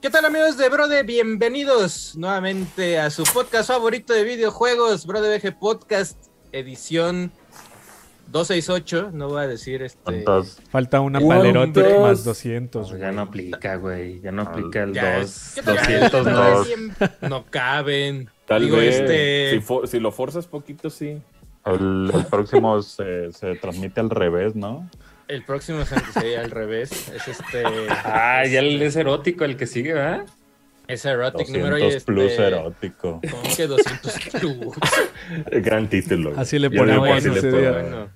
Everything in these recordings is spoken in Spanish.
¿Qué tal amigos de Brode? Bienvenidos nuevamente a su podcast favorito de videojuegos, Brode VG Podcast, edición 268, no voy a decir este... ¿Cuántos? Falta una ¿Cuántos? palerote más 200. No, ya no aplica, güey. Ya no aplica el Ya, 2. ¿qué tal? 200 Ya, no. caben. Tal Digo, vez. este... Si, for- si lo forzas poquito, sí. El, el próximo se, se transmite al revés, ¿no? El próximo sería al revés, es este... Ah, ya el es erótico el que sigue, ¿verdad? Es erotic 200 número y este... plus erótico. ¿Cómo que 200 plus? Gran título. Así le ponemos le ese ponemos. día. Bueno,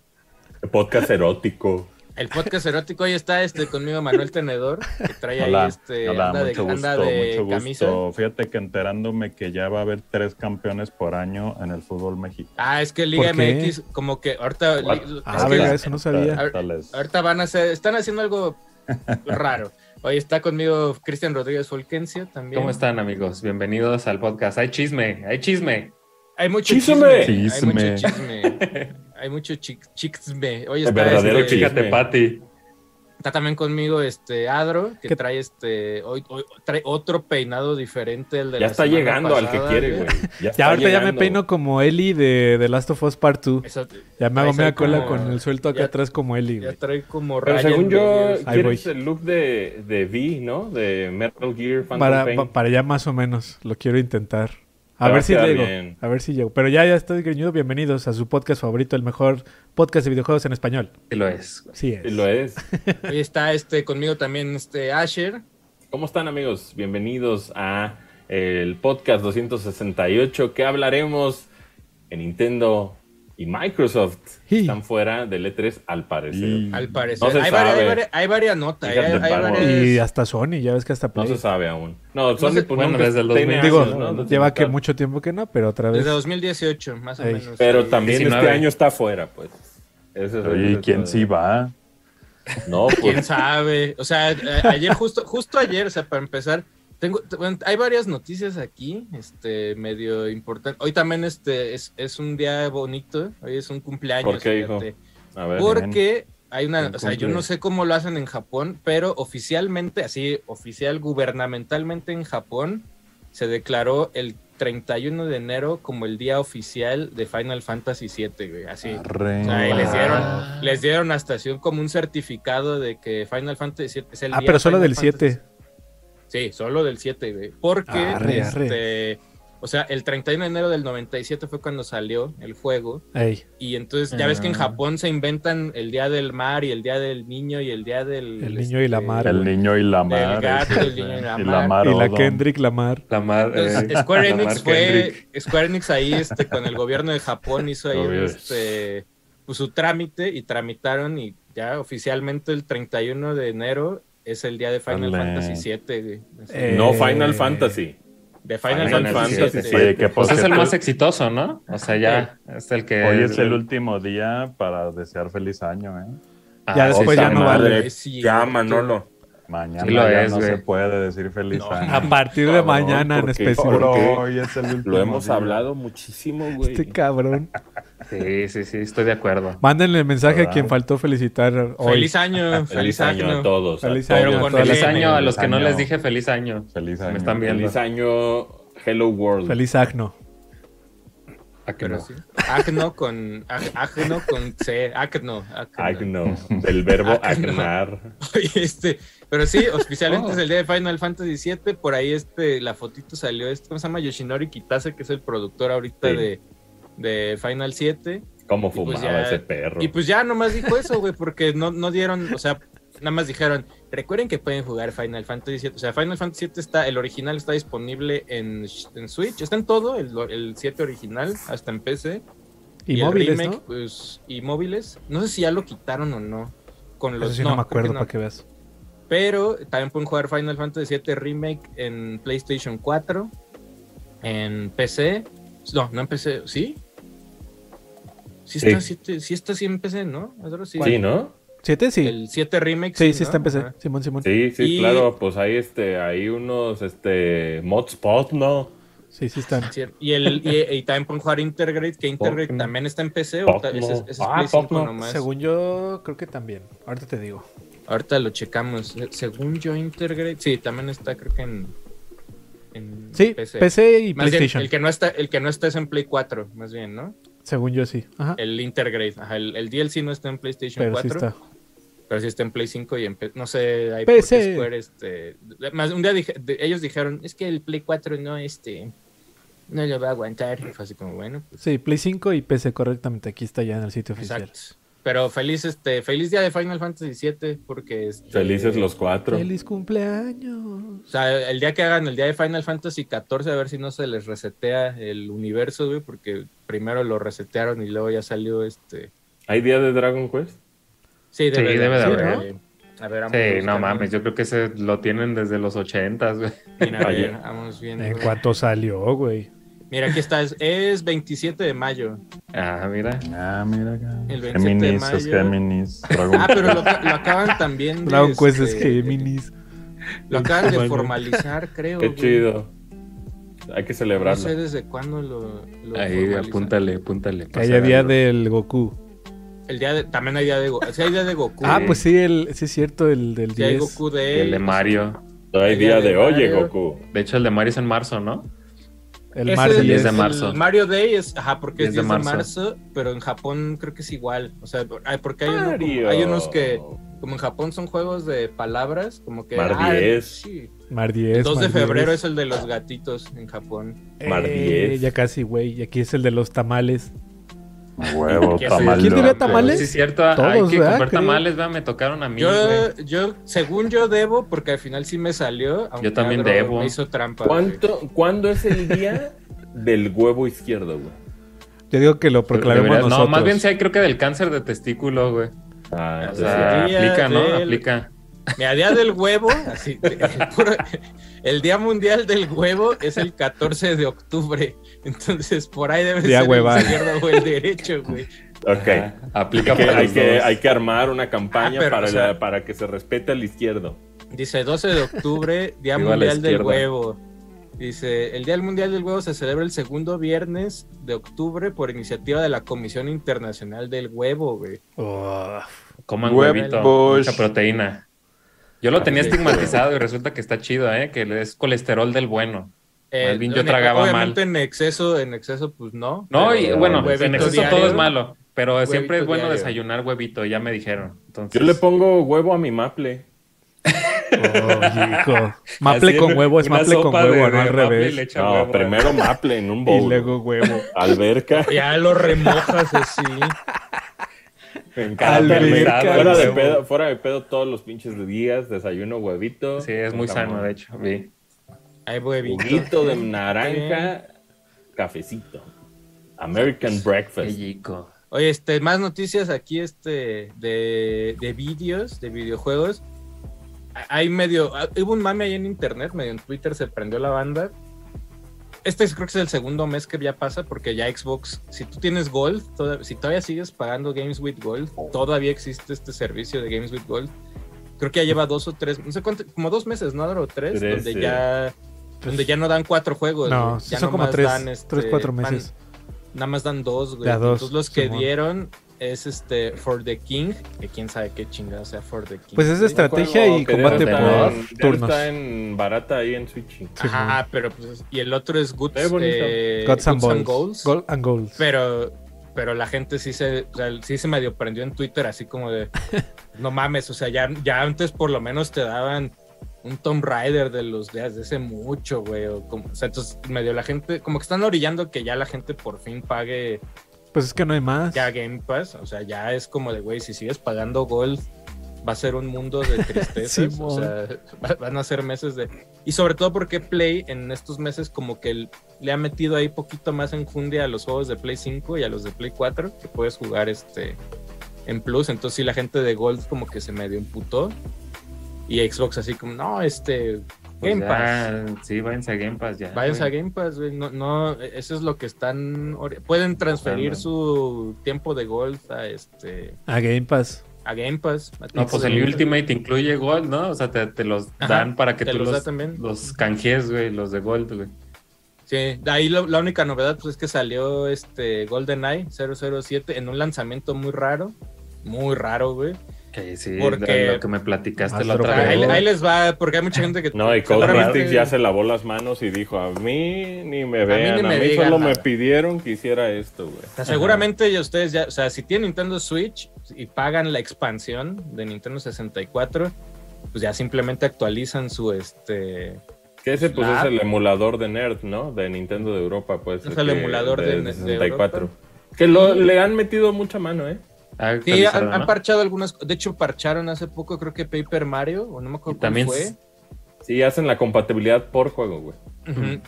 Podcast erótico. El podcast erótico hoy está este conmigo Manuel Tenedor, que trae ahí este... hola, anda de, gusto, anda de mucho camisa. gusto. Fíjate que enterándome que ya va a haber tres campeones por año en el fútbol mexicano. Ah, es que Liga. MX, como que ahorita, li- Ah, es que venga, eso no sabía. Ahor- ahorita van a hacer, están haciendo algo raro. Hoy está conmigo Cristian Rodríguez Fulgencio también. ¿Cómo están, amigos? Bienvenidos al podcast. Hay chisme, hay chisme. Hay mucho ¡Chisme! chisme. Hay Chisme. mucho chisme. Hay mucho chi- chisme. Hoy El está, verdadero este, chisme. Pati. está también conmigo este Adro, que ¿Qué? trae este hoy, hoy trae otro peinado diferente al de Ya la está llegando al que pasada, quiere, güey. Ya, Ya ahorita ya me llegando. peino como Eli de The Last of Us Part 2. Eso- Ya me hago media cola con el suelto acá ya- atrás como Eli, Ya trae como Pero raya según yo, quieres voy. el look de, de V, ¿no? De Metal Gear Phantom Para, Pain. pa- para allá más o menos. Lo quiero intentar. A ver a si llego. bien. A ver si llego. Pero ya, ya estoy greñudo. Bienvenidos a su podcast favorito, el mejor podcast de videojuegos en español. Sí lo es. Sí es. Sí, Lo es. Hoy está este conmigo también este Asher. ¿Cómo están, amigos? Bienvenidos a el podcast 268 que hablaremos en Nintendo y Microsoft. Sí. Están fuera del E3 al parecer. Y- Al parecer. No se hay, varias, hay, sabe. varias, hay varias notas. Hay, Fíjate, hay Bárbaro. varias- Y hasta Sony, ya ves que hasta No Play. se sabe aún. No, Sony sé- pues, bueno, nunca desde el tiene 2000. Digo, años, ¿no? Desde lleva que mucho tiempo que no, pero otra vez. Desde 2018, más o menos. Pero Sí. también 19. este año está fuera, pues. Ese es Oye, ¿y quién sí va? No, ¿Quién pues. sabe? O sea, a- ayer, justo, justo ayer, o sea, para empezar, tengo, bueno, hay varias noticias aquí, este, medio importante. Hoy también este, es, es un día bonito, hoy es un cumpleaños. ¿Por qué, hijo? fíjate. A ver. Porque hay una, ¿Quién o sea, yo no sé cómo lo hacen en Japón, pero oficialmente, así, oficial, gubernamentalmente en Japón, se declaró el 31 de enero como el día oficial de Final Fantasy VII, güey, así. O sea, y les dieron, Ah. les dieron hasta así un- como un certificado de que Final Fantasy VII es el Ah, día pero solo Final del Fantasy. 7. Sí, solo del 7, güey. Porque, Arre, arre. este, o sea, el 31 de enero del 97 fue cuando salió el juego. Ey, Y entonces, ya ves que en Ah. Japón se inventan el día del mar y el día del niño y el día del... El niño y la mar. El niño y la mar. gato, el niño y la y mar. la mar y la Odom. Kendrick Lamar. La mar, Entonces, eh, Square Enix mar fue, Kendrick. Square Enix ahí, este, con el gobierno de Japón hizo ahí, Obvio. este, pues, su trámite y tramitaron y ya oficialmente el 31 de enero es el día de Final. Fantasy VII, Eh, No Final Fantasy. de Final, Final Fantasy VII. Oye, que por Pues es el más exitoso, ¿no? O sea, ya es el que. Hoy es el último día para desear feliz año, ¿eh? Ah, Ya sí, después sí, ya no sí. vale. Cierto. Ya, Manolo. Mañana Sí lo ya es, no se puede decir feliz No. año. A partir de Cabrón, mañana en específico. Pero ¿Por qué? hoy es el último Lo hemos día. hablado muchísimo, güey. Este cabrón. Sí, sí, sí, estoy de acuerdo. Mándenle mensaje a quien faltó felicitar hoy. Feliz año, Feliz año a todos. Feliz año con el- Feliz año a los que no año. les dije feliz año. Feliz Me año. están viendo. Feliz año, Hello World. Feliz Agno. ¿A que Pero no? sí. Agno con, agno con C, agno. agno. Agno, del verbo. Oye, este, pero sí, oficialmente Oh. es el día de Final Fantasy VII. Por ahí este, la fotito salió, este, ¿cómo se llama? Yoshinori Kitase, que es el productor ahorita Sí. de, de Final 7. Cómo pues fumaba ya- ese perro. Y pues ya nomás dijo eso, güey, porque no, no dieron, o sea, nada más dijeron, recuerden que pueden jugar Final Fantasy VII. O sea, Final Fantasy VII está, el original está disponible en, en Switch, está en todo, el, el 7 original, hasta en PC. Y, el móviles, remake, ¿no? pues, y móviles. No sé si ya lo quitaron o no. Con los, Eso sí no, me creo que acuerdo no. para que veas. Pero también pueden jugar Final Fantasy VII Remake en PlayStation 4, en PC. No, no en PC, ¿sí? Sí Sí. está, siete- sí está así en PC, ¿no? Sí. Sí, ¿no? ¿Siete? Sí. El 7 Remake. sí, sí ¿no? está en PC. Ajá. Simón, Simón. Sí, sí, Y- claro. Pues hay este, hay unos este modspot, ¿no? Sí, sí están. Y, el, y, y también pueden jugar Intergrade, que Intergrade también está en PC. O Pokémon. ta- ese, ese es Ah, Play 5 Pokémon. nomás. Según yo, creo que también. Ahorita te digo. Ahorita lo checamos. Eh, Según yo, Intergrade. Sí, también está, creo que en. en Sí, PC, y Más bien, PlayStation. el que no está, el que no está es en Play 4, más bien, ¿no? Según yo sí. Ajá. El Intergrade. Ajá, el, el DLC no está en PlayStation Pero sí 4. está. Pero sí está en Play 5 y en no sé, hay PC. Square, este, más un día dije- de- ellos dijeron, es que el Play 4 no este no lo va a aguantar. Y fue así como, bueno, pues, Sí, Play 5 y PC correctamente. Aquí está ya en el sitio oficial. exacto. Pero feliz este feliz día de Final Fantasy 7 porque este, Felices los cuatro. ¡Feliz cumpleaños! O sea, el día que hagan el día de Final Fantasy 14 a ver si no se les resetea el universo, güey, porque primero lo resetearon y luego ya salió este ¿Hay día de Dragon Quest? Sí, debe, Sí, debe de haber. haber. A ver, vamos Sí, no mames, yo creo que ese lo tienen desde los ochentas, güey. Mira, Oye. vamos viendo. ¿En cuánto salió, güey? Mira, aquí está, es, es 27 de mayo. Ah, mira. Ah, mira acá. El 27 de Géminis, mayo. es Géminis. Dragon Ah, pero lo, lo acaban también de, Dragon Quest es este, Géminis. Lo acaban de formalizar, creo. Qué güey. chido. Hay que No celebrarlo. sé desde cuándo lo, lo Ahí, formalizan. apúntale, apúntale. Que haya día del Goku. El día de, también hay día de Goku. Sí, hay día de Goku. Ah, pues sí, el, sí es cierto, el del hay 10. Goku de El de Mario. Hay El día día de de Oye. Goku. De hecho, el de Mario es en marzo, ¿no? El Ese Mar es el- 10. de el marzo. Mario Day es, ajá, porque es 10 de 10 de marzo. marzo. pero en Japón creo que es igual. O sea, hay- porque hay, uno como- hay unos que, como en Japón son juegos de palabras, como que. Mar ah, 10. sí. Mar 10. El 2 de Mar febrero 10. es el de los gatitos en Japón. Mar Eh, 10. ya casi, güey. Y aquí es el de los tamales. Huevo, ¿Quién tamal. diría tamales? Sí, es cierto. hay que ¿verdad? comprar tamales, ¿verdad? Me tocaron a mí, Yo, güey. yo, según yo debo, porque al final sí me salió. aunque también debo. Me hizo trampa. güey. ¿Cuánto, ¿Cuándo es el día del huevo izquierdo, güey? Yo digo que lo proclamemos nosotros. No, más bien sí hay creo que del cáncer de testículo, güey. Ah, O sea, aplica, ¿no? del- Aplica. Mira, día del huevo, así, el, puro- el día mundial del huevo es el 14 de octubre. Entonces, por ahí debe Día ser huevada. el izquierdo o el derecho, güey. Ok. Ajá, Aplica Hay que, para hay, que, hay que armar una campaña Ah, pero, para, o sea- la- para que se respete al izquierdo. Dice 12 de octubre, Día Mundial del. Huevo. Dice, el Día Mundial del Huevo se celebra el segundo viernes de octubre por iniciativa de la Comisión Internacional del Huevo, güey. Oh, Coman huevito, mucha proteína. Yo lo tenía estigmatizado y resulta que está chido, ¿eh? Que es colesterol del bueno. Eh, Más bien yo en- tragaba Obviamente en exceso, en exceso, pues no. No, pero y bueno, en exceso diario, todo es malo. Pero siempre es bueno diario. desayunar huevito, ya me dijeron. Entonces, Yo le pongo huevo a mi maple. oh, hijo. Maple Así con huevo es maple con huevo, de- no al revés. No, huevo. primero maple en un bowl. Y luego huevo. Alberca. Ya lo remojas así. Me encanta. Alberca, Me- fuera, de pedo, fuera de pedo todos los pinches días, desayuno huevito. Sí, es muy sano, de hecho. vi. Hay huevito. Juguito de naranja, cafecito. American breakfast. chico. Oye, este, más noticias aquí, este, de, de vídeos, de videojuegos. Hay medio, ah, hubo un mame ahí en internet, medio en Twitter se prendió la banda. Este es- creo que es el segundo mes que ya pasa, porque ya Xbox, si tú tienes Gold, toda- si todavía sigues pagando Games with Gold, todavía existe este servicio de Games with Gold. Creo que ya lleva dos o tres, no sé cuánto, como dos meses, ¿no? O tres, Tres, donde sí. ya, donde ya no dan cuatro juegos. No, Ya son como tres, dan, este, tres, cuatro meses. Nada más dan dos, güey. Ya dos, Entonces los que Simón. dieron es este For the King, que quién sabe qué chingado sea For the King. Pues es estrategia y combate por turnos. Está en barata ahí en Switch. Ajá, pero pues y el otro es Goods, eh, Gods and Balls. Gold and Goals. Pero pero la gente sí se o sea, sí se medio prendió en Twitter así como de no mames, o sea, ya, ya antes por lo menos te daban un Tomb Raider de los días de hace mucho, güey, o, como- o sea, entonces medio la gente como que están orillando que ya la gente por fin pague Pues es que no hay más. ya Game Pass, o sea, ya es como de, güey, si sigues pagando Gold, va a ser un mundo de tristezas, o sea, va- van a ser meses de... Y sobre todo porque Play en estos meses como que le ha metido ahí poquito más enjundia a los juegos de Play 5 y a los de Play 4, que puedes jugar este en Plus, entonces sí la gente de Gold como que se medio imputó. Y Xbox así como, no, este... Pues Game ya, Pass. Sí, váyanse a Game Pass ya. Váyanse a. Game Pass, güey. No, no, eso es lo que están. Pueden transferir su tiempo de golf a este A Game Pass. a Game Pass. a No, pues el. Ultimate incluye Gold, ¿no? O sea, te, te los Ajá, dan para que te tú los los, canjees, güey, los de Gold, güey. Sí, de ahí lo- la única novedad pues, es que salió este GoldenEye 007 en un lanzamiento muy raro. Muy raro, güey. Que sí, Porque- lo que me platicaste la otra. Ahí, vez. ahí les va, porque hay mucha gente que. No, y Code ya se lavó las manos y dijo, a mí ni me vean, a ni mí, me solo me nada". pidieron que hiciera esto, güey. O sea, seguramente ya ustedes ya, o sea, si tienen Nintendo Switch y pagan la expansión de Nintendo 64, pues ya simplemente actualizan su este. Que ese pues es el emulador de Nerd, ¿no? De Nintendo de Europa, pues. Es el emulador de- de 64. Europa. Que lo, le han metido mucha mano, ¿eh? Ah, Sí, han, parchado algunas. De hecho, parcharon hace poco, creo que Paper Mario, o no me acuerdo Y cuál también fue. Sí, hacen la compatibilidad por juego, güey.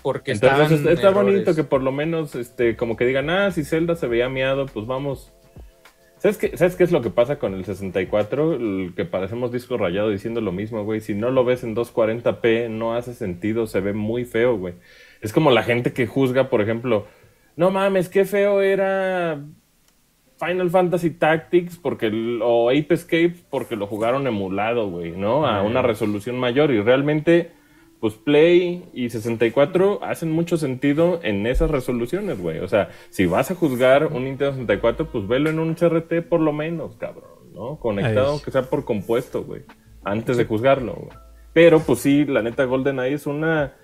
Porque Entonces está, está bonito que por lo menos, este, como que digan, ah, si Zelda se veía miado, pues vamos. ¿Sabes qué, ¿Sabes qué es lo que pasa con el 64? El que parecemos disco rayado diciendo lo mismo, güey. Si no lo ves en 240p, no hace sentido, se ve muy feo, güey. Es como la gente que juzga, por ejemplo, no mames, qué feo era Final Fantasy Tactics porque o Ape Escape porque lo jugaron emulado, güey, ¿no? A una resolución mayor y realmente pues Play y 64 hacen mucho sentido en esas resoluciones, güey. O sea, si vas a juzgar un Nintendo 64, pues velo en un CRT por lo menos, cabrón, ¿no? Conectado, aunque sea por compuesto, güey. Antes de juzgarlo, güey. Pero pues sí, la neta GoldenEye es una...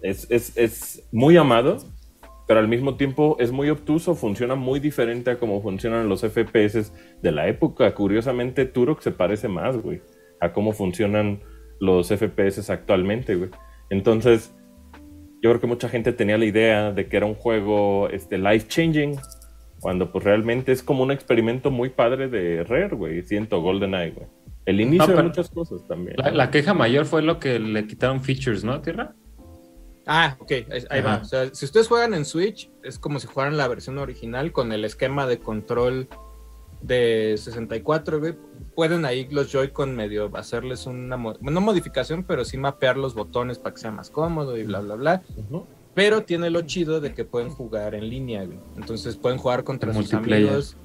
Es, es, es muy amado, pero al mismo tiempo es muy obtuso, funciona muy diferente a cómo funcionan los FPS de la época. Curiosamente, Turok se parece más, güey, a cómo funcionan los FPS actualmente, güey. Entonces, yo creo que mucha gente tenía la idea de que era un juego este, life changing, cuando pues realmente es como un experimento muy padre de Rare, güey. Siento GoldenEye, güey. El inicio de muchas cosas también. La, la queja mayor fue lo que le quitaron features, ¿no, Tierra? Ah, ok, ahí, ahí va. O sea, si ustedes juegan en Switch, es como si jugaran la versión original con el esquema de control de 64, güey. Pueden ahí los Joy-Con medio hacerles una, mo- no modificación, pero sí mapear los botones para que sea más cómodo y bla, bla, bla. Pero tiene lo chido de que pueden jugar en línea, güey. Entonces pueden jugar contra En sus amigos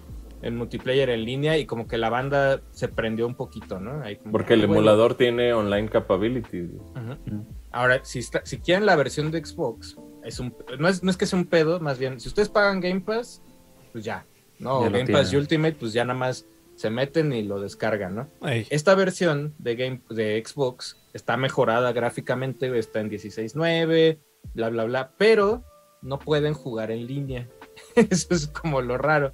en multiplayer en línea y como que la banda se prendió un poquito, ¿no? Ahí como, Porque el bueno. emulador tiene online capabilities. güey. Ujú. Ahora, si, está- si quieren la versión de Xbox, es un, no, es, no es que sea un pedo, más bien, si ustedes pagan Game Pass, pues ya, ¿no? Ya Game Pass y tienen. Ultimate, pues ya nada más se meten y lo descargan, ¿no? Esta versión de, Game, de Xbox está mejorada gráficamente, está en 16.9, bla, bla, bla, pero no pueden jugar en línea. Eso es como lo raro.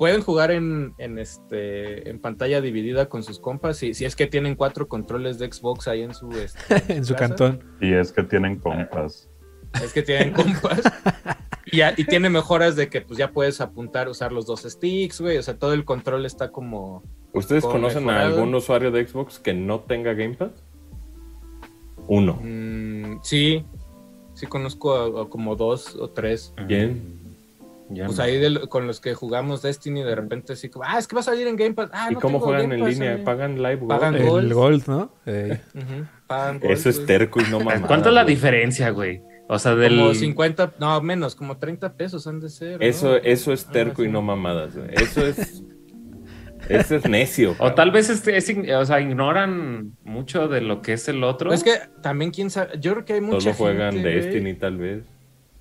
Pueden jugar en, en, este, en pantalla dividida con sus compas, si, si es que tienen cuatro controles de Xbox ahí en su, este, en su casa. cantón. Y es que tienen compas. Es que tienen compas. y, y tiene mejoras de que pues ya puedes apuntar, usar los dos sticks, güey. O sea, todo el control está como. ¿Ustedes Como conocen a algún usuario de Xbox que no tenga Game Pass? Uno. mm, sí. Sí conozco a- a como dos o tres. ¿Quién? Ya Pues no. ahí de lo- con los que jugamos Destiny, de repente así como, ah, es que va a salir en Game Pass. Ah, ¿Y no cómo tengo juegan Game en línea? ¿Pagan live? Pagan Gold? Gold. El Gold, ¿no? Pagan Gold, Eso es terco y no mamada. ¿Cuánto es la diferencia, güey? O sea, del... Como 50, no, menos, como 30 pesos han de ser. ¿no? Eso, eso es Ah, terco y sí. no mamadas, güey. Eso es... Eso es necio. O tal vez este, es ign- o sea, ignoran mucho de lo que es el otro. Es que también, quién sabe, yo creo que hay mucha Solo juegan gente, güey, Destiny, tal vez.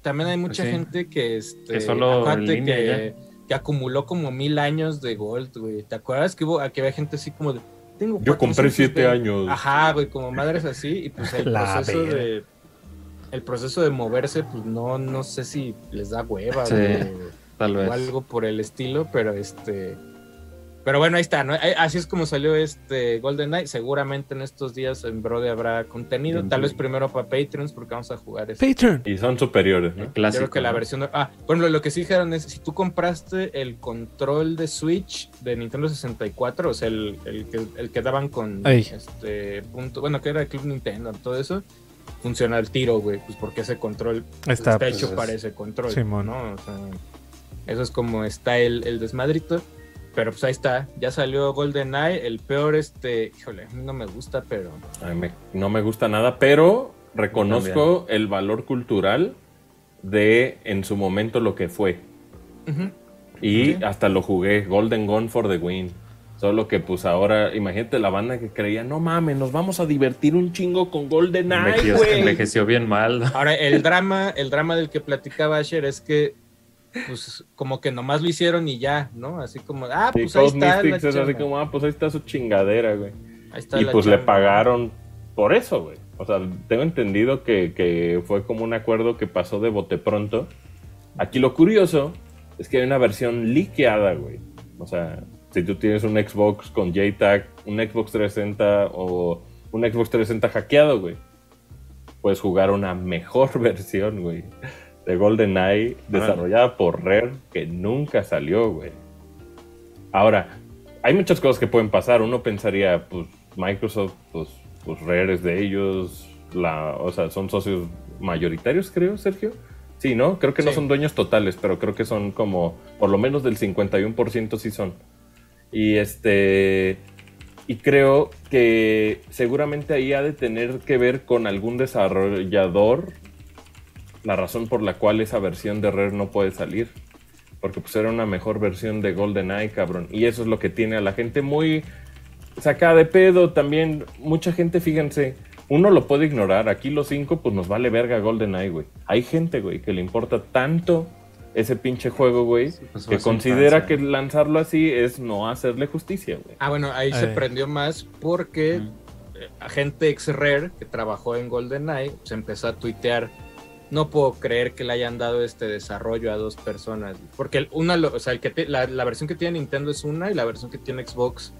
También hay mucha Sí. gente que, este, Que solo que, que acumuló como mil años de Gold, güey. ¿Te acuerdas que hubo, que había gente así como de, tengo Yo compré 420? siete años. Ajá, güey, como madres así, y pues el La proceso de, el proceso de moverse, pues no, no sé si les da hueva, Sí, güey, tal o vez. algo por el estilo, pero este, pero bueno, ahí está, ¿no? Así es como salió este Golden Knight. Seguramente en estos días en Brode habrá contenido. Tal vez primero para Patreons, porque vamos a jugar este. Patreon. Y son superiores, El ¿no? clásico. Creo que la versión. de- Ah, ejemplo, lo que sí dijeron es: si tú compraste el control de Switch de Nintendo 64, o sea, el, el que, el que daban con este punto, bueno, que era el Club Nintendo, todo eso, funciona al tiro, güey, pues porque ese control Está, está, pues, hecho es- para ese control, Simón. ¿no? O sea, eso es como está el, el desmadrito. Pero pues ahí está, ya salió GoldenEye, el peor, este, híjole, no me gusta, pero A mí me- no me gusta nada, pero reconozco el valor cultural de en su momento lo que fue. Y hasta lo jugué, Golden Gun for the win. Solo que pues ahora, imagínate la banda que creía, no mames, nos vamos a divertir un chingo con Golden Eye, Envejeció, envejeció bien mal. Ahora, el drama, el drama del que platicaba Asher es que pues como que nomás lo hicieron y ya, ¿no? Así como, ah, pues ahí Code está. la Mystics es así chamba. como, ah, pues ahí está su chingadera, güey. Ahí está Y la pues le pagaron por eso, güey. O sea, tengo entendido que, que fue como un acuerdo que pasó de bote pronto. Aquí lo curioso es que hay una versión liqueada, güey. O sea, si tú tienes un Xbox con JTAG, un Xbox 360 o un Xbox 360 hackeado, güey, puedes jugar una mejor versión, güey, de GoldenEye desarrollada por Rare que nunca salió, güey. Ahora, hay muchas cosas que pueden pasar. Uno pensaría, pues Microsoft, pues, pues Rare es de ellos, la, o sea, son socios mayoritarios, creo, Sergio. Sí, ¿no? Creo que no Sí. son dueños totales, pero creo que son como, por lo menos del 51% sí son. Y este, y creo que seguramente ahí ha de tener que ver con algún desarrollador la razón por la cual esa versión de Rare no puede salir. Porque pues era una mejor versión de GoldenEye, cabrón. Y eso es lo que tiene a la gente muy sacada de pedo también. Mucha gente, fíjense, uno lo puede ignorar. Aquí los cinco, pues nos vale verga GoldenEye, güey. Hay gente, güey, que le importa tanto ese pinche juego, güey, pues que considera que lanzarlo así es no hacerle justicia, güey. Ah, bueno, ahí se Eh. prendió más porque Mm. eh, agente ex Rare que trabajó en GoldenEye se empezó a tuitear. No puedo creer que le hayan dado este desarrollo a dos personas. Porque una, lo- o sea, el que te- la, la versión que tiene Nintendo es una y la versión que tiene Xbox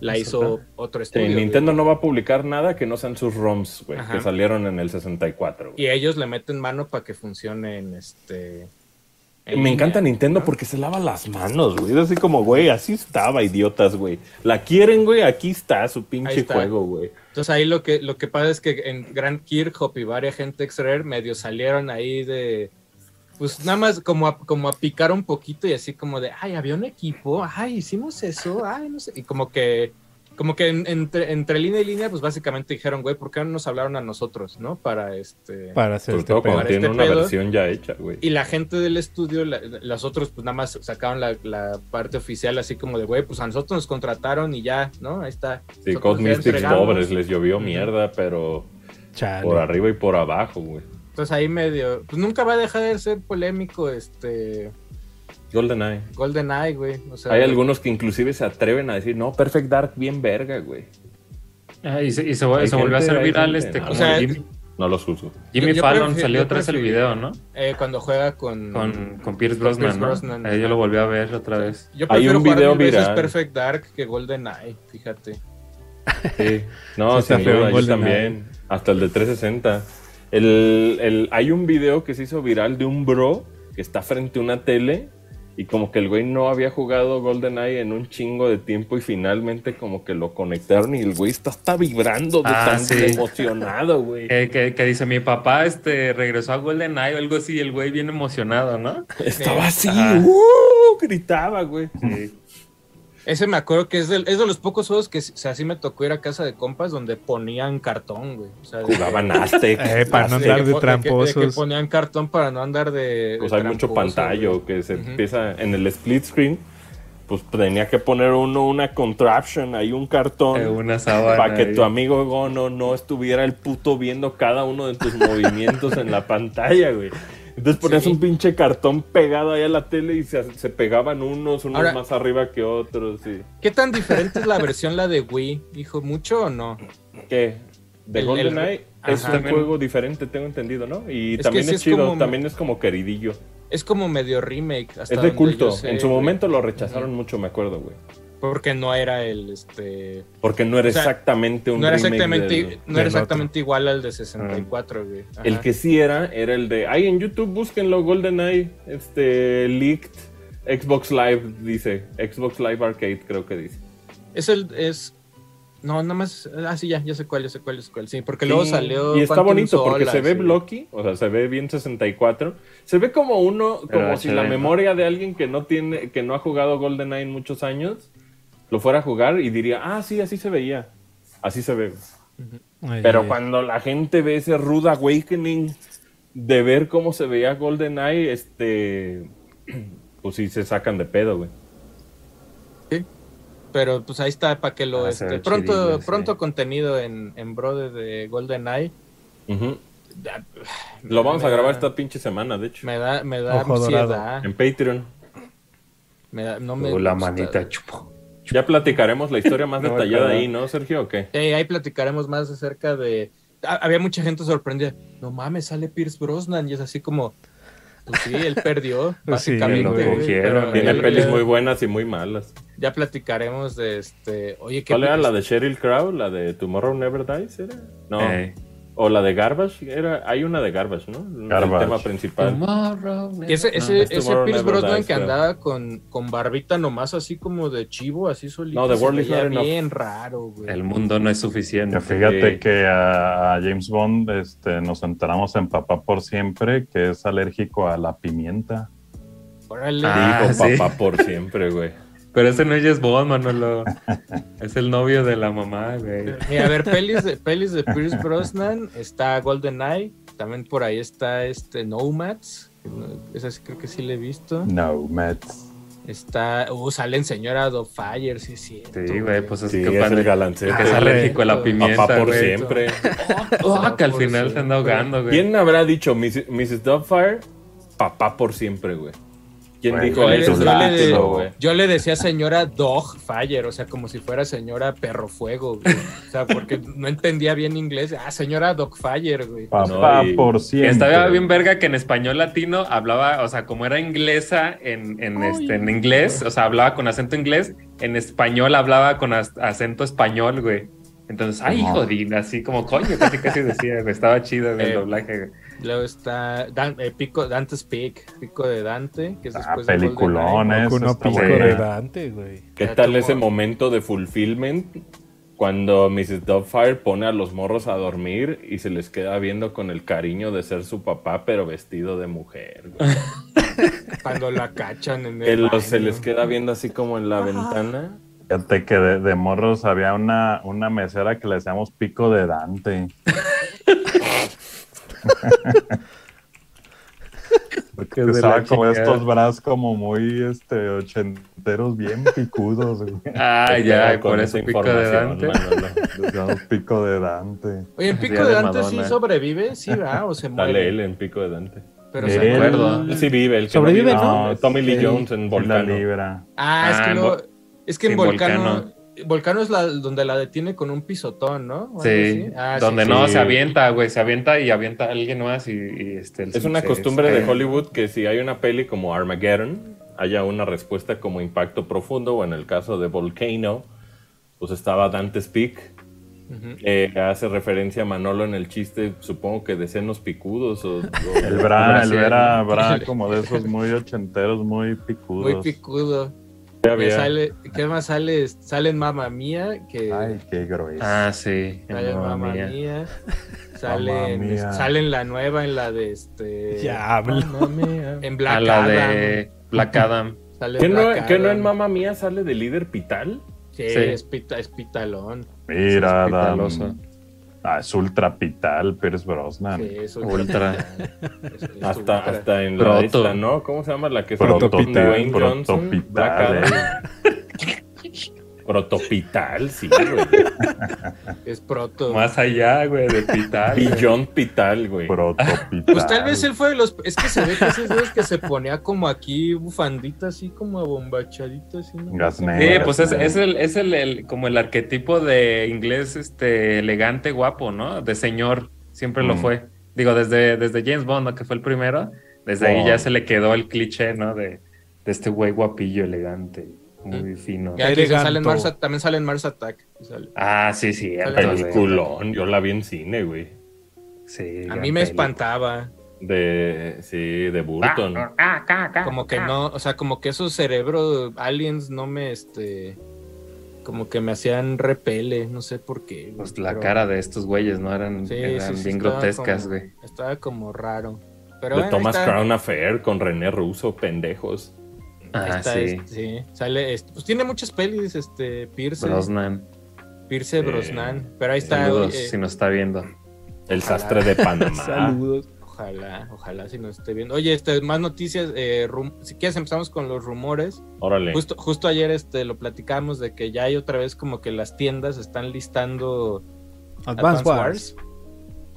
la hizo otro Sí, estudio. güey. Nintendo no va a publicar nada que no sean sus ROMs, güey, Ajá. que salieron en el 64. güey. Y ellos le meten mano para que funcione en este. En Me línea, encanta Nintendo ¿no? porque se lava las manos, güey. Es así como, güey, así estaba, idiotas, güey. La quieren, güey, aquí está su pinche está. juego, güey. Entonces ahí lo que, lo que pasa es que en Grand Kirchhoff y varias gente ex Rare medio salieron ahí de. Pues nada más como a, como a picar un poquito y así como de, ay, había un equipo, ay, hicimos eso, ay, no sé. Y como que, como que en- entre, entre línea y línea, pues básicamente dijeron, güey, ¿por qué no nos hablaron a nosotros, no? Para este. Para hacer Sobre este todo cuando pedo. Para tiene este una pedo. versión ya hecha, güey. Y la gente del estudio, la- los otros, pues nada más sacaron la, la parte oficial, así como de, güey, pues a nosotros nos contrataron y ya, ¿no? Ahí está. Sí, entregamos. pobres, les llovió mierda, pero Chale. por arriba y por abajo, güey. Entonces ahí medio, pues nunca va a dejar de ser polémico este GoldenEye. GoldenEye, güey. O sea, Hay algunos que inclusive se atreven a decir, no, Perfect Dark bien verga, güey. Ah, y se, y se, Hay se volvió a hacer hay viral este O como sea, Jimmy, No los juzgo. Jimmy yo- yo Fallon prefiero- salió otra vez el video, ¿no? eh, cuando juega con... Con, con Pierce Brosnan, Pierce ¿no? Brosnan, Ahí yo lo volví a ver otra vez. Yo Hay prefiero un jugar video veces viral. Perfect Dark que GoldenEye, fíjate. Sí. No, Sí, está sin feo duda, el yo también. Hasta el de 360. El, el- hay un video que se hizo viral de un bro que está frente a una tele y como que el güey no había jugado GoldenEye en un chingo de tiempo y finalmente como que lo conectaron y el güey está, está vibrando de Ah, tan sí. emocionado, güey. Que, que, que dice, mi papá este, regresó a GoldenEye o algo así, y el güey bien emocionado, ¿no? Estaba así. ¡uh! gritaba, güey. Sí. Ese me acuerdo que es, del- es de los pocos juegos que, o sea, sí me tocó ir a casa de compas donde ponían cartón, güey. O sea, de- Jugaban Aztec. Eh, para no andar de que- tramposos. que ponían cartón para no andar de. Pues de hay mucho pantallo güey. que se empieza en el split screen. Pues tenía que poner uno una contraption, ahí un cartón. Eh, una sábana. Para que ahí. tu amigo Gono no estuviera el puto viendo cada uno de tus movimientos en la pantalla, güey. Entonces ponías Sí. un pinche cartón pegado ahí a la tele y se, se pegaban unos, unos Ahora- más arriba que otros. Sí. ¿Qué tan diferente es la versión la de Wii? ¿Dijo mucho o no? ¿Qué? De GoldenEye es un juego diferente, tengo entendido, ¿no? Y Es también sí es, chido, como- también es como queridillo. Es como medio remake. hasta Es de culto. sé, en su güey. momento lo rechazaron mucho, me acuerdo, güey. Porque no era el este. Porque no era O sea, exactamente un No era exactamente, del- no era exactamente igual al de 64, güey. Ajá. El que sí era, era el de. Ay, en YouTube búsquenlo, GoldenEye. Este. Leaked. Xbox Live dice. Xbox Live Arcade, creo que dice. Es el. Es. No, nada más. Ah, sí, ya, ya sé cuál, ya sé cuál, ya sé cuál. Sí, porque luego salió. Y está Quantum bonito porque se ve sí. blocky, o sea, se ve bien 64. Se ve como uno, Pero como si la memoria de alguien que no tiene, que no ha jugado GoldenEye en muchos años, lo fuera a jugar y diría, ah, sí, así se veía. Así se ve. Ay, Pero ay, ay. cuando la gente ve ese rude awakening de ver cómo se veía GoldenEye, este. Pues sí se sacan de pedo, güey. Pero pues ahí está para que lo. Ah, este, pronto chidillo, sí. pronto contenido en, en Brode de GoldenEye. Lo vamos a grabar da- esta pinche semana, de hecho. Me da, me da Ojo ansiedad. En Patreon. Me da- no me Uh, la gusta. manita chupo. Ya platicaremos la historia más No detallada ahí, ¿no, Sergio? ¿O qué? Eh, ahí platicaremos más acerca de. Ah, había mucha gente sorprendida. No mames, sale Pierce Brosnan. Y es así como. Pues sí, él perdió. Sí, básicamente. lo pero Tiene ya- pelis ya- muy buenas y muy malas. Ya platicaremos de este. Oye, ¿qué ¿Cuál era la de Sheryl Crow? ¿La de Tomorrow Never Dies? ¿Era? No. Eh. O la de Garbage. Era... Hay una de Garbage, ¿no? El Garbage. tema principal. Tomorrow, ese, no. ese, es ese Pierce Brosnan Dies, que andaba con, con barbita nomás así como de chivo, así solito. No, The World is Not Enough. bien raro, güey. El mundo no es suficiente. Fíjate Sí. que a, a James Bond este, nos enteramos en Papá por Siempre que es alérgico a la pimienta. Órale. Ah, Dijo sí. papá por siempre, güey. Pero ese no es James Bond, Manolo. es el novio de la mamá, güey. Mira, a ver, pelis de, pelis de Pierce Brosnan, está GoldenEye, también por ahí está este Nomads, esa sí creo que sí le he visto. No, Mets. Está, uh, salen Señora do Fire, sí, sí. Sí, güey, pues es Sí, que es cuando el galancete. que es alérgico a la pimienta, Papá por güey. siempre. Oh, que al final se anda siempre. ahogando, güey. ¿Quién habrá dicho Mrs. Mrs. Doubtfire? Papá por siempre, güey. ¿Quién dijo Yo le, eso? yo le- güey. yo le decía señora Dog Fire, o sea, como si fuera señora Perro Fuego, güey. O sea, porque no entendía bien inglés. Ah, señora Dog Fire, güey. Papá No, por siempre. estaba bien verga que en español latino hablaba, o sea, como era inglesa en, en, este, en inglés, o sea, hablaba con acento inglés, en español hablaba con acento español, güey. Entonces, ay, Ajá. jodín, así como coño, casi casi decía, güey, estaba chido güey, el Eh, doblaje, güey. Luego está Dan- eh, Pico, Dante's Peak, Pico de Dante, que es Ah, después peliculón, pico de Dante, güey. ¿Qué Ya tal ese momento de fulfillment cuando Mrs. Doubtfire pone a los morros a dormir y se les queda viendo con el cariño de ser su papá, pero vestido de mujer? güey? Cuando la cachan en Que el los- se les queda viendo así como en la ventana. Fíjate que de, de morros había una, una mesera que le decíamos pico de Dante. Porque usaba como estos brazos como muy este, ochenteros, bien picudos. güey. Ah, ya, con esa eso pico de información, Dante. Pico de Dante. Oye, en Pico Día de de Dante sí sobrevive, sí va, o se muere. Dale él en pico de Dante. Pero Él- se. Él sí vive, el que Sobrevive, no, Tommy Lee Sí, Jones en la Volcano. libra. Ah, es Ah, que, en es que en sí, Volcano, Volcano. Volcano es la donde la detiene con un pisotón, ¿no? Algo Sí. Ah, donde sí, no sí. se avienta, güey, se avienta y avienta a alguien más y, y, este... Es una se- costumbre se de cae. Hollywood que si hay una peli como Armageddon, haya una respuesta como impacto profundo, o en el caso de Volcano, pues estaba Dante's Peak, Ujú. eh, hace referencia a Manolo en el chiste, supongo que de senos picudos o... o- El bra, el bra, bra como de esos muy ochenteros, muy Muy picudos. picudo. Ya Que sale, ¿Qué más sale? Sale en Mamma Mía, que Ay, qué grueso. Ah, sí. sale en Mamma Mía. Mía. Sale, Mamma en, Mía. sale en la nueva, en la de este. Ya hablo. Mía. En A Black la Adam. de Black Adam. Sale ¿Qué no, Black qué no en Adam. Mamma Mía sale de líder Pital? Sí, Sí. Es, pita- es pitalón. Mira, Es Adam. Ah, es ultra pital, Pierce Brosnan. Sí, es Ultra. Es- es Hasta, ultra. hasta en la Proto. isla, ¿no? ¿Cómo se llama la que Protopital, protopital, eh. Protopital, sí, güey. Es proto. Más allá, güey, de Pital. Beyond Pital, güey. Protopital. Pues tal vez él fue de los. Es que se ve que esos días que se ponía como aquí bufandita, así como abombachadito, así. ¿no? Sí, pues es, es el, es el, el- como el arquetipo de inglés este elegante, guapo, ¿no? De señor, siempre lo Mm. fue. Digo, desde, desde James Bond, ¿no? que fue el primero, desde ahí ya se le quedó el cliché, ¿no? De, de este güey guapillo, elegante, muy fino. Ya que Eleganto. sale en Mars, también sale en Mars Attack. Sale. Ah, sí, sí. Güey. Peliculón, yo la vi en cine, güey. Sí, A mí me peli. espantaba. De, sí, de Burton. Ah, ah, ah, ah, Como que ah. no, o sea, como que esos cerebros aliens no me, este. Como que me hacían repele, no sé por qué. güey, Pues la pero- cara de estos güeyes, ¿no? Eran, Sí, eran sí, sí, bien grotescas, como- güey. Estaba como raro. Pero de bueno, Thomas está. Crown Affair con René Russo, pendejos. Ah, sí. este, sí. Sale, este, pues tiene muchas pelis, este, Pierce. Brosnan. Pierce Brosnan. Pero ahí está. Saludos, eh, si nos está viendo. El sastre de Panamá. Saludos. Ojalá, ojalá si nos esté viendo. Oye, este, más noticias. eh, rum- si quieres empezamos con los rumores. Órale. Justo, justo ayer este, lo platicamos de que ya hay otra vez como que las tiendas están listando Advance Advance Wars. Wars.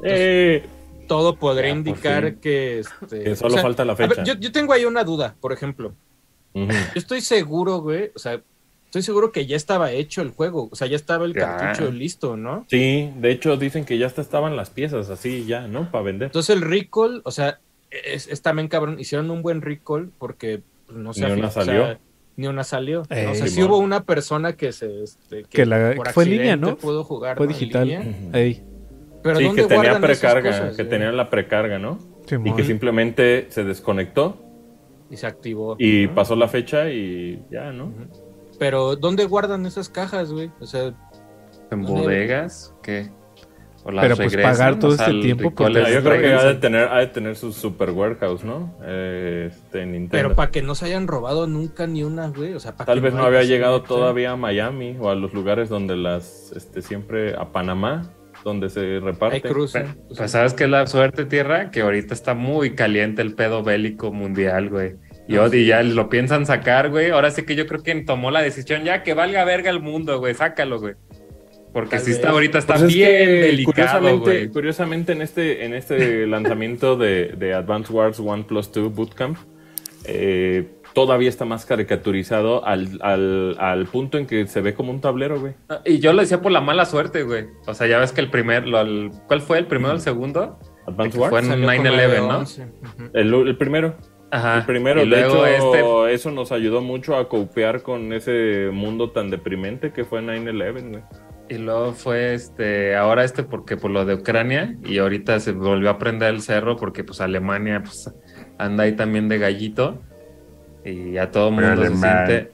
Eh, todo podría Ya, indicar que, este, Que solo o sea, falta la ver, fecha. yo, yo tengo ahí una duda, por ejemplo. Yo estoy seguro, güey, o sea, estoy seguro que ya estaba hecho el juego, o sea, ya estaba el Ya. cartucho listo, ¿no? Sí, de hecho dicen que ya hasta estaban las piezas así ya, ¿no? Para vender. Entonces el recall, o sea, es, es también cabrón, hicieron un buen recall porque pues, no sé, Ni una o sea, salió. ni una salió. Ey. o sea, sí hubo una persona que se este, Que la- por fue en línea, ¿no? pudo jugar Fue ¿no? en digital. Ujú. Ey, Pero sí, ¿dónde que tenía precarga, cosas, que güey? tenía la precarga, ¿no? Y Simón. que simplemente se desconectó y se activó. y ¿no? pasó la fecha y ya, ¿no? Pero ¿dónde guardan esas cajas, güey? O sea, ¿En bodegas? ¿Qué? ¿O las Pero, pues, regresan? pagar todo O sea, este tiempo, pues, es yo creo que ha de tener, ha de tener su super warehouse, ¿no? Eh, este, Nintendo. pero para que no se hayan robado nunca ni una, güey. O sea, para Tal que vez no había llegado todavía a Miami o a los lugares donde las, este, siempre a Panamá, donde se Hay reparten. cruce. Pues, pues, ¿sabes qué es la suerte, Tierra? Que ahorita está muy caliente el pedo bélico mundial, güey. Y, Ah, y ya lo piensan sacar, güey. Ahora sí que yo creo que tomó la decisión ya que valga verga el mundo, güey. Sácalo, güey. Porque Tal si vez. está ahorita está Pues es bien que, delicado, curiosamente, güey. curiosamente en este, en este lanzamiento de, de Advance Wars 1 Plus 2 Bootcamp, eh, todavía está más caricaturizado al, al, al punto en que se ve como un tablero, güey. Y yo lo decía por la mala suerte, güey. O sea, ya ves que el primer, lo- el- ¿cuál fue el primero o el segundo? Advance Que fue Wars. en Salió como 9/11, de ¿no? 11, ujú. El, el primero. Ajá. El primero. Y De luego hecho, este, eso nos ayudó mucho a copiar con ese mundo tan deprimente que fue 9-11, güey. y luego fue este, ahora este porque por lo de Ucrania y ahorita se volvió a prender el cerro porque pues Alemania pues anda ahí también de gallito y ya todo el mundo se siente,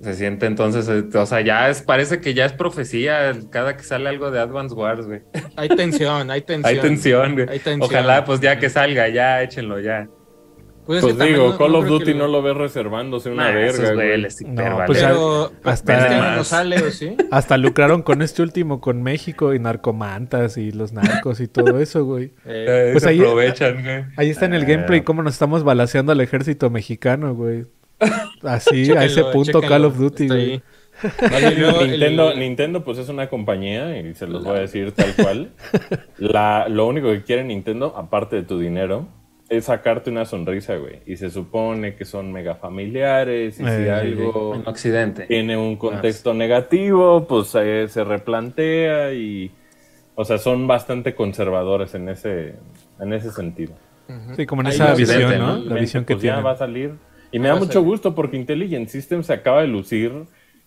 se siente entonces, eh, o sea, ya es, parece que ya es profecía cada que sale algo de Advance Wars, güey. Hay tensión, hay tensión. Hay tensión, güey. Hay tensión. Ojalá pues ya que salga, ya échenlo ya. Pues, es Pues digo, no- Call no of Duty no lo ves reservándose una Nah, verga, güey. pues, Pero hasta- no sale, ¿o sí? Hasta lucraron con este último, con México y narcomantas y los narcos y todo eso, güey. Eh, Pues se ahí- aprovechan, güey. Ahí está en el Eh. gameplay cómo nos estamos balaseando al ejército mexicano, güey. Así, a ese punto chéquenlo, Call of Duty, está güey. el- Nintendo, Nintendo, pues es una compañía, y se los voy a decir tal cual. La, lo único que quiere Nintendo, aparte de tu dinero, es sacarte una sonrisa, güey. Y se supone que son mega familiares, y si Eh, algo En Occidente. tiene un contexto negativo, pues eh, se replantea y. O sea, son bastante conservadores en ese, en ese sentido. Sí, como en Ahí esa visión, ¿no? La visión que pues, ya tiene. va a salir. Y me Va da mucho salir. gusto porque Intelligent System se acaba de lucir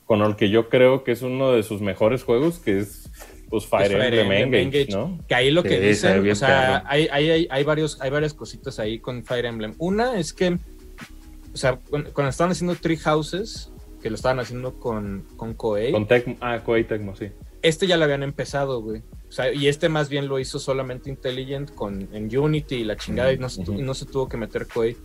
con el que yo creo que es uno de sus mejores juegos, que es pues Fire, Fire Emblem Emblem Engage, Engage. ¿no? Que ahí lo Sí, que ve dicen, o sea, hay, hay, hay, varios, hay varias cositas ahí con Fire Emblem. Una es que, o sea, cuando, cuando estaban haciendo Tree Houses, que lo estaban haciendo con, con Koei, Con Tecmo, ah, Koei Tecmo, sí. este ya lo habían empezado, güey. O sea, y este más bien lo hizo solamente Intelligent con, en Unity y la chingada, y no, se, no se tuvo que meter Koei.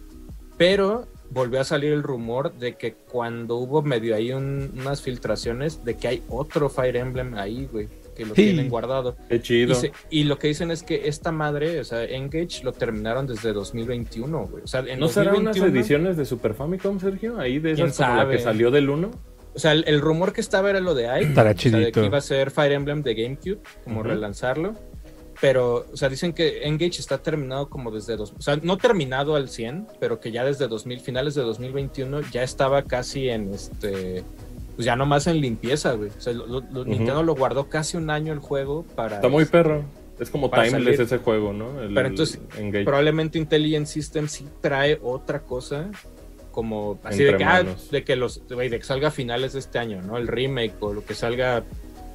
Pero volvió a salir el rumor de que cuando hubo medio ahí un- unas filtraciones, de que hay otro Fire Emblem ahí, güey, que lo Sí. tienen guardado. Qué chido. Y, se- y lo que dicen es que esta madre, o sea, Engage lo terminaron desde 2021, güey. O sea, en ¿No serán unas 2021, ediciones de Super Famicom, Sergio? Ahí de ¿Quién esas como la que salió del 1. O sea, el, el rumor que estaba era lo de AI. Estará O sea, de que iba a ser Fire Emblem de GameCube, como relanzarlo. Pero, o sea, dicen que Engage está terminado como desde dos, o sea, no terminado al 100, pero que ya desde 2000, finales de 2021 ya estaba casi en este, pues ya nomás en limpieza, güey. O sea, lo- lo- lo- Ujú. Nintendo lo guardó casi un año el juego para. Está muy perro. Es como timeless salir. ese juego, ¿no? El- Pero entonces. Probablemente Intelligent System sí trae otra cosa, como así de que, ah, de que los, güey, de que salga a finales de este año, ¿no? El remake o lo que salga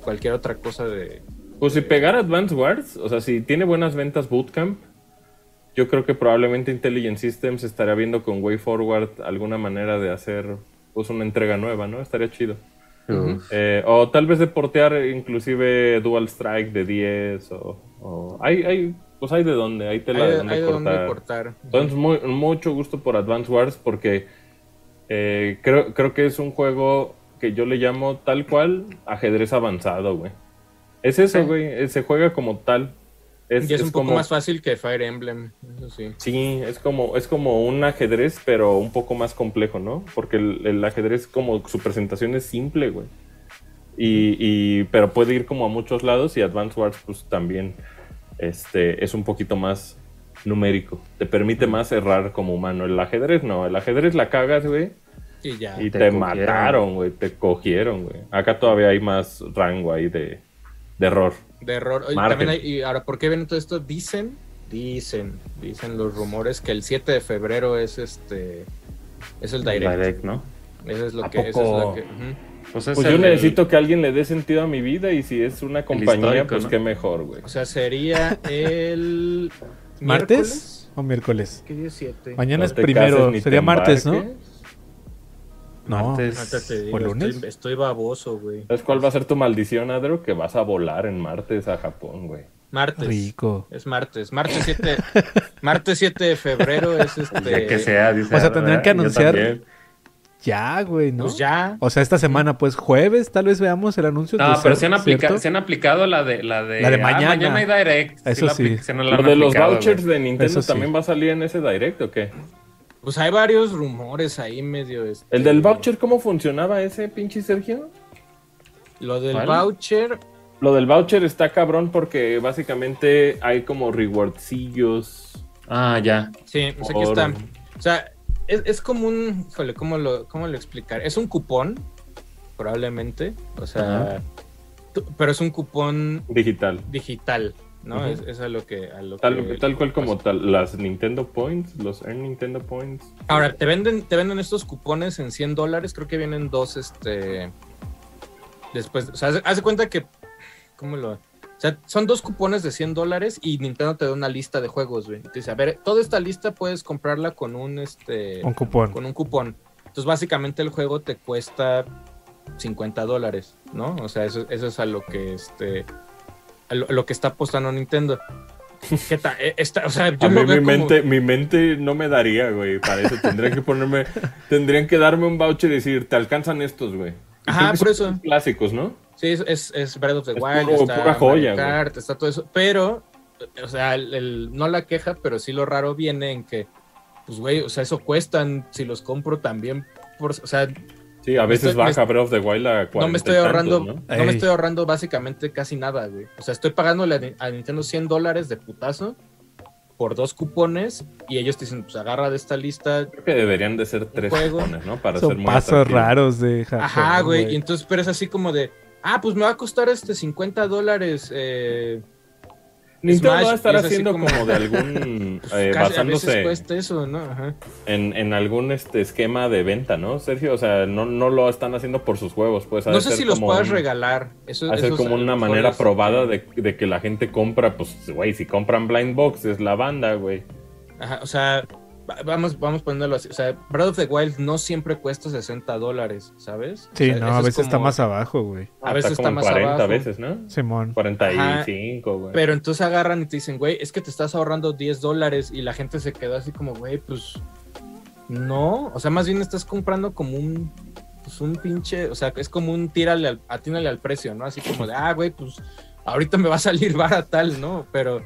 cualquier otra cosa de. Pues si pegar Advance Wars, o sea, si tiene buenas ventas Bootcamp, yo creo que probablemente Intelligent Systems estaría viendo con Way Forward alguna manera de hacer pues una entrega nueva, ¿no? Estaría chido. Eh, o tal vez de portear inclusive Dual Strike de 10 o, o- hay, hay, pues hay de dónde, hay tela Hay, de dónde hay de cortar. dónde cortar. Entonces, muy- mucho gusto por Advance Wars porque eh, creo, creo que es un juego que yo le llamo tal cual ajedrez avanzado, güey. Es eso, Sí. güey. eh, Se juega como tal. Es, y es, es un poco como, más fácil que Fire Emblem, eso sí. Sí, es como, es como un ajedrez, pero un poco más complejo, ¿no? Porque el, el ajedrez, como su presentación es simple, güey. Y, y- pero puede ir como a muchos lados y Advance Wars, pues también este, es un poquito más numérico. Te permite más errar como humano. El ajedrez no, el ajedrez la cagas, güey. Y ya. Y te te, mataron, güey. Te cogieron, güey. Acá todavía hay más rango ahí de, de error. De error. Oye, también hay- y ahora, ¿por qué viene todo esto? Dicen, dicen, dicen los rumores que el 7 de febrero es este. Es el direct. Direct, ¿no? Eso es lo ¿A que. Eso es poco? lo que. Pues, es Pues el- yo necesito que alguien le dé sentido a mi vida y si es una compañía, pues ¿no? qué mejor, güey. O sea, sería el. ¿Martes miércoles. o miércoles? ¿Qué día es 7? Mañana No es primero, sería te martes, ¿no? embarques. No, Martes. Ahorita te digo, ¿O lunes? Estoy, estoy baboso, güey. ¿Sabes cuál va a ser tu maldición, Adro? Que vas a volar en martes a Japón, güey. Martes. rico. Es martes. Martes 7. martes 7 de febrero es El este. día que sea, dice. O sea, tendrían que anunciar-. Ya, güey, ¿no? Pues ya. O sea, esta semana, pues jueves, tal vez veamos el anuncio. No, pero se han, aplica- ¿cierto? se han aplicado la de la de, La de ah, mañana. mañana hay direct. Eso la sí. se nos la ¿Lo han de los aplicado, vouchers güey. de Nintendo Eso sí. también va a salir en ese direct o qué? Pues hay varios rumores ahí medio. este, ¿El del voucher cómo funcionaba ese, pinche Sergio? Lo del ¿Cuál? voucher. Lo del voucher está cabrón porque básicamente hay como rewardcillos. Ah, ya. Sí, pues aquí está. O sea, es, es como un. Híjole, ¿cómo lo, ¿cómo lo explicar? Es un cupón, probablemente. O sea. Ajá. pero es un cupón Digital. digital, ¿no? Es, es a lo que. A lo Tal, que- tal cual como tal, las Nintendo Points, los Earn Nintendo Points. Ahora, te venden, te venden estos cupones en 100 dólares. Creo que vienen dos, este. Después, o sea, haz, haz de cuenta que. ¿Cómo lo.? O sea, son dos cupones de 100 dólares y Nintendo te da una lista de juegos, güey. Te dice, a ver, toda esta lista puedes comprarla con un, este. Un cupón. Con un cupón. Entonces, básicamente, el juego te cuesta 50 dólares, ¿no? O sea, eso, eso es a lo que, este. Lo, que está apostando Nintendo. ¿Qué tal? Está- o sea, yo A mí mi como- mente, mi mente no me daría, güey, para eso. Tendrían que ponerme, tendrían que darme un voucher y decir, te alcanzan estos, güey. Ajá, por son eso. Clásicos, ¿no? Sí, es, es, Breath of the Es Wild, puro- está pura joya, Kart, está todo eso. Pero, o sea, el, el- no la queja, pero sí lo raro viene en que, pues, güey, o sea, eso cuestan, si los compro también, por, o sea, Sí, a veces estoy- me baja Breath of the Wild a 40 no me estoy tantos, ahorrando, ¿no? ¿no? me estoy ahorrando básicamente casi nada, güey. O sea, estoy pagándole a, a Nintendo 100 dólares de putazo por dos cupones y ellos te dicen, pues agarra de esta lista. Creo que deberían de ser tres juego. cupones, ¿no? Para ser Son muy pasos atractivo. raros de Japón. Ajá, güey. Y entonces, pero es así como de, ah, pues me va a costar este 50 dólares. Eh, Nintendo Smash, va a estar es haciendo como- como... de algún... eh, casi a veces basándose cuesta eso, ¿no? Ajá. en, en algún este esquema de venta, ¿no, Sergio? O sea, no, no lo están haciendo por sus juegos, pues. No sé si los puedas un- regalar. Eso, Hacer eso como es- una manera es- probada de, de que la gente compra, pues, güey, si compran Blind Box es la banda, güey. Ajá, o sea, vamos, vamos poniéndolo así. O sea, Breath of the Wild no siempre cuesta 60 dólares, ¿sabes? O Sí, sea, no, a es veces está más abajo, güey. A veces como está en más 40 abajo. veces, ¿no? Simón. 45, güey. Pero entonces agarran y te dicen, güey, es que te estás ahorrando 10 dólares y la gente se quedó así como, güey, pues no. O sea, más bien estás comprando como un, pues un pinche, o sea, es como un tírale al, atínale al precio, ¿no? Así como de, ah, güey, pues ahorita me va a salir vara tal, ¿no? Pero,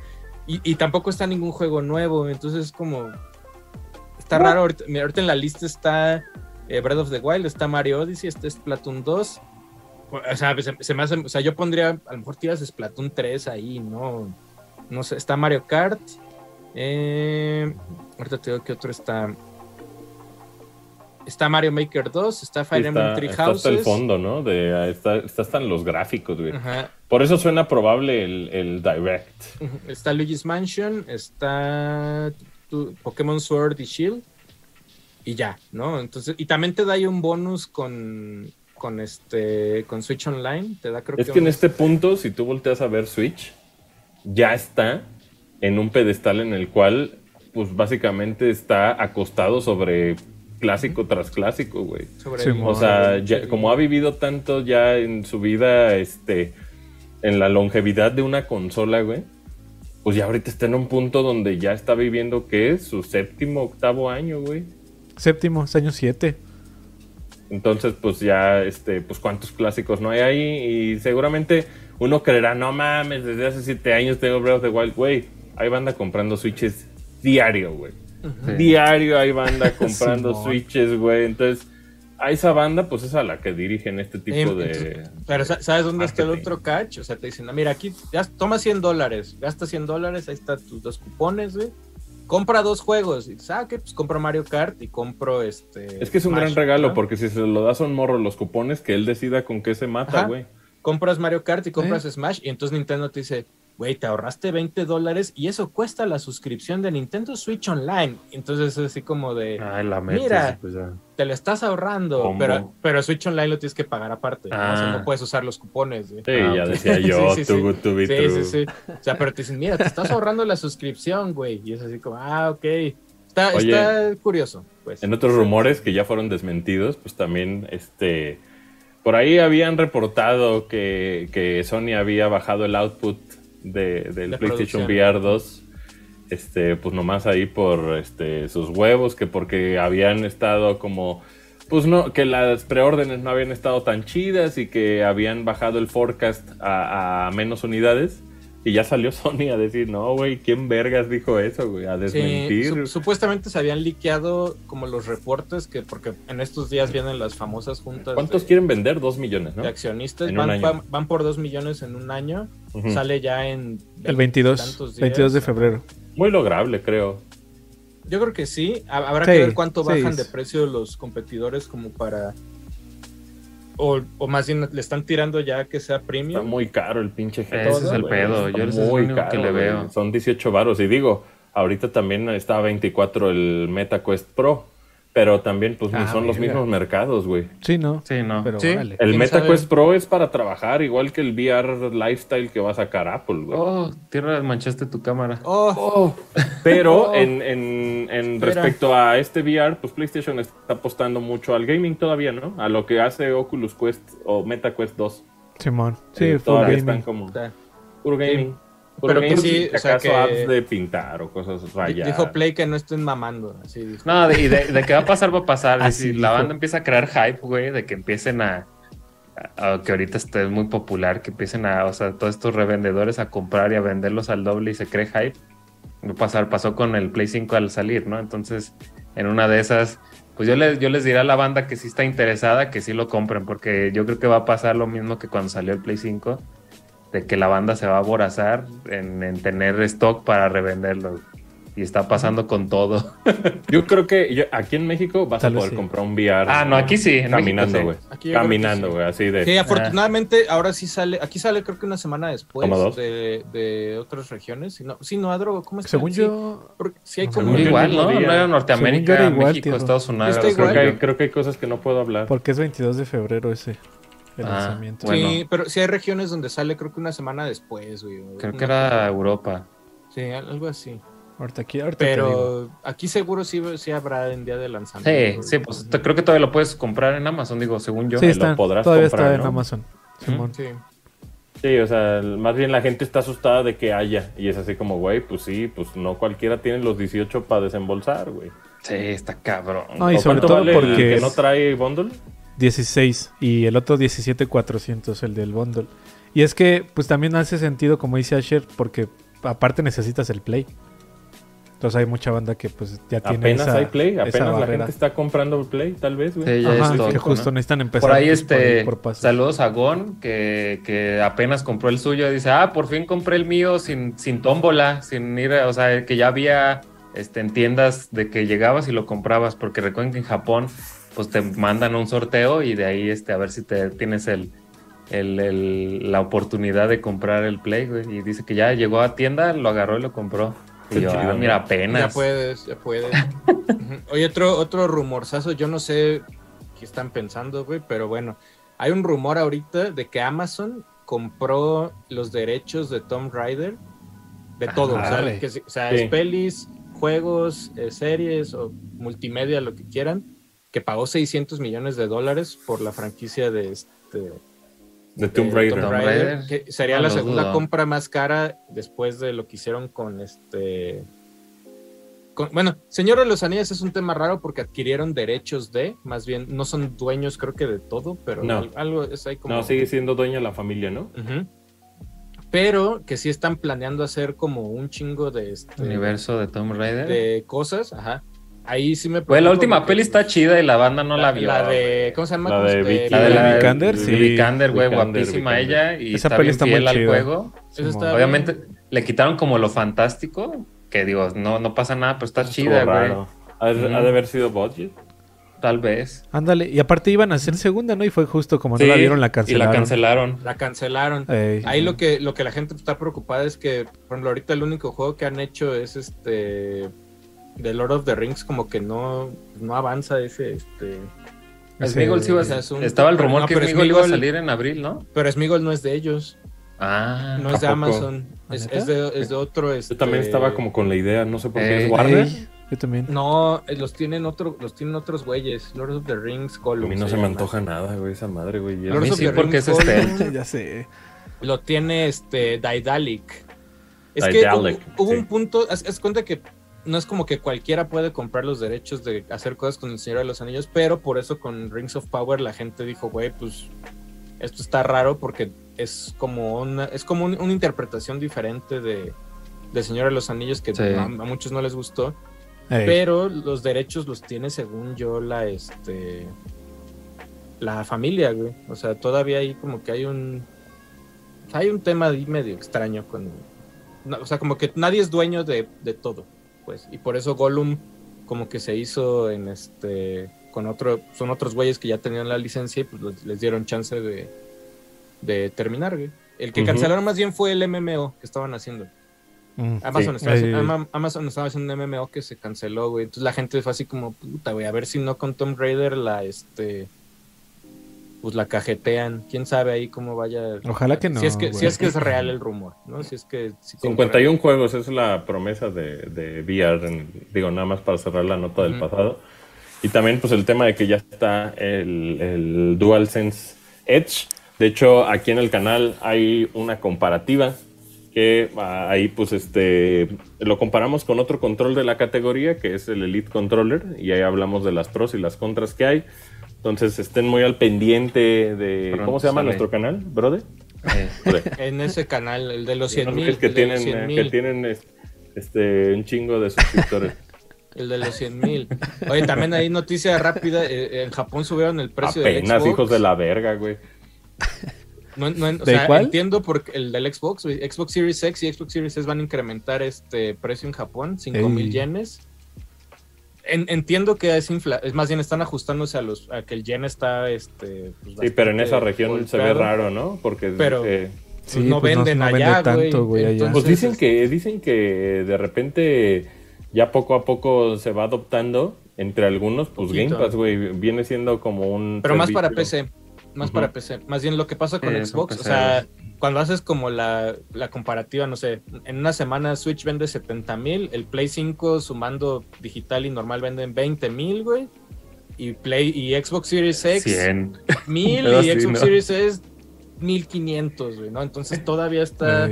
y, y tampoco está ningún juego nuevo, entonces es como, está raro. Ahorita, mira, ahorita en la lista está eh, Breath of the Wild, está Mario Odyssey, está Splatoon 2. O sea, se, se me hace, o sea, yo pondría, a lo mejor tiras Splatoon 3 ahí, ¿no? No sé, está Mario Kart. Eh, ahorita te digo que otro está. Está Mario Maker 2, está Fire Emblem está, Three está hasta el Houses. fondo, ¿no? De, está, está hasta en los gráficos, güey. Ajá. Por eso suena probable el, el Direct. Está Luigi's Mansion, está tu- Pokémon Sword y Shield. Y ya, ¿no? Entonces, y también te da ahí un bonus con, con este con Switch Online. Te da creo Es que en un- este punto, si tú volteas a ver Switch, ya está en un pedestal en el cual, pues básicamente está acostado sobre clásico tras clásico, güey. Sí, O sea, ya- como ha vivido tanto ya en su vida, este, en la longevidad de una consola, güey, pues ya ahorita está en un punto donde ya está viviendo, ¿qué es? Su séptimo, octavo año, güey. Séptimo, es año 7. Entonces, pues ya, este, pues cuántos clásicos no hay ahí y seguramente uno creerá, no mames, desde hace siete años tengo Breath of the Wild, güey. Hay banda comprando Switches diario, güey. Sí. Diario hay banda comprando. Switches, güey. Entonces, a esa banda, pues es a la que dirigen este tipo Eh, de... entonces, Pero sa- ¿sabes dónde está el otro catch? O sea, te dicen, "Ah, mira, aquí ya toma 100 dólares, gasta 100 dólares, ahí están tus dos cupones, güey. compra dos juegos. Y dices, ah, pues compro Mario Kart y compro este. Es que es un Smash, gran regalo, ¿no? porque si se lo das a un morro los cupones, que él decida con qué se mata, Ajá. güey. compras Mario Kart y compras Smash y entonces Nintendo te dice, güey, te ahorraste 20 dólares y eso cuesta la suscripción de Nintendo Switch Online. Entonces es así como de, Ay, la metes, Mira. pues ya. Te lo estás ahorrando, pero, pero Switch Online lo tienes que pagar aparte. ¿no? O sea, Ah. no puedes usar los cupones. güey. Sí, Ah, ya decía yo, Sí, sí, too good to be Sí, true. sí, sí. O sea, pero te dicen, mira, te estás ahorrando la suscripción, güey. Y es así como, ah, ok. Está, Oye, está curioso, pues. En otros rumores que ya fueron desmentidos, pues también, este, por ahí habían reportado que, que Sony había bajado el output de, del De PlayStation producción. VR 2, este, pues nomás ahí por este, sus huevos, que porque habían estado como, pues no, que las preórdenes no habían estado tan chidas y que habían bajado el forecast a, a menos unidades. Y ya salió Sony a decir, no, güey, ¿quién vergas dijo eso, güey? A Sí, desmentir. su- supuestamente se habían liqueado como los reportes que, porque en estos días vienen las famosas juntas ¿Cuántos de, quieren vender? Dos millones, ¿no? de accionistas, van, van, van por dos millones en un año, Ujú. sale ya en El 22, tantos días. 22 de febrero. Muy lograble, creo. Yo creo que sí, ha- habrá Sí, que ver cuánto bajan de precio los competidores como para... O, o más bien le están tirando ya que sea Está premium. muy caro el pinche Ese es el pedo, Está yo ese es el único que le veo. Son 18 varos. Y digo, ahorita también está a 24 el MetaQuest Pro. Pero también, pues, ni Ah, son los mismos mercados, güey. Sí, ¿no? Sí, no. Pero Sí. El ¿Quién MetaQuest? Pro es para trabajar, igual que el VR Lifestyle que va a sacar Apple, güey. Oh, tierra, manchaste tu cámara. Oh, Pero Oh. en, en- en respecto a este VR, pues PlayStation está apostando mucho al gaming todavía, ¿no? A lo que hace Oculus Quest o MetaQuest 2. Simón. Sí, Eh, full todavía gaming. están como está. puro gaming. Pero que sí, si o sea, acaso que- apps de pintar o cosas rayadas. Dijo Play que no estén mamando. Así dijo. No, de, y de, de que va a pasar, va a pasar. Y Así si la banda empieza a crear hype, güey, de que empiecen a, a- a- que ahorita está muy popular, que empiecen a, o sea, todos estos revendedores a comprar y a venderlos al doble y se cree hype. Va a pasar, pasó con el Play 5 al salir, ¿no? Entonces, en una de esas, pues yo les, yo les diré a la banda que sí está interesada, que sí lo compren, porque yo creo que va a pasar lo mismo que cuando salió el Play 5, de que la banda se va a aborazar en, en tener stock para revenderlo. Y está pasando con todo. Yo creo que yo- aquí en México vas Tal a poder sí. comprar un VR. Ah, no, aquí sí, en Caminando, güey. sí. Aquí yo creo que Caminando, sí. güey, así de. Sí, afortunadamente ahora sí sale, aquí sale creo que una semana después ¿Como dos? de, de otras regiones. No, sí, no, Adro, ¿cómo es? Según sí, yo, sí hay como... Igual, ¿no? No era Norteamérica, igual, México, tío. Estados Unidos. Creo, que hay, creo que hay cosas que no puedo hablar. porque es 22 de febrero ese el Ah, lanzamiento. bueno. Sí, pero sí hay regiones donde sale creo que una semana después, güey. Creo una- que era Europa. Sí, algo así. Ahorita aquí, ahorita. Pero aquí seguro sí, sí habrá en día de Sí, lanzamiento. sí, pues te- creo que todavía lo puedes comprar en Amazon, digo, según yo. sí, lo está, podrás todavía comprar, está en. Amazon. Simón. Sí. Sí, o sea, más bien la gente está asustada de que haya. Y es así como, güey, pues sí, pues no cualquiera tiene los 18 para desembolsar, güey. Sí, está cabrón. No, y ¿O sobre cuánto todo vale el porque que es no trae bundle? 16 y el otro 17,400 el del bundle. Y es que pues también hace sentido como dice Asher porque aparte necesitas el play. Entonces hay mucha banda que pues ya tiene Apenas esa, hay play, esa apenas la barrera. gente está comprando el play, tal vez, güey. Sí, ya Ajá, es todo, que justo ¿no? necesitan empezar Por ahí, este, por saludos a Gon, que, que apenas compró el suyo. Dice, ah, por fin compré el mío sin, sin tómbola, sin ir, o sea, que ya había este, en tiendas de que llegabas y lo comprabas, porque recuerden que en Japón, pues te mandan un sorteo y de ahí, este, a ver si te tienes el, el- el- la oportunidad de comprar el Play, güey. Y dice que ya llegó a tienda, lo agarró y lo compró. Y yo, chido, ah, mira, Ya apenas. puedes, ya puedes. Oye, otro, otro rumorzazo, yo no sé qué están pensando, güey, pero bueno, hay un rumor ahorita de que Amazon compró los derechos de Tomb Raider, de todo, o sea, Arre. que, o sea, Sí. es pelis, juegos, eh, series o multimedia, lo que quieran, que pagó 600 millones de dólares por la franquicia de este De Tomb de Raider. Tomb que sería No la segunda compra más cara después de lo que hicieron con este. con- bueno, Señor de los Anillos es un tema raro porque adquirieron derechos de, más bien, no son dueños, creo que de todo, pero No. al- algo es ahí como. No, sigue siendo dueña la familia, ¿no? Pero que sí están planeando hacer como un chingo de este. Universo de Tomb Raider. de cosas, ajá. Ahí sí me. Güey, la última peli está chida y la banda no la, vio. La de. ¿Cómo se llama? La de Vicky. La de la Vikander, sí. Vikander, güey, guapísima Vikander. ella y Esa está peli bien está muy al chida. juego. Esa Simón. está- Obviamente le quitaron como lo fantástico, que digo, no, no pasa nada, pero está chida, güey. ¿Ha, ha de haber sido budget? Tal vez. Ándale, y aparte iban a hacer segunda, ¿no? Y fue justo como Sí, no la vieron, la Y cancelaron. la cancelaron. La cancelaron. Ey. Ahí lo que, lo que la gente está preocupada es que, por ejemplo, ahorita el único juego que han hecho es este. The Lord of the Rings, como que no, no avanza ese. este Smigol sí iba a asunto. Estaba el rumor no, que pero Smigol iba a salir en abril, ¿no? Pero Smigol no es de ellos, Ah. no es de ¿a poco? Amazon, ¿Ah, es, de, es de otro. Este... Yo también estaba como con la idea, no sé por qué Eh, es Warner. Ey, yo también. No, eh, los tienen otro, los tienen otros güeyes. Lord of the Rings, A Gollum. mí no se me antoja nada, güey, esa madre, güey. ya. A Lord mí of sí, the porque Rings, es stealth. ya sé. Lo tiene este Daedalic. Es Daedalic, que hubo, hubo sí. un punto, haz, haz cuenta que no es como que cualquiera puede comprar los derechos de hacer cosas con el Señor de los Anillos, pero por eso con Rings of Power la gente dijo, güey, pues esto está raro porque es como una, es como un- una interpretación diferente de, de Señor de los Anillos que Sí. a, a muchos no les gustó, pero los derechos los tiene según yo la este la familia, güey. O sea, todavía hay como que hay un hay un tema ahí medio extraño con no, o sea, como que nadie es dueño de, de todo, pues, y por eso Gollum como que se hizo en este con otro son otros güeyes que ya tenían la licencia y pues les, les dieron chance de de terminar, güey. El que cancelaron más bien fue el MMO que estaban haciendo. Mm. Amazon, Sí. estaba, haciendo, Ey. Ama- Amazon estaba haciendo un MMO que se canceló, güey. Entonces la gente fue así como, puta, güey, a ver si no con Tomb Raider la, este, pues la cajetean. Quién sabe ahí cómo vaya. Ojalá que no, Si es que, güey. si es, que es real el rumor, ¿no? Si es que. si 51 juegos es la promesa de, de VR, en- digo, nada más para cerrar la nota del pasado. Y también, pues, el tema de que ya está el, el DualSense Edge. De hecho, aquí en el canal hay una comparativa que ah, ahí, pues, este, lo comparamos con otro control de la categoría, que es el Elite Controller, y ahí hablamos de las pros y las contras que hay. Entonces, estén muy al pendiente de... Pronto ¿Cómo se llama sale. nuestro canal, brother? Eh, Brother. En ese canal, el de los No 100 sé, mil. es que el de tienen, 100 eh, que tienen es- este, un chingo de suscriptores. El de los 100 mil. Oye, también hay noticia rápida. eh, en Japón subieron el precio del Apenas, Xbox. hijos de la verga, güey. No, no, o ¿De sea, cuál? entiendo porque el del Xbox, Xbox Series X y Xbox Series S van a incrementar este precio en Japón, 5 mil yenes. En- entiendo que es infla, es más bien están ajustándose a los a que el yen está este pues, Sí, pero en esa región se ve raro, ¿no? Porque Pero- eh, Sí, no pues venden no vende allá, güey. tanto, güey, allá. Entonces, pues dicen es- que dicen que de repente ya poco a poco se va adoptando entre algunos, pues Poquito. Game Pass, güey, viene siendo como un Pero más para. PC. Más para PC. Más bien lo que pasa con Xbox. O sea, cuando haces como la, la comparativa, no sé, en una semana Switch vende 70 mil, el Play 5 sumando digital y normal venden 20 mil, güey. Y Play y Xbox Series X 100. mil y sí, Xbox ¿no? Series S 1500, güey, ¿no? Entonces todavía está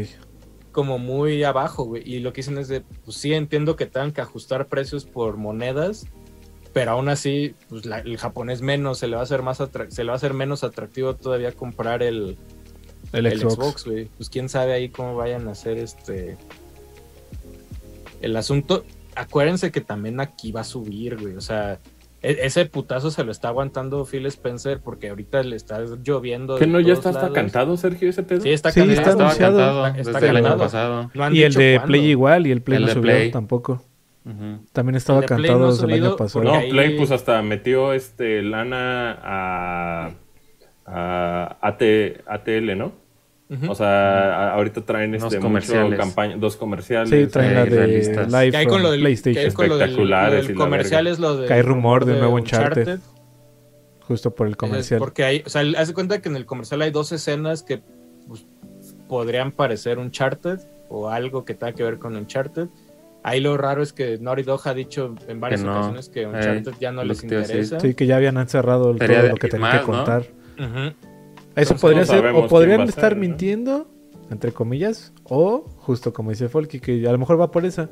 como muy abajo, güey. Y lo que dicen es de, pues sí, entiendo que tengan que ajustar precios por monedas, pero aún así, pues la- el japonés menos, se le va a hacer más se le va a hacer menos atractivo todavía comprar el, El, el Xbox. Güey. Pues quién sabe ahí cómo vayan a hacer este el asunto. Acuérdense que también aquí va a subir, güey. O sea, e- ese putazo se lo está aguantando Phil Spencer porque ahorita le está lloviendo. ¿Que no ya está hasta cantado, Sergio, ese pedo? Sí, está Sí, cantado. está Estaba anunciado. cantado Está desde el año pasado. No Y el de cuándo. Play igual, y el Play El no de subió Play. tampoco. También estaba El cantado no desde el año pasado. No, ahí- Play pues hasta metió este lana a, a AT, ATL, ¿no? Ujú. O sea, ahorita traen este mucho comerciales. campaña, dos comerciales. Sí, traen la Ahí de realistas. Live que hay con lo del, que hay PlayStation. con lo del- Espectaculares lo del y la comercial es lo de Que hay rumor de un nuevo Uncharted. Justo por el Eh, comercial. Porque hay, o sea, hace cuenta que en el comercial hay dos escenas que pues, podrían parecer Uncharted o algo que tenga que ver con Uncharted. Ahí lo raro es que Naughty Dog ha dicho en varias Que no. ocasiones que Uncharted Eh, ya no lo les interesa. Sí, que ya habían cerrado Sería todo de lo que tenían que más, ¿no? contar. Ujú. Eso podría no ser, o podrían estar ser, ¿no? mintiendo, entre comillas, o justo como dice Folky, que a lo mejor va por esa,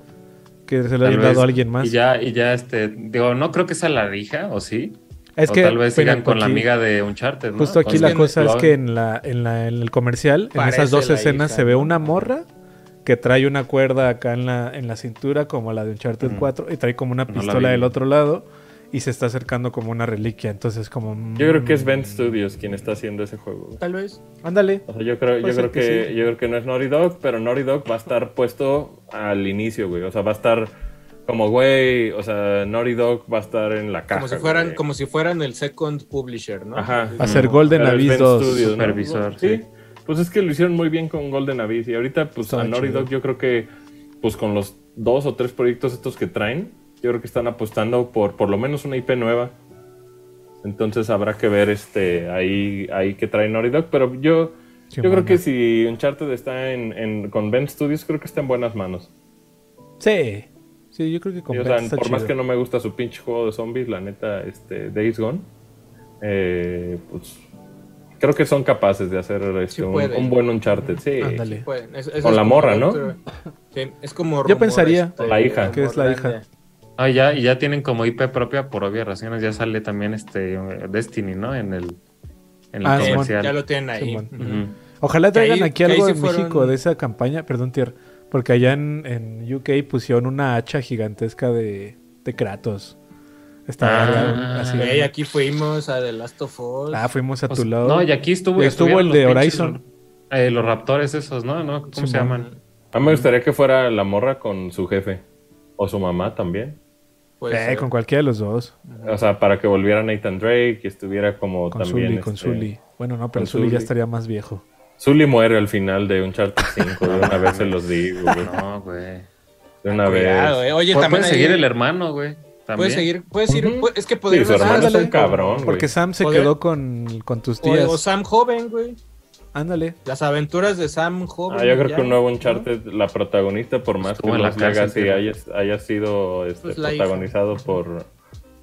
que se lo hayan dado a alguien más. Y ya, y ya, este, digo, no creo que sea la hija, ¿o sí? es o que tal vez sigan con la amiga de Uncharted, ¿no? Justo aquí Pues la cosa es que en, la, en, la, en el comercial, en esas dos escenas, hija, se ve una morra que trae una cuerda acá en la, en la cintura, como la de Uncharted Ujú. 4, y trae como una No pistola del otro lado. Y se está acercando como una reliquia. Entonces, como. Yo creo que es mm, Bend Studios quien está haciendo ese juego. güey. Tal vez. Ándale. O sea, yo creo, yo creo que que, sí. yo creo que no es Naughty Dog, pero Naughty Dog va a estar puesto al inicio, güey. O sea, va a estar como, güey, o sea, Naughty Dog va a estar en la caja. Como si fueran, güey. como si fueran el second publisher, ¿no? Ajá. Va a ser Golden Abyss Bend 2. Studios, ¿no? Supervisor, Sí. sí. Pues es que lo hicieron muy bien con Golden Abyss. Y ahorita, pues Estaba a Naughty chido. Dog yo creo que, pues con los dos o tres proyectos estos que traen, yo creo que están apostando por por lo menos una IP nueva. Entonces habrá que ver este ahí, ahí que trae Naughty Dog. Pero yo, yo creo que si Uncharted está en, en, con Bend Studios, creo que está en buenas manos. Sí. Sí, yo creo que con Y, o sea, Beth está por más que no me gusta su pinche juego de zombies, la neta, este, Days Gone, eh, pues creo que son capaces de hacer este, Sí un, buen Uncharted. Sí, Ándale. Es- eso Con es la morra, ¿no? Sí, es como Yo pensaría. este, La hija. Que es la hija. Ah, ya, y ya tienen como IP propia por obvias razones. Ya sale también este Destiny, ¿no? En el, en el Ah, comercial. ya lo tienen ahí. Ojalá ahí- traigan aquí algo fueron- México de esa campaña. Perdón, Tier. Porque allá en, en UK pusieron una hacha gigantesca de, de Kratos. Está Ah. así. Ey, aquí fuimos a The Last of Us. Ah, fuimos a Pues, tu lado. no, y aquí estuvo. Y estuvo el de pinches- Horizon. eh, los raptores esos, ¿no? ¿No? ¿Cómo se llaman? A mí me gustaría que fuera la morra con su jefe. O su mamá también. Puede Eh, ser. con cualquiera de los dos. O sea, para que volviera Nathan Drake y estuviera como Con también. Zully, con este, Zully. Bueno, no, pero con Zully ya estaría más viejo. Zully muere al final de Uncharted 5. De una vez se los digo, güey. No, güey. De una Cuidado, vez. eh. Oye, también Puede ahí- seguir el hermano, güey. También. Puedes seguir, puedes ir, Ujú. pu- es que Sí, podrías su hermano es un cabrón, güey. Porque Sam se Poder- quedó con, con tus o, tías. o Sam joven, güey. Ándale. Las aventuras de Sam joven. Ah, yo creo ya, que un nuevo ¿no? Uncharted, la protagonista, por más Estuvo que en la los cárcel, Legacy pero- haya, haya sido este, Pues hija. protagonizado por,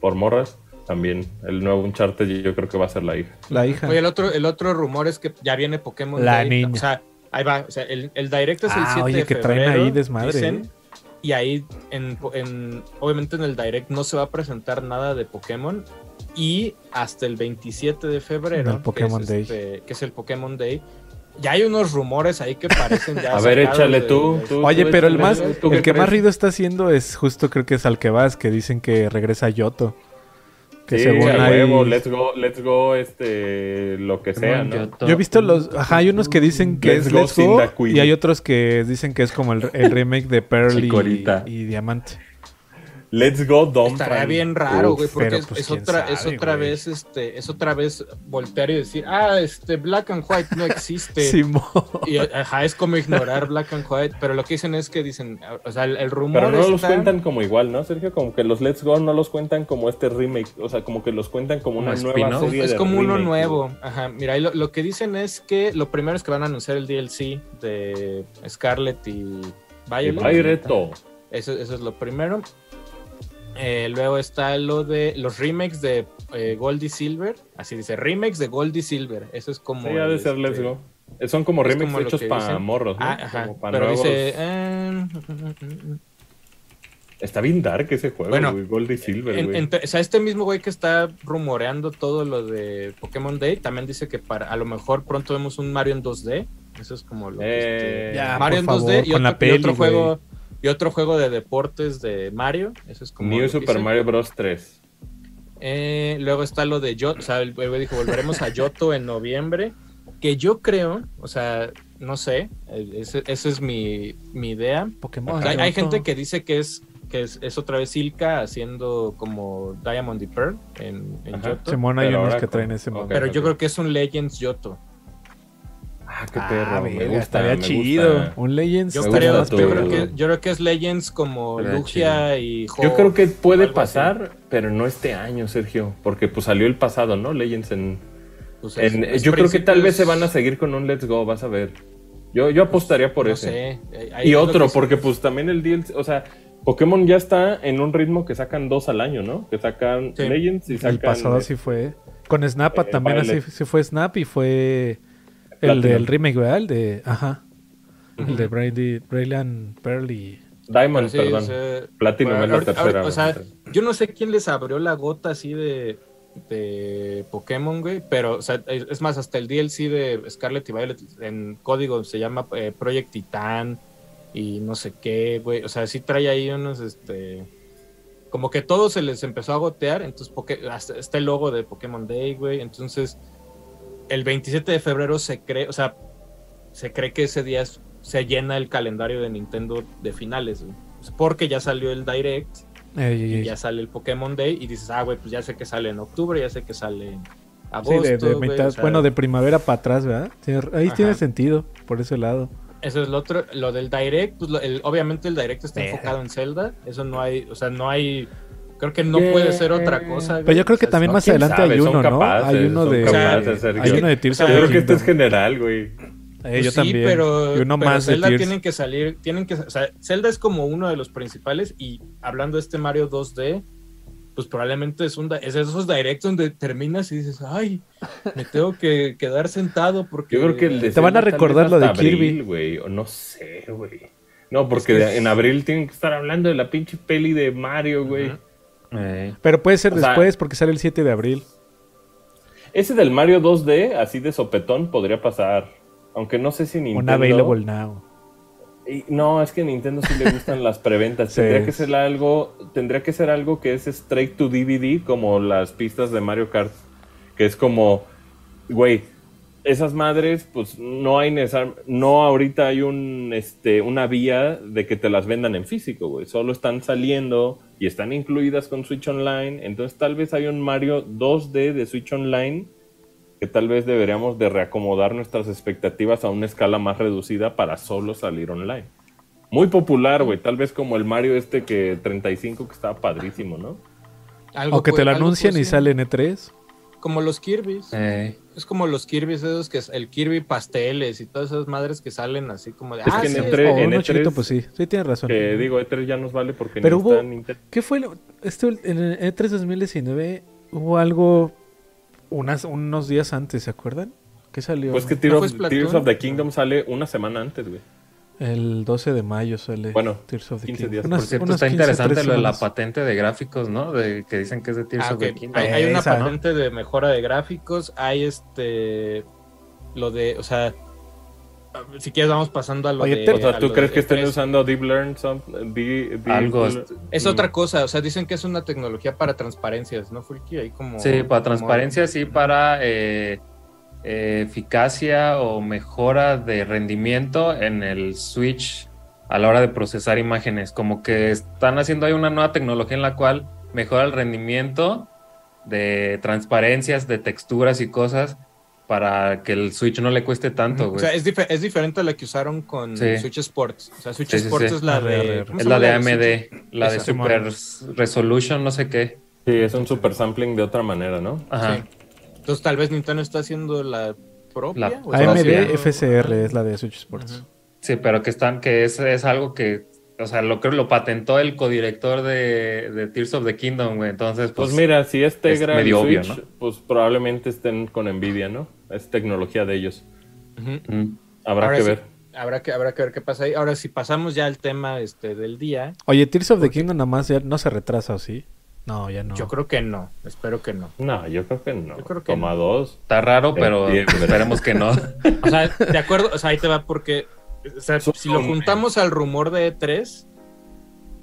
por morras, también el nuevo Uncharted yo creo que va a ser la hija. La hija. Oye, el otro, el otro rumor es que ya viene Pokémon La Day. niña. O sea, ahí va. O sea, el, el direct es el Ah, 7 oye, de que traen ahí desmadre, dicen, ¿eh? Y ahí, en, en- obviamente en el direct no se va a presentar nada de Pokémon. Y hasta el 27 de febrero, que, es Day. este- que es el Pokémon Day, ya hay unos rumores ahí que parecen ya A ver, échale de- tú. de- tú- Oye, tú pero el más, ¿tú el que más ruido está haciendo es justo creo que es al que vas, que dicen que regresa Yoto. Que Sí, según a ahí- huevo, let's go, let's go, este, lo que sea, ¿no? Yoto. Yo he visto los, ajá, hay unos que dicen que Let's es go Let's Go y hay otros que dicen que es como el, el remake de Pearl y Diamante. Let's go, Dom. Estaría bien raro, güey, porque es, pues, es otra, es otra güey. vez, este, es otra vez voltear y decir, ah, este, Black and White no existe. Simón. Y ajá, es como ignorar Black and White, pero lo que dicen es que dicen, o sea, el, el rumor Pero no los cuentan como igual, ¿no, Sergio? Como que los Let's Go no los cuentan como este remake. O sea, como que los cuentan como una Como nueva serie es de como uno remake, nuevo. Ajá, mira, lo, lo que dicen es que lo primero es que van a anunciar el DLC de Scarlet y Y Violet. Eso, eso es lo primero. Eh, luego está lo de los remakes de eh, Gold y Silver. Así dice, remakes de Gold y Silver. Eso es como. Sí, ha de ser este, Let's Go. Eh, Son como es remakes como hechos para morros, ¿no? Ah, ajá. Como pa' Pero nuevos- dice. eh, Está bien dark ese juego, Bueno, güey. Gold y Silver, en- güey. entre- o sea, este mismo güey que está rumoreando todo lo de Pokémon Day también dice que para a lo mejor pronto vemos un Mario en 2D. Eso es como lo que, Eh, este, Ya, Mario en 2D favor, y con otro, la peli, y otro güey. Y otro juego de deportes de Mario. Eso es como New Super. Mario Bros. 3. Eh, luego está lo de Yoto, o sea, el güey dijo, volveremos a Yoto en noviembre, que yo creo, o sea, no sé, ese- esa es mi, mi idea. Pokémon. O sea, hay, gente que dice que es que es, es otra vez Silka haciendo como Diamond y Pearl en, en. Yoto. Simón hay Pero unos que traen ese yo creo que es un Legends Yoto. Ah, qué Ah, perro. me verga, gusta, estaría me chido. gusta. Un Legends. Yo, Me estaría creo, yo, creo que, yo creo que es Legends como Estaría Lugia y Ho- Yo creo que puede así. pasar, pero no este año, Sergio. Porque pues salió el pasado, ¿no? Legends en... Pues es- en- es yo creo que tal vez se van a seguir con un Let's Go, vas a ver. Yo, yo apostaría por no ese. sé, ahí Y otro, que- porque pues también el DLC, o sea, Pokémon ya está en un ritmo que sacan dos al año, ¿no? Que sacan Sí. Legends y sacan... El pasado eh, sí fue. Con Snap eh, también así Violet. sí fue Snap y fue el del remake, ¿verdad? El de. Ajá. El de Brady, Brilliant Pearl y. Diamond, Sí, perdón. o sea, Platinum bueno, es la ahorita- tercera. ahorita- o sea, yo no sé quién les abrió la gota así de, de Pokémon, güey, pero, o sea, es más, hasta el DLC de Scarlet y Violet en código se llama eh, Project Titan y no sé qué, güey, o sea, sí trae ahí unos, este, como que todo se les empezó a gotear, entonces Poké- hasta está el logo de Pokémon Day, güey, entonces el 27 de febrero se cree, o sea, se cree que ese día es- se llena el calendario de Nintendo de finales, güey. Porque ya salió el Direct, Ey, y ey. ya sale el Pokémon Day y dices, ah, güey, pues ya sé que sale en octubre, ya sé que sale en Sí, agosto. de, de güey, mitad- o sea, bueno, de primavera para atrás, ¿verdad? Ahí Ajá. tiene sentido, por ese lado. Eso es lo otro, lo del Direct, pues lo- el- obviamente el Direct está enfocado en Zelda, eso no hay, o sea, no hay, creo que no puede ser otra cosa. güey. Pero yo creo que O sea, también no, más ¿quién adelante sabe? hay uno, ¿no? capaces, Hay uno de, capaces, hay uno de Tears Yo creo que esto es general, güey. Eh, Pues yo sí, también. pero, y uno pero más de Zelda Tears. tienen que salir, tienen que, o sea, Zelda es como uno de los principales y hablando de este Mario 2D, pues probablemente es un es de esos directs donde terminas y dices, ay, me tengo que quedar sentado porque Yo creo que el de Te van a recordar lo de Kirby. güey, o no sé, güey. No, porque Es que de- es- en abril tienen que estar hablando de la pinche peli de Mario, güey. Eh, Pero puede ser O sea- después porque sale el 7 de abril. Ese del Mario 2D, así de sopetón, podría pasar. Aunque no sé si Nintendo... Un available now. Y- no, es que a Nintendo sí le gustan las preventas. Sí. Tendría que ser algo, tendría que ser algo que es straight to DVD, como las pistas de Mario Kart. Que es como, güey, esas madres, pues no hay necesar- no ahorita hay un este una vía de que te las vendan en físico, güey. Solo están saliendo y están incluidas con Switch Online. Entonces tal vez hay un Mario 2D de Switch Online que tal vez deberíamos de reacomodar nuestras expectativas a una escala más reducida para solo salir online. Muy popular, güey. Tal vez como el Mario este que 35 que estaba padrísimo, ¿no? algo O que te lo puede y sale en E E3. como los Kirby's. eh, Es como los Kirby's esos que es el Kirby pasteles y todas esas madres que salen así como de Es ah, que en sí, E3 O en uno E3 chiquito, pues sí. Sí, tienes razón. Que digo, E3 ya nos vale porque Pero ni hubo- está. ¿Qué fue? lo- Este, en el E3 2019 hubo algo unas, unos días antes, ¿se acuerdan? ¿Qué salió? Pues que ¿No Tears of? Tears of the Kingdom sale una semana antes, güey. El 12 de mayo sale Bueno, Tears of the 15 Kingdom. días. Unas- por cierto, está 15, interesante lo de la patente de gráficos, ¿no? De que dicen que es de Tears Ah, of the. Kingdom. hay, hay una Esa, ¿no? patente de mejora de gráficos, hay este lo de, o sea, si quieres vamos pasando a lo Oye, de O sea, ¿tú crees de que estén E3. usando Deep Learn? some- Deep- Algo, Es Mm. otra cosa, o sea, dicen que es una tecnología para transparencias, ¿no, Fulky? Ahí como Sí, para como- transparencia, sí, para eh, eh, eficacia o mejora de rendimiento en el Switch a la hora de procesar imágenes. Como que están haciendo ahí una nueva tecnología en la cual mejora el rendimiento de transparencias, de texturas y cosas para que el Switch no le cueste tanto, O güey. sea, es, dife- es diferente a la que usaron con Sí. Switch Sports. O sea, Switch Sí, sí, Sports sí. es la de. arre, arre. ¿cómo es la de Switch? AMD, la de Esa. Super Resolution, no sé qué. Sí, es un super sampling de otra manera, ¿no? Ajá. Entonces tal vez Nintendo está haciendo la propia. La- AMD haciendo- FSR es la de Switch Sports. Sí, pero que están, que es, es algo que, o sea, lo creo lo patentó el codirector de, de Tears of the Kingdom, güey. Entonces, Pues, pues, mira, si es Tegra es medio y obvio, ¿no? pues probablemente estén con Nvidia, ¿no? Es tecnología de ellos. Habrá Ahora que sí, ver. Habrá que, habrá que ver qué pasa ahí. Ahora, si pasamos ya al tema este, del día, Oye, Tears of the Kingdom nada más ya no se retrasa, ¿o sí? No, ya no. yo creo que no. Espero que no. No, yo creo que no. Yo creo que Toma no. dos. está raro, pero Entiendo. esperemos que no. O sea, de acuerdo, o sea, ahí te va porque, o sea, si lo juntamos al rumor de E3,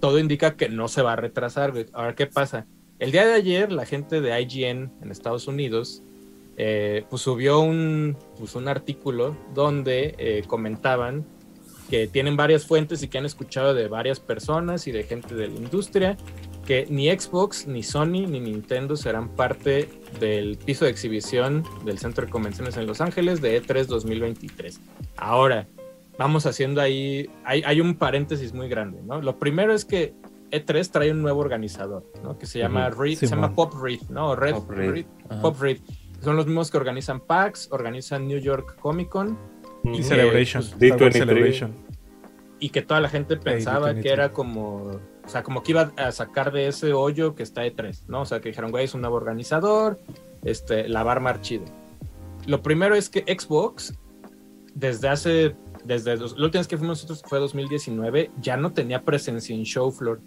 todo indica que no se va a retrasar. güey. Ahora, ¿qué pasa? El día de ayer, la gente de IGN en Estados Unidos, eh, pues subió un, pues, un artículo donde eh, comentaban que tienen varias fuentes y que han escuchado de varias personas y de gente de la industria que ni Xbox, ni Sony, ni Nintendo serán parte del piso de exhibición del Centro de Convenciones en Los Ángeles de E E3 2023. Ahora, vamos haciendo ahí, hay, hay un paréntesis muy grande, ¿no? Lo primero es que E3 trae un nuevo organizador, ¿no? Que se llama. Reed- se llama Pop Reed, ¿no? O Red, Pop Reed. Pop Reed. Son los mismos que organizan PAX, organizan New York Comic Con Y. Celebration. pues, Star Wars D23. Celebration. y que toda la gente pensaba D23. que era como, o sea, como que iba a sacar de ese hoyo que está E3, ¿no? O sea, que dijeron, güey, es un nuevo organizador, este, la va a chido. Lo primero es que Xbox, desde hace, desde los, la última vez que fuimos nosotros fue 2019, ya no tenía presencia en show floor.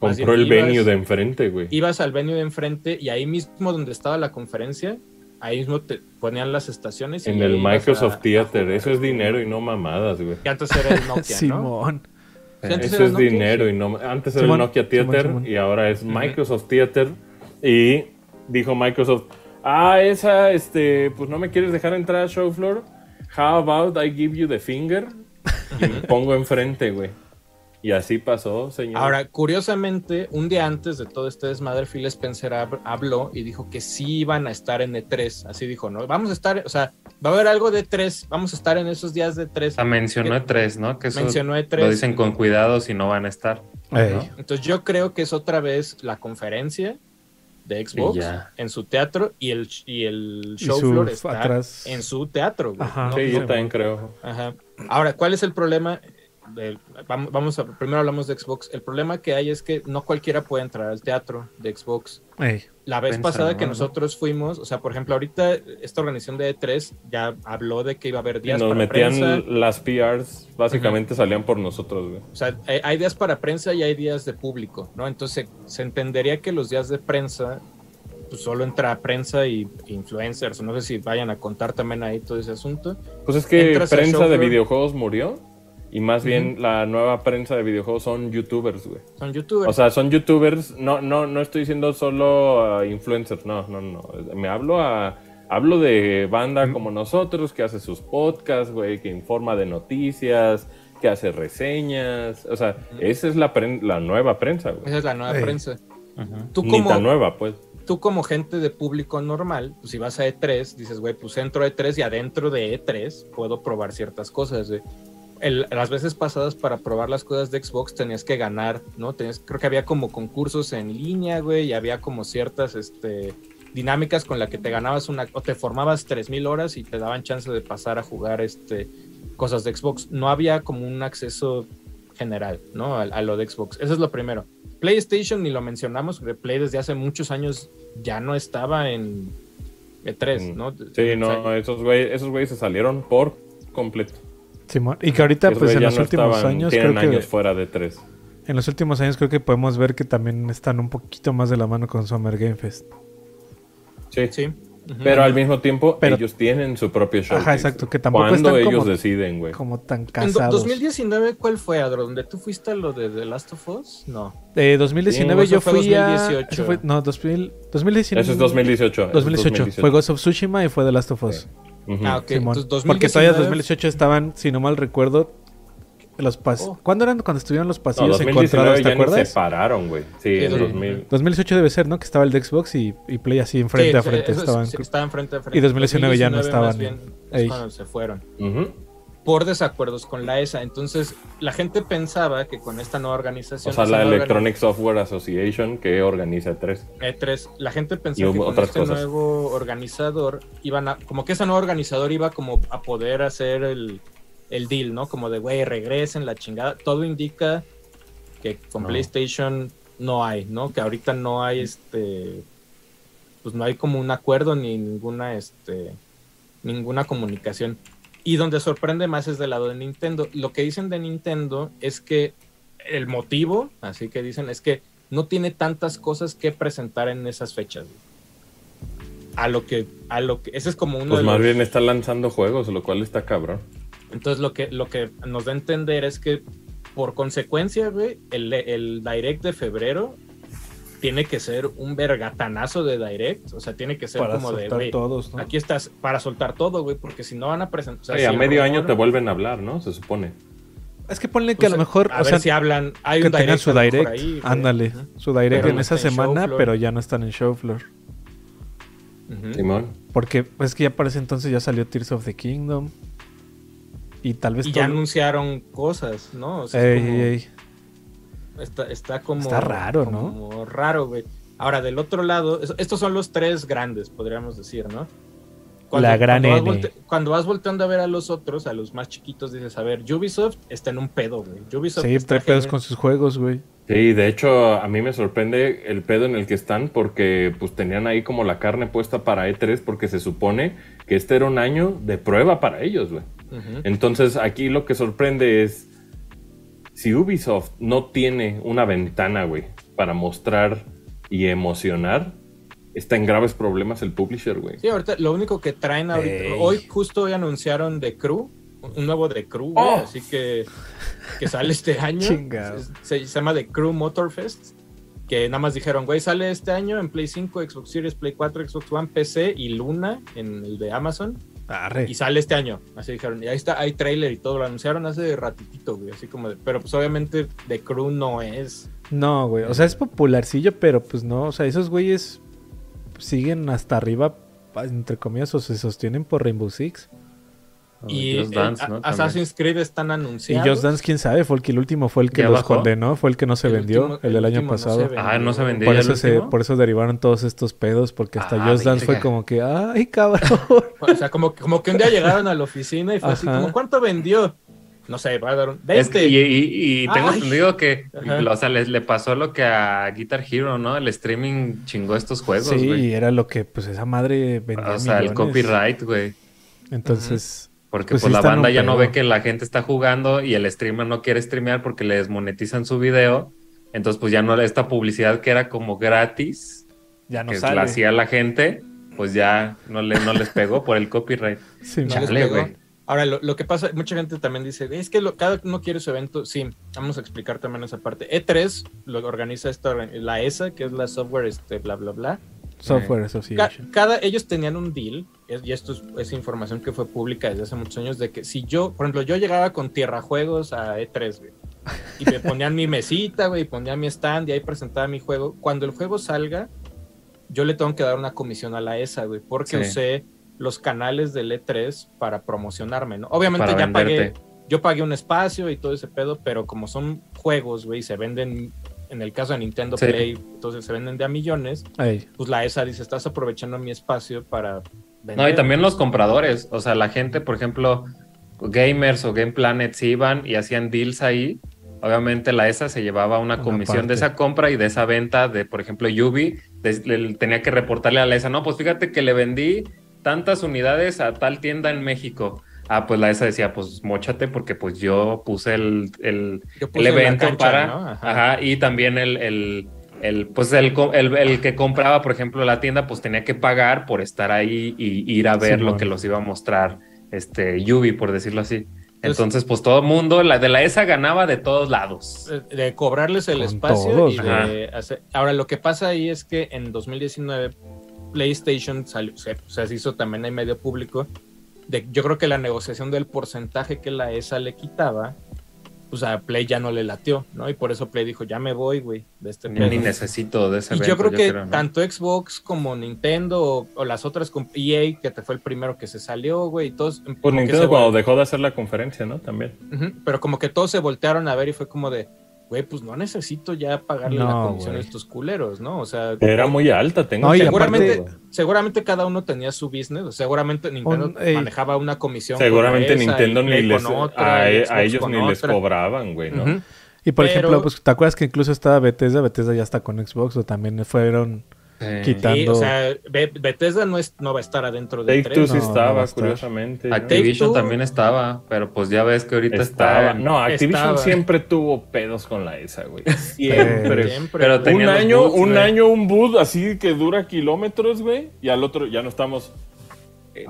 Más Compró el ibas- venue de enfrente, güey. Ibas al venue de enfrente y ahí mismo donde estaba la conferencia, ahí mismo te ponían las estaciones. En el Microsoft a- a Theater. jugar. Eso es dinero y no mamadas, güey. Que antes era el Nokia, ¿no? Simón. Eso es Nokia. dinero y no. Antes era Simón, Nokia Theater Simón, Simón. y ahora es Microsoft Theater. Y dijo Microsoft, ah, esa, este, pues no me quieres dejar entrar a show floor. How about I give you the finger? Y me pongo enfrente, güey. Y así pasó, señor. Ahora, curiosamente, un día antes de todo este desmadre, Phil Spencer hab- habló y dijo que sí iban a estar en E3. Así dijo, ¿no? Vamos a estar, o sea, va a haber algo de E3, vamos a estar en esos días de E3. Ah, mencionó Que- tres, ¿no? Que eso Mencionó E3. lo dicen con cuidado si no van a estar. Entonces yo creo que es otra vez la conferencia de Xbox en su teatro y el, y el Y show su floor está atrás. en su teatro. güey. Ajá. No- sí, no- yo también creo. Ajá. Ahora, ¿cuál es el problema? Vamos a, primero hablamos de Xbox. El problema que hay es que no cualquiera puede entrar al teatro de Xbox. Ey. La vez pasada que nosotros fuimos, o sea, por ejemplo, ahorita esta organización de E3 ya habló de que iba a haber Y días nos para metían prensa. las PRs, básicamente salían por nosotros, güey. O sea, hay, hay días para prensa y hay días de público, ¿no? Entonces se entendería que los días de prensa, pues solo entra prensa y influencers, no sé si vayan a contar también ahí todo ese asunto. Pues es que Entras prensa de videojuegos murió. Y más bien la nueva prensa de videojuegos son youtubers, güey. Son youtubers. O sea, son youtubers, no, no, no estoy diciendo solo uh, influencers, no, no, no. Me hablo a. Hablo de banda como nosotros que hace sus podcasts, güey, que informa de noticias, que hace reseñas. O sea, esa es la, la nueva prensa, güey. Esa es la nueva prensa. Tú Ni como, tan nueva, pues. tú como gente de público normal, pues si vas a E3, dices, güey, pues entro a E3 y adentro de E3 puedo probar ciertas cosas, güey. El- las veces pasadas para probar las cosas de Xbox tenías que ganar, ¿no? Tenías, creo que había como concursos en línea, güey, y había como ciertas este, dinámicas con las que te ganabas una, o te formabas 3000 horas y te daban chance de pasar a jugar este, cosas de Xbox. No había como un acceso general, ¿no? A, a lo de Xbox. Eso es lo primero. PlayStation ni lo mencionamos, porque Play desde hace muchos años ya no estaba en E3, Mm. ¿no? Sí, no, esos güeyes esos güeyes se salieron por completo. Simón. Y que ahorita, pues en los no últimos estaban- años, Tienen creo que. años fuera de tres. En los últimos años creo que podemos ver que también están un poquito más de la mano con Summer Game Fest. Sí. Sí. Pero al mismo tiempo, Pero- ellos tienen su propio show. Ajá, exacto, que tampoco Cuando están ellos como- deciden, güey. Como tan En do- casados. 2019, ¿cuál fue, Adro? ¿Donde tú fuiste a lo de The Last of Us? No. Eh, 2019 Sí, yo fui fue a... 2018. eso fue- no, 2000, 2019. Eso es 2018. eso es 2018. Fue Ghost of Tsushima y fue The Last of Us. Ujú. Ah, ok. Simón. Entonces, Porque todavía 2019 2018 estaban, si no mal recuerdo, los pas Oh. ¿Cuándo eran cuando estuvieron los No, pasillos 2019 encontrados? ¿Te ni se acuerdas? separaron, güey. Sí, Sí, en sí. 2000. 2018 debe ser, ¿no? Que estaba el de Xbox y, y Play así enfrente Sí, a sí, frente es- estaban. sí, estaban frente a frente. Y 2019 ya no 2019 más estaban bien es cuando se fueron. Ujú. Por desacuerdos con la ESA. Entonces, la gente pensaba que con esta nueva O organización. sea, esa la Electronic Software Association que organiza tres. E3, la gente pensaba que con este cosas. nuevo organizador iban a, como que ese nuevo organizador iba como a poder hacer el, el deal, ¿no? Como de, güey, regresen la chingada. Todo indica que con No. PlayStation no hay, ¿no? Que ahorita no hay este, pues no hay como un acuerdo ni ninguna, este, ninguna comunicación. Y donde sorprende más es del lado de Nintendo. Lo que dicen de Nintendo es que el motivo, así que dicen, es que no tiene tantas cosas que presentar en esas fechas. A lo que, a lo que, ese es como uno Pues de más los- bien está lanzando juegos, lo cual está cabrón. Entonces lo que, lo que nos da a entender es que por consecuencia, güey, el, el direct de febrero tiene que ser un vergatanazo de direct. O sea, tiene que ser Para como de, soltar güey, todos, ¿no? aquí estás para soltar todo, güey, porque si no van a presentar. o sea, Sí, si a medio rumor- año te vuelven a hablar, ¿no? Se supone. Es que ponle que pues, a lo mejor, A o ver sea, si hablan. Hay que un tengan direct su direct. ahí, ándale, su direct Pero en no esa semana, pero ya no están en show floor. Ujú. Simón. Porque pues, es que ya para ese entonces ya salió Tears of the Kingdom. Y tal vez Y ya anunciaron cosas, ¿no? O sea, Ey, como- ey, ey. Está, está como. Está raro, ¿no? Como raro, güey. Ahora, del otro lado, es- estos son los tres grandes, podríamos decir, ¿no? La gran cuando vas, N. volte- cuando vas volteando a ver a los otros, a los más chiquitos, dices, a ver, Ubisoft está en un pedo, güey. Ubisoft Sí, está trae pedos con sus juegos, güey. Sí, de hecho, a mí me sorprende el pedo en el que están porque pues tenían ahí como la carne puesta para E3 porque se supone que este era un año de prueba para ellos, güey. Entonces, aquí lo que sorprende es si Ubisoft no tiene una ventana, güey, para mostrar y emocionar, está en graves problemas el publisher, güey. Sí, ahorita lo único que traen ahorita, Ey. hoy justo hoy anunciaron The Crew un nuevo de Crew, güey, ¡Oh! así que, que sale este año. Se, se llama The Crew Motorfest. Que nada más dijeron, güey, sale este año en Play 5, Xbox Series, Play 4, Xbox One, PC y Luna en el de Amazon. Arre. Y sale este año. Así dijeron, y ahí está, hay trailer y todo. Lo anunciaron hace ratitito, güey. Así como de. Pero pues obviamente The Crew no es. No, güey. O sea, es popularcillo, pero pues no. O sea, esos güeyes siguen hasta arriba, entre comillas, o se sostienen por Rainbow Six. Y Just Dance. Assassin's Creed están Y anunciados. Just Dance, quién sabe, fue el que el último fue el que ¿Ya los bajó? condenó, fue el que no se El vendió, último- el del año no pasado. Ah, no se vendió. por eso el se, por eso derivaron todos estos pedos, porque hasta Ah, Just Dance fue como que, ay, cabrón. O sea, como, como que un día llegaron a la oficina y fue así como, ¿cuánto vendió? No sé, va a dar un Es que- 20. y, y- y tengo Ay. entendido que Ajá. o sea, le, le pasó lo que a Guitar Hero, ¿no? El streaming chingó estos juegos, sí, güey. era lo que pues esa madre vendía O sea, el copyright, güey. Entonces, Porque Pues pues, sí la banda ya no ve que la gente está jugando y el streamer no quiere streamear porque le desmonetizan su video. Entonces, pues ya no esta publicidad que era como gratis, ya no que sale. la hacía la gente, pues ya no, le, no les pegó por el copyright. Sí, No les Chale, pegó. Ahora, lo, lo que pasa, mucha gente también dice, es que lo- cada uno quiere su evento. Sí, vamos a explicar también esa parte. E3 lo organiza esta, la ESA, que es la software, este, bla, bla, bla. Software Ca- Association. cada, ellos tenían un deal, y esto es, es información que fue pública desde hace muchos años, de que si yo, por ejemplo, yo llegaba con Tierra Juegos a E3, güey, y me ponían mi mesita, güey, y ponía mi stand y ahí presentaba mi juego, cuando el juego salga, yo le tengo que dar una comisión a la ESA, güey, porque Sí. usé los canales del E3 para promocionarme, ¿no? Obviamente Para ya pagué, yo pagué un espacio y todo ese pedo, pero como son juegos, güey, y se venden, en el caso de Nintendo Sí. Play, entonces se venden de a millones, pues la ESA dice, estás aprovechando mi espacio para vender. No, y también los compradores, o sea, la gente, por ejemplo, gamers o Game Planet se iban y hacían deals ahí. Obviamente la ESA se llevaba una Una comisión parte. de esa compra y de esa venta de, por ejemplo, Yubi, le- tenía que reportarle a la ESA, no, pues fíjate que le vendí tantas unidades a tal tienda en México. Ah, pues la ESA decía, pues mochate porque pues yo puse el, el, evento cancha, para... ¿no? Ajá. Ajá, y también el, el, el, pues el, el, el que compraba, por ejemplo, la tienda, pues tenía que pagar por estar ahí y ir a ver lo que los iba a mostrar este Yubi, por decirlo así. Entonces, pues todo el mundo, la de la ESA ganaba de todos lados. De- de cobrarles el Con espacio todos, y de hacer... Ahora, lo que pasa ahí es que en 2019 PlayStation salió, se, se hizo también en medio público. De, yo creo que la negociación del porcentaje que la ESA le quitaba, pues a Play ya no le latió, ¿no? Y por eso Play dijo, ya me voy, güey, de este Yo pedo". ni necesito de ese Y evento. yo creo que ¿no? tanto Xbox como Nintendo o, o las otras, com- EA, que te fue el primero que se salió, güey, y todos... Pues Nintendo cuando dejó de hacer la conferencia, ¿no? También. Pero como que todos se voltearon a ver y fue como de, güey, pues no necesito ya pagarle la No, comisión a estos culeros, ¿no? O sea, Era muy alta, tengo No, seguramente, entendido. seguramente cada uno tenía su business, seguramente Nintendo Un- ey. manejaba una comisión. Seguramente con esa, Nintendo ni les... otra, a, ellos ni les cobraban, güey, ¿no? Y por Pero- ejemplo, pues, ¿te acuerdas que incluso estaba Bethesda? Bethesda ya está con Xbox o también fueron Sí. quitando... Sí, o sea, Be- Bethesda no, es, no va a estar adentro de Take Two sí no, no estaba, estar. curiosamente. ¿no? Activision también estaba, pero pues ya ves que ahorita Estaba. está. en- No, Activision Estaba. siempre tuvo pedos con la ESA, güey. Siempre. Siempre. Pero un año, boots, un güey. año un boot así que dura kilómetros, güey, y al otro ya no estamos.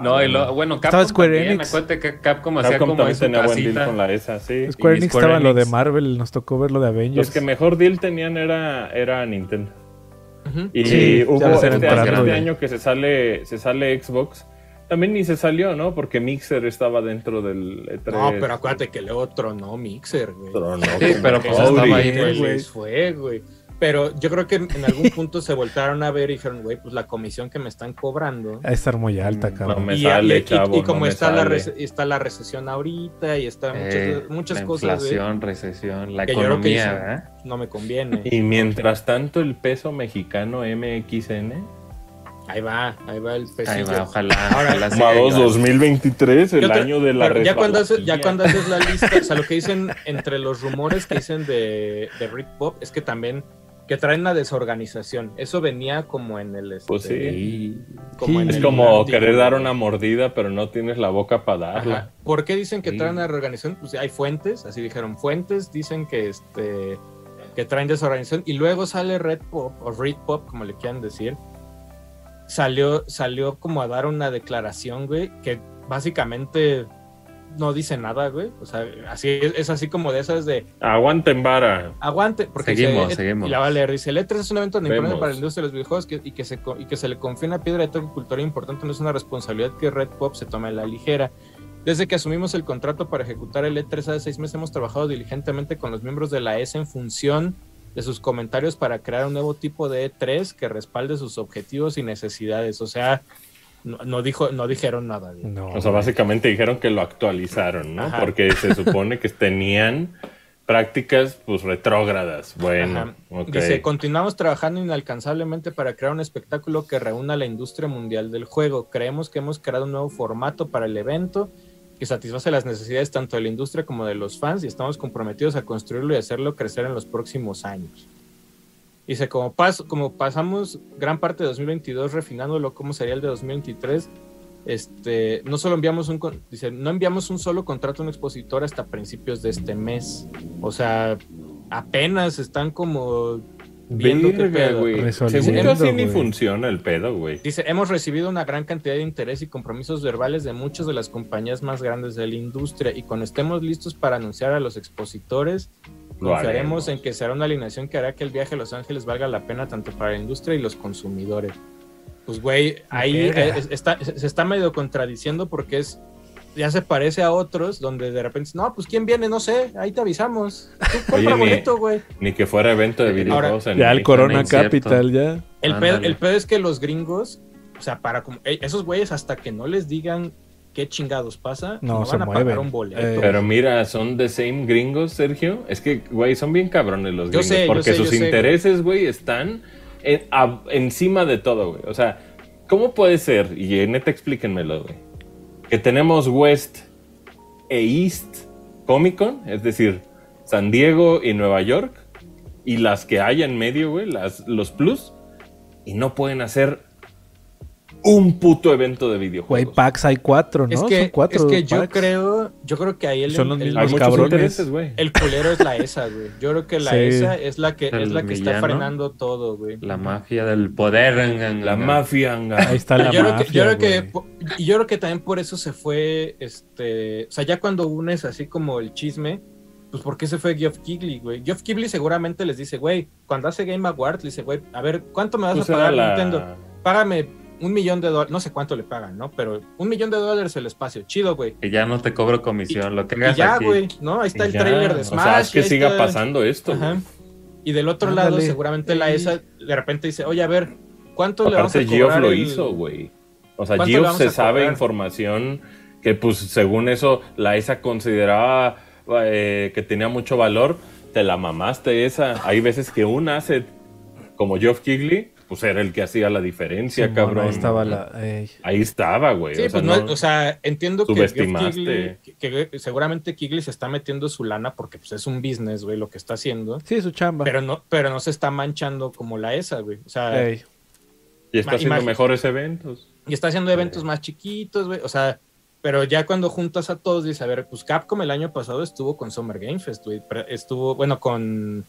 No, y lo, bueno, Capcom Estaba Square también, Enix. acuérdate que Capcom hacía Capcom como tenía buen deal casita. con la ESA, sí. Square Enix Square estaba lo de Enix. Marvel, nos tocó ver lo de Avengers. Los que mejor deal tenían era, era Nintendo. Ujú. Y Sí, hubo este, este año que se sale, se sale Xbox. También ni se salió, ¿no? Porque Mixer estaba dentro del E3. No, pero acuérdate que luego tronó Mixer, güey. Pero no, Sí, pero pues estaba ahí, güey. fue, güey. Pero yo creo que en algún punto se voltaron a ver y dijeron, güey, pues la comisión que me están cobrando. Va a estar muy alta, Mm, cabrón. No me y, sale, y- y- chavo, y como no me está, la sale. rece- está la recesión ahorita y está Eh, muchas, muchas la cosas, inflación, recesión, la Que yo creo que economía, ¿verdad? no me conviene. Y mientras tanto, el peso mexicano MXN. Ahí va, ahí va el pesillo. Ahí va, ojalá. Ahora, igual. 2023, el te- año de la ya cuando, haces, ya cuando haces la lista, o sea, lo que dicen entre los rumores que dicen de, de Rick Pop es que también que traen una desorganización. Eso venía como en el este, Pues sí. Sí. como en Es el como artículo. querer dar una mordida, pero no tienes la boca para darla. Ajá. ¿Por qué dicen que Sí. traen una reorganización? Pues hay fuentes, así dijeron, fuentes dicen que este que traen desorganización y luego sale Red Pop o Red Pop, como le quieran decir. Salió salió como a dar una declaración, güey, que básicamente no dice nada, güey. O sea, así es, es así como de esas de Aguanten vara. aguante, porque Seguimos, dice, seguimos. Y la va a leer, dice, el E3 es un evento tan importante para la industria de los videojuegos que- y, que se, co- y que se le confía una piedra de toque cultural importante no es una responsabilidad que Red Pop se tome a la ligera. Desde que asumimos el contrato para ejecutar el E3 hace seis meses hemos trabajado diligentemente con los miembros de la ESA en función de sus comentarios para crear un nuevo tipo de E3 que respalde sus objetivos y necesidades. O sea, no, no dijo, no dijeron nada. No. O sea, básicamente dijeron que lo actualizaron, ¿no? Ajá. Porque se supone que tenían prácticas, pues, retrógradas. Bueno, Ajá. ok. Dice, continuamos trabajando inalcanzablemente para crear un espectáculo que reúna a la industria mundial del juego. Creemos que hemos creado un nuevo formato para el evento que satisface las necesidades tanto de la industria como de los fans y estamos comprometidos a construirlo y hacerlo crecer en los próximos años. Dice, como, pas- como pasamos gran parte de 2022 refinándolo como sería el de 2023, este, no solo enviamos un, dice, no enviamos un solo contrato a un expositor hasta principios de este mes. O sea, apenas están como viendo qué Verga, pedo. Según yo, así ni funciona el pedo, güey. Dice, hemos recibido una gran cantidad de interés y compromisos verbales de muchas de las compañías más grandes de la industria y cuando estemos listos para anunciar a los expositores, confiaremos en que será una alineación que hará que el viaje a Los Ángeles valga la pena tanto para la industria y los consumidores. Pues, güey, ahí eh, está, se está medio contradiciendo porque es ya se parece a otros donde de repente, no, pues quién viene, no sé, ahí te avisamos. Tú compra Oye, ni- boleto, güey. Ni que fuera evento de videojuegos Ya el. Corona. Capital, ya. El pedo, el pedo es que los gringos, o sea, para como, eh, esos güeyes hasta que no les digan qué chingados pasa, No, no, se van a pagar mueven. un boleto. Eh, Pero mira, son the same gringos, Sergio. Es que, güey, son bien cabrones los Yo gringos. sé, yo porque sé, sus sé, güey. intereses, güey, están en- a- encima de todo, güey. O sea, ¿cómo puede ser? Y neta, explíquenmelo, güey. Que tenemos West e East Comic Con, es decir, San Diego y Nueva York, y las que hay en medio, güey, las, los plus, y no pueden hacer un puto evento de Güey, videojuegos. packs hay cuatro, ¿no? es que, Son cuatro es que yo packs. creo, yo creo que ahí el, Son los el- hay cabrones. güey. culero es la ESA, güey. Yo creo que la Sí. ESA es la que, El es la que está frenando todo, güey. La mafia del poder. La mafia. Ahí está la yo creo mafia, que, yo creo que güey. yo creo que también por eso se fue, este, o sea, ya cuando unes así como el chisme, pues ¿por qué se fue Geoff Keighley, güey? Geoff Keighley seguramente les dice, güey, cuando hace Game Awards, le dice, güey, a ver, ¿cuánto me vas Pues a pagar la- Nintendo? Págame un millón de dólares, no sé cuánto le pagan, ¿no? Pero un millón de dólares el espacio, chido, güey. Que ya no te cobro comisión. lo que Y hagas ya, aquí. güey, ¿no? Ahí está Y el ya, trailer de O Smash. sea, es que siga está- pasando esto. Ajá. Y del otro Ándale. lado, seguramente la ESA de repente dice, oye, a ver, ¿cuánto le vamos a cobrar? Geoff lo el- hizo, güey. O sea, ¿Cuánto le Geoff se sabe información que, pues, según eso, la ESA consideraba eh, que tenía mucho valor. Te la mamaste esa. Hay veces que un asset como Geoff Keighley, pues era el que hacía la diferencia, cabrón. Ahí estaba la. ey. Ahí estaba, güey. Sí, o sea, pues no, no- o sea, entiendo que, que, que seguramente Kigley se está metiendo su lana porque pues, es un business, güey, lo que está haciendo. Sí, su chamba. Pero no, pero no se está manchando como la ESA, güey. O sea, Ey. y está haciendo mejores eventos. y está haciendo eventos más chiquitos, güey. O sea, pero ya cuando juntas a todos, dices, a ver, pues Capcom el año pasado estuvo con Summer Game Fest, güey. Estuvo, bueno, con.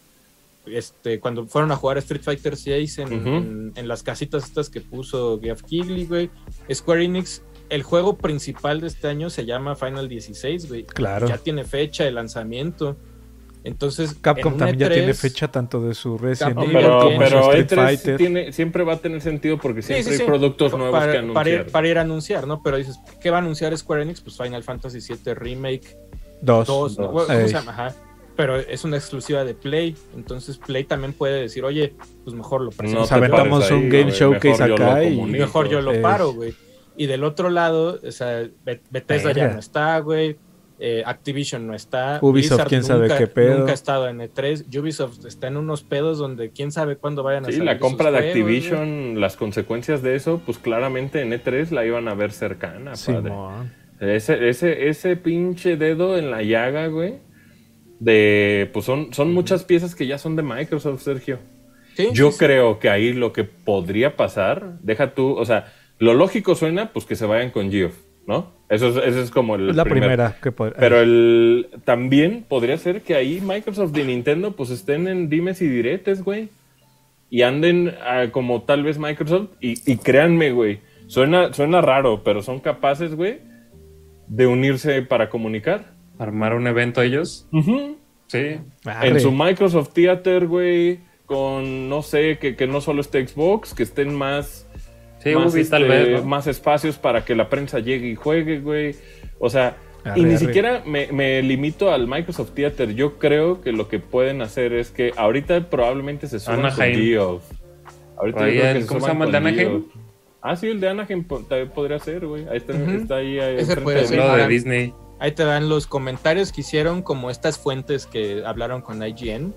Este, cuando fueron a jugar Street Fighter 6 en, Ujú. en- en las casitas estas que puso Geoff Keighley, güey. Square Enix, el juego principal de este año se llama Final 16, güey. Claro. Ya tiene fecha de lanzamiento. Entonces, Capcom en también ya E3, tiene fecha tanto de su Resident Evil pero como pero su Street E3 Fighter. tiene, siempre va a tener sentido porque Sí, siempre sí, sí. hay productos nuevos para, que para anunciar. ir, para ir a anunciar, ¿no? Pero dices, ¿qué va a anunciar Square Enix? Pues Final Fantasy VII Remake Dos. 2, ¿no? dos. ¿Cómo Ey. se llama? Ajá. Pero es una exclusiva de Play, entonces Play también puede decir, oye, pues mejor lo presento. Nos aventamos un ahí, game showcase mejor yo lo acá y- mejor yo lo paro, güey. Y del otro lado, o sea, Be- Bethesda ya no está, güey. Eh, Activision no está. Ubisoft, Blizzard quién sabe nunca- qué pedo. Nunca ha estado en E3. Ubisoft está en unos pedos donde quién sabe cuándo vayan a Sí, salir la compra de juegos. Activision, las consecuencias de eso, pues claramente en E3 la iban a ver cercana, padre. Ese, ese, ese pinche dedo en la llaga, güey. De, pues son, son muchas piezas que ya son de Microsoft, Sergio. Sí, Yo sí, sí. creo que ahí lo que podría pasar, deja tú, o sea, lo lógico suena, pues que se vayan con Geoff, ¿no? Eso es, eso es como el la primer- primera que pod- Pero el, también podría ser que ahí Microsoft y Nintendo pues estén en dimes y diretes, güey. Y anden ah, como tal vez Microsoft. Y, y créanme, güey. Suena, suena raro, pero son capaces, güey. de unirse para comunicar. Armar un evento ellos. Sí. Arre. En su Microsoft Theater, güey, con, no sé, que, que no solo esté Xbox, que estén más, Sí, más, Ubi tal este, vez, ¿no? más espacios para que la prensa llegue y juegue, güey. O sea, Arre, y ni arre. siquiera me, me limito al Microsoft Theater. Yo creo que lo que pueden hacer es que ahorita probablemente se suban con Anaheim. Geoff. Ahorita Ahí yo creo que el- se ¿cómo se llama el de con Anaheim? Geoff. Ah, sí, el de Anaheim podría ser, güey. Ahí está, Ujú. está ahí. ahí Ese enfrente puede de ser. mí. Lo de Ahora- Disney. Ahí te dan los comentarios que hicieron como estas fuentes que hablaron con IGN.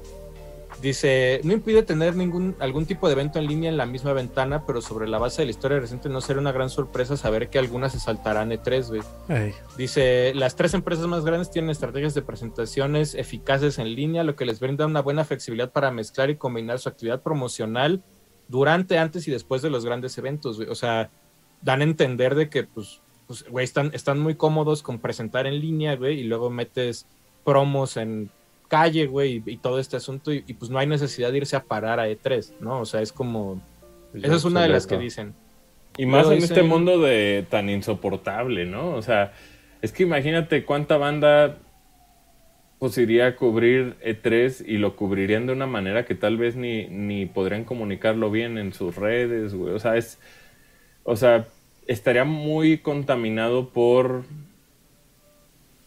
Dice, no impide tener ningún algún tipo de evento en línea en la misma ventana, pero sobre la base de la historia reciente no será una gran sorpresa saber que algunas se saltarán E3, güey. Dice, las tres empresas más grandes tienen estrategias de presentaciones eficaces en línea, lo que les brinda una buena flexibilidad para mezclar y combinar su actividad promocional durante, antes y después de los grandes eventos. güey. O sea, dan a entender de que, pues, pues, güey, están, están muy cómodos con presentar en línea, güey, y luego metes promos en calle, güey, y, y todo este asunto, y, y, pues no hay necesidad de irse a parar a E3, ¿no? O sea, es como... Esa es una de las que dicen. Y más Luego en este mundo de tan insoportable, ¿no? O sea, es que imagínate cuánta banda pues iría a cubrir E3 y lo cubrirían de una manera que tal vez ni, ni podrían comunicarlo bien en sus redes, güey. O sea, es. O sea, estaría muy contaminado por.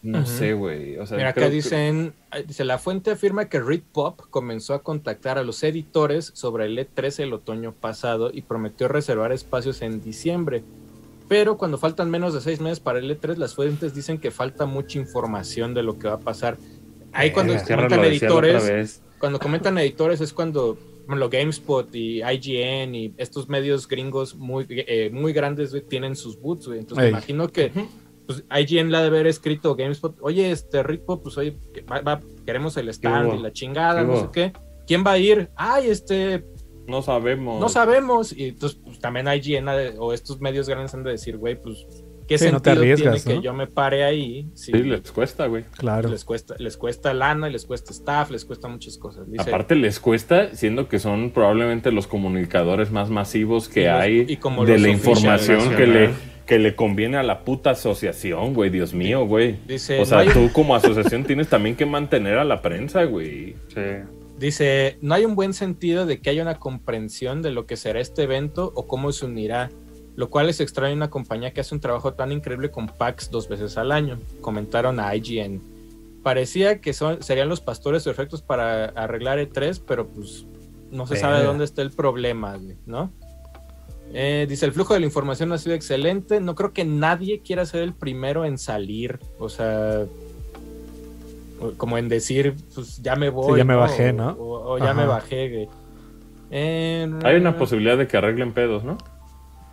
No sé, güey. O sea, Mira, acá que- dicen, dice, la fuente afirma que Reed Pop comenzó a contactar a los editores sobre el E3 el otoño pasado y prometió reservar espacios en diciembre. Pero cuando faltan menos de seis meses para el E3, las fuentes dicen que falta mucha información de lo que va a pasar. Ahí cuando Eh, comentan editores, cuando comentan editores es cuando bueno, GameSpot y IGN y estos medios gringos muy, eh, muy grandes tienen sus boots. Entonces me imagino que pues, IGN la ha de haber escrito GameSpot, oye, este Ritmo, pues oye, va- va- queremos el stand y la chingada, ¿Qué no sé qué. ¿Quién va a ir? Ay, este, No sabemos. no sabemos. Y entonces pues, también IGN o estos medios grandes han de decir, güey, pues, ¿qué Sí, no te tiene ¿no? que yo me pare ahí? Si Sí, les cuesta, güey. claro. les cuesta, les cuesta lana, les cuesta staff, les cuesta muchas cosas. Dice, Aparte les cuesta, siendo que son probablemente los comunicadores más masivos que Y los- hay y como de la información que le, que le conviene a la puta asociación, güey, Dios mío, güey. Dice, O sea, no hay- tú como asociación tienes también que mantener a la prensa, güey. Sí. Dice, no hay un buen sentido de que haya una comprensión de lo que será este evento o cómo se unirá, lo cual es extraño en una compañía que hace un trabajo tan increíble con packs dos veces al año, comentaron a IGN. Parecía que son, serían los pastores perfectos para arreglar E3, pero pues no se sabe dónde está el problema, güey, ¿no? Eh, dice, el flujo de la información ha sido excelente, no creo que nadie quiera ser el primero en salir, o sea, como en decir, pues ya me voy. ya me bajé, ¿no? O, o ya me bajé, güey. Eh, Hay una posibilidad de que arreglen pedos, ¿no?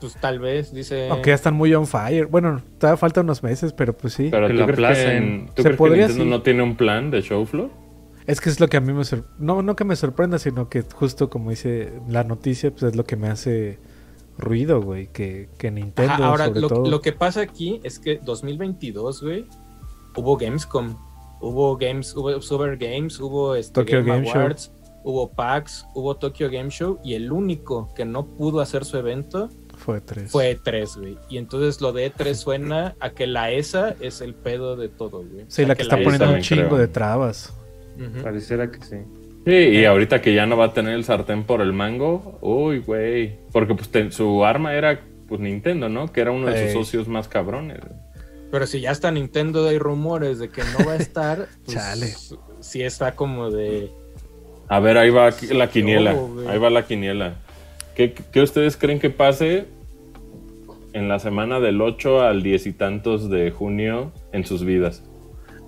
Pues tal vez, dice. Aunque ya están muy on fire. Bueno, todavía faltan unos meses, pero pues sí. Pero Que ¿tú lo crees que, aplacen. en- ¿tú Se crees que Nintendo sí. no tiene un plan de show floor? Es que es lo que a mí me sorprende. No, no que me sorprenda, sino que justo como dice la noticia, pues es lo que me hace ruido, güey. Que, que Nintendo, Ajá, ahora, sobre lo, todo. lo que pasa aquí es que 2022, güey, hubo Gamescom, hubo Games, hubo Super Games, hubo este, Tokyo Game Game Show. Awards, hubo PAX, hubo Tokyo Game Show y el único que no pudo hacer su evento Fue tres. fue E3, güey. Y entonces lo de E3 suena a que la ESA es el pedo de todo, güey. Sí, la que está la poniendo un también chingo creo. de trabas. Pareciera que sí. Sí, y ahorita que ya no va a tener el sartén por el mango, uy, güey. Porque pues te- su arma era pues Nintendo, ¿no? Que era uno de sus socios más cabrones. Pero si ya está Nintendo, hay rumores de que no va a estar. pues, Chale. Sí está como de. A ver, ahí va la quiniela. Ahí va la quiniela. ¿Qué, qué ustedes creen que pase en la semana del 8 al 10 y tantos de junio en sus vidas?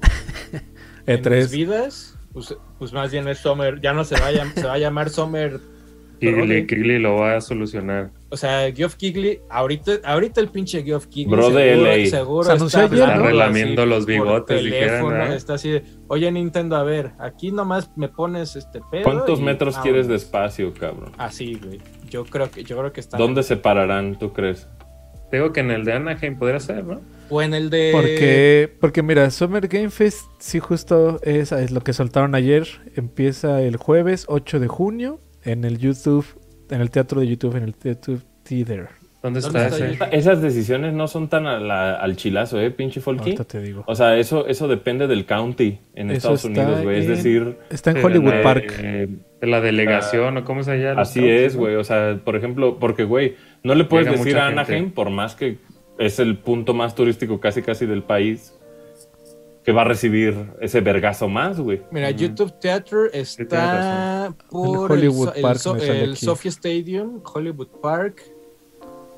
En mis E3. vidas, pues, pues más bien es Summer. Ya no se va a, llam- se va a llamar Summer. Kigley. Kigley lo va a solucionar. O sea, Geoff Keighley, ahorita, ahorita el pinche Geoff Keighley. Bro de seguro, LA. seguro está relamiendo los bigotes, teléfono, dijeran, ¿eh? está así de, oye Nintendo, a ver, aquí nomás me pones este pedo. ¿Cuántos y metros vámonos". quieres de espacio, cabrón? Así, güey. Yo creo que, yo creo que está. ¿Dónde se pararán, tú crees? Digo que en el de Anaheim podría ser, ¿no? O en el de. Porque, porque mira, Summer Game Fest, sí, justo es, es lo que soltaron ayer. Empieza el jueves 8 de junio en el YouTube, en el teatro de YouTube, en el YouTube Theater. ¿Dónde ¿Dónde está está ese? Esas decisiones no son tan a la- al chilazo, ¿eh, pinche Folky? Ahorita te digo. O sea, eso, eso depende del county en Eso Estados está Unidos, güey. Es en- decir, Está en Hollywood Park. eh, de la delegación o cómo se llama. así es, güey. O sea, por ejemplo, porque, güey, no le puedes Llega decir a gente. Anaheim, por más que es el punto más turístico casi casi del país, que va a recibir ese vergazo más, güey. Mira. YouTube Theater está por El Hollywood el Park so- el. Sophia Stadium, Hollywood Park.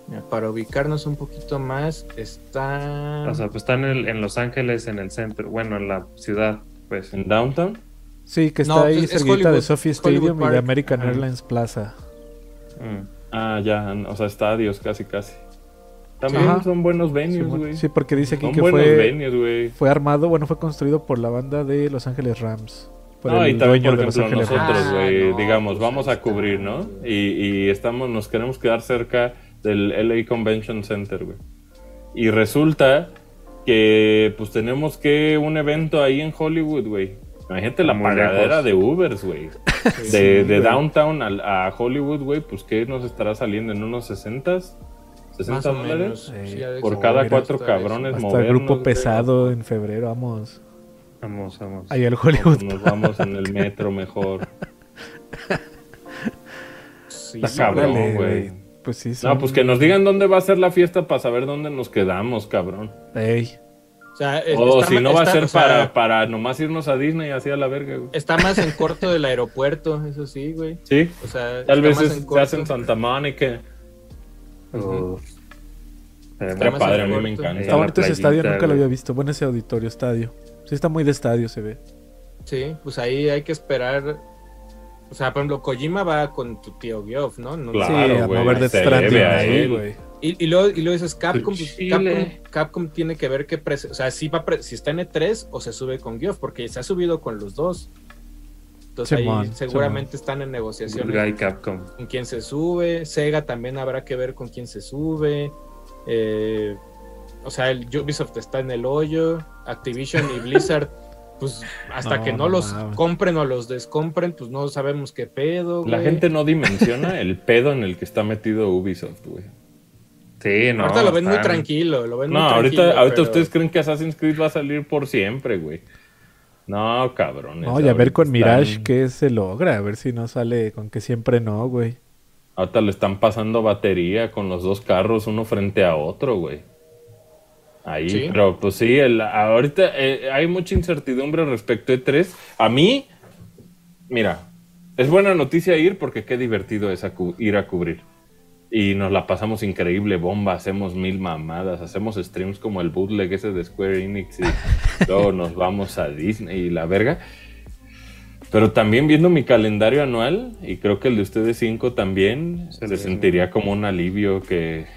Mira, para ubicarnos un poquito más, está... O sea, pues está en, el- en Los Ángeles, en el centro, bueno, en la ciudad, pues. En Downtown. Sí, que está No, ahí es cerquita de Sophie Stadium y de. American. Airlines Plaza. Mm. Ah, ya, o sea, estadios casi casi. También Ajá. son buenos venues, güey. sí, porque dice aquí son que buenos fue, venues, güey. fue armado, bueno, fue construido por la banda de Los Ángeles Rams. Por No, el y también, por de Los ejemplo, Ángeles nosotros, Rams. Ah, güey, no, digamos, pues vamos a cubrir. ¿no? Y, y estamos, nos queremos quedar cerca del LA Convention Center, güey. Y resulta que, pues, tenemos que un evento ahí en Hollywood, güey. Imagínate la pagadera de Ubers, güey. Sí, De, de downtown al- a, Hollywood, güey, pues, ¿qué nos estará saliendo? ¿En unos 60? más ¿60 o dólares? Sí. Por cada cuatro cabrones Hasta el grupo pesado en febrero, vamos. Vamos, vamos. Ahí al No, Hollywood. nos vamos en el metro mejor. Está sí, cabrón, güey. Pues sí, No, son- pues que nos digan dónde va a ser la fiesta para saber dónde nos quedamos, cabrón. Ey, O sea, es- O está si no va a está- ser o sea, para, para nomás irnos a Disney así a la verga, güey. Está más en corto del aeropuerto, eso sí, güey. Sí, O sea, tal está vez es, se hace en Santa Mónica. Estaría más padre, a mí me encanta. está bonito ese estadio, nunca lo había visto. Bueno, ese auditorio, estadio. Sí, está muy de estadio, se ve. Sí, pues ahí hay que esperar. O sea, por ejemplo, Kojima va con tu tío Geoff, ¿no? No- Claro, sí, a mover de ahí, güey. Y, y luego, y luego dices Capcom, pues. Capcom, Capcom tiene que ver qué prese- o sea, si va pre- si está en E3 o se sube con Geoff, porque se ha subido con los dos. Entonces ahí seguramente están en negociaciones Guy Capcom. con quién se sube. Sega también habrá que ver con quién se sube. Eh, o sea, el Ubisoft está en el hoyo. Activision y Blizzard, pues hasta No, que no, no los compren o los descompren, pues no sabemos qué pedo. La güey. gente no dimensiona el pedo en el que está metido Ubisoft, güey. Sí, no. ahorita lo ven muy tranquilo, lo ven No, muy ahorita, tranquilo, ahorita pero- ustedes creen que Assassin's Creed va a salir por siempre, güey. No, cabrón. No, y a ver con Mirage qué se logra, a ver si no sale con que siempre no, güey. Ahorita le están pasando batería con los dos carros uno frente a otro, güey. Ahí, Sí. pero pues sí, el- ahorita eh, hay mucha incertidumbre respecto a E3. A mí, mira, es buena noticia ir porque qué divertido es a ir a cubrir. Y nos la pasamos increíble, bomba, hacemos mil mamadas, hacemos streams como el bootleg ese de Square Enix y luego nos vamos a Disney y la verga. Pero también viendo mi calendario anual, y creo que el de ustedes cinco también, se sentiría como un alivio que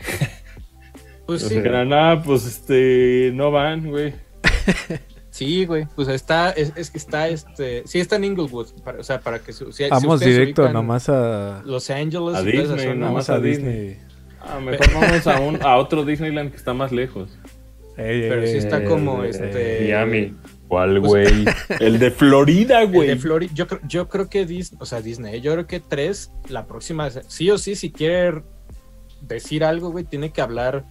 Pues sí, dijeran, ah, pues este, no van, güey. sí, güey. Pues está, es, es que está este. Sí, está en Inglewood. para- o sea, para que su- si- Vamos directo nomás a, Los Ángeles A Disney, zona, nomás a a Disney. Ah, mejor vamos a, un, a otro Disneyland que está más lejos. Ey, ey, Pero sí está ey, como ey, este. Miami. ¿Cuál, güey? el de Florida, El güey. de Florida, yo, creo- yo creo que Disney, o sea, Disney, yo creo que tres, la próxima, sí o sí, si quiere decir algo, güey, tiene que hablar,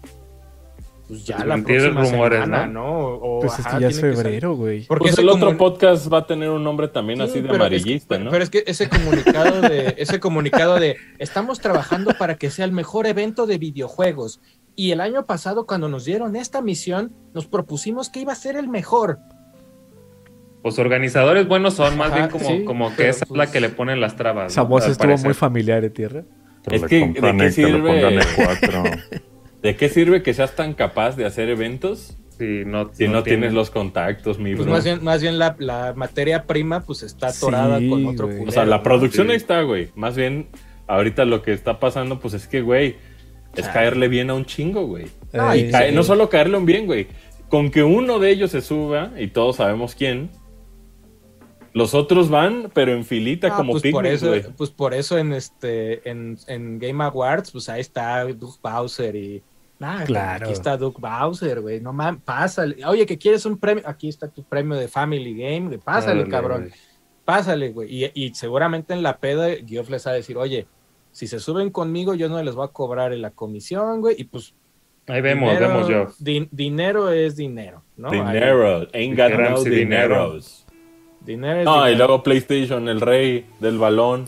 pues ya Pues la próxima rumores, semana, ¿no? ¿no? O, Pues es ajá, que ya es febrero, güey. Porque Pues el otro podcast va a tener un nombre también Sí, así de pero es que- amarillista, ¿no? Pero es que ese comunicado de, ese comunicado de estamos trabajando para que sea el mejor evento de videojuegos. Y el año pasado, cuando nos dieron esta misión, nos propusimos que iba a ser el mejor. Los organizadores buenos son, más Ajá, bien como, sí, como que esa es pues- la que le ponen las trabas. Esa ¿no? voz estuvo parecer. muy familiar, ¿eh, tierra? Que Es le que, ¿de qué sirve? pongan E4. ¿De qué sirve que seas tan capaz de hacer eventos no, si no, tienes tiene- los contactos, mi Pues bro? más bien, más bien la, la materia prima, pues está atorada Sí, con otro culero, O sea, la producción Sí. ahí está, güey. Más bien, ahorita lo que está pasando, pues es que, güey, es caerle bien a un chingo, güey. No, Ey, y Cae- sí. No solo caerle un bien, güey. Con que uno de ellos se suba, y todos sabemos quién, los otros van, pero en filita Ah, como pues por eso, pues por eso en este, en, en Game Awards, pues ahí está Doug Bowser y nah, Claro. aquí está Doug Bowser, güey, no mames, pásale. Oye, que quieres un premio, aquí está tu premio de Family Game, güey, pásale, cabrón, pásale, güey. Y, y seguramente en la peda, Geoff les va a decir, oye, Si se suben conmigo, yo no les voy a cobrar en la comisión, güey. Y pues. Ahí vemos, dinero, vemos yo. di- dinero es dinero, ¿no? Dinero. Ain't got no dineros. Dinero es No, y dinero. luego PlayStation, el rey del balón.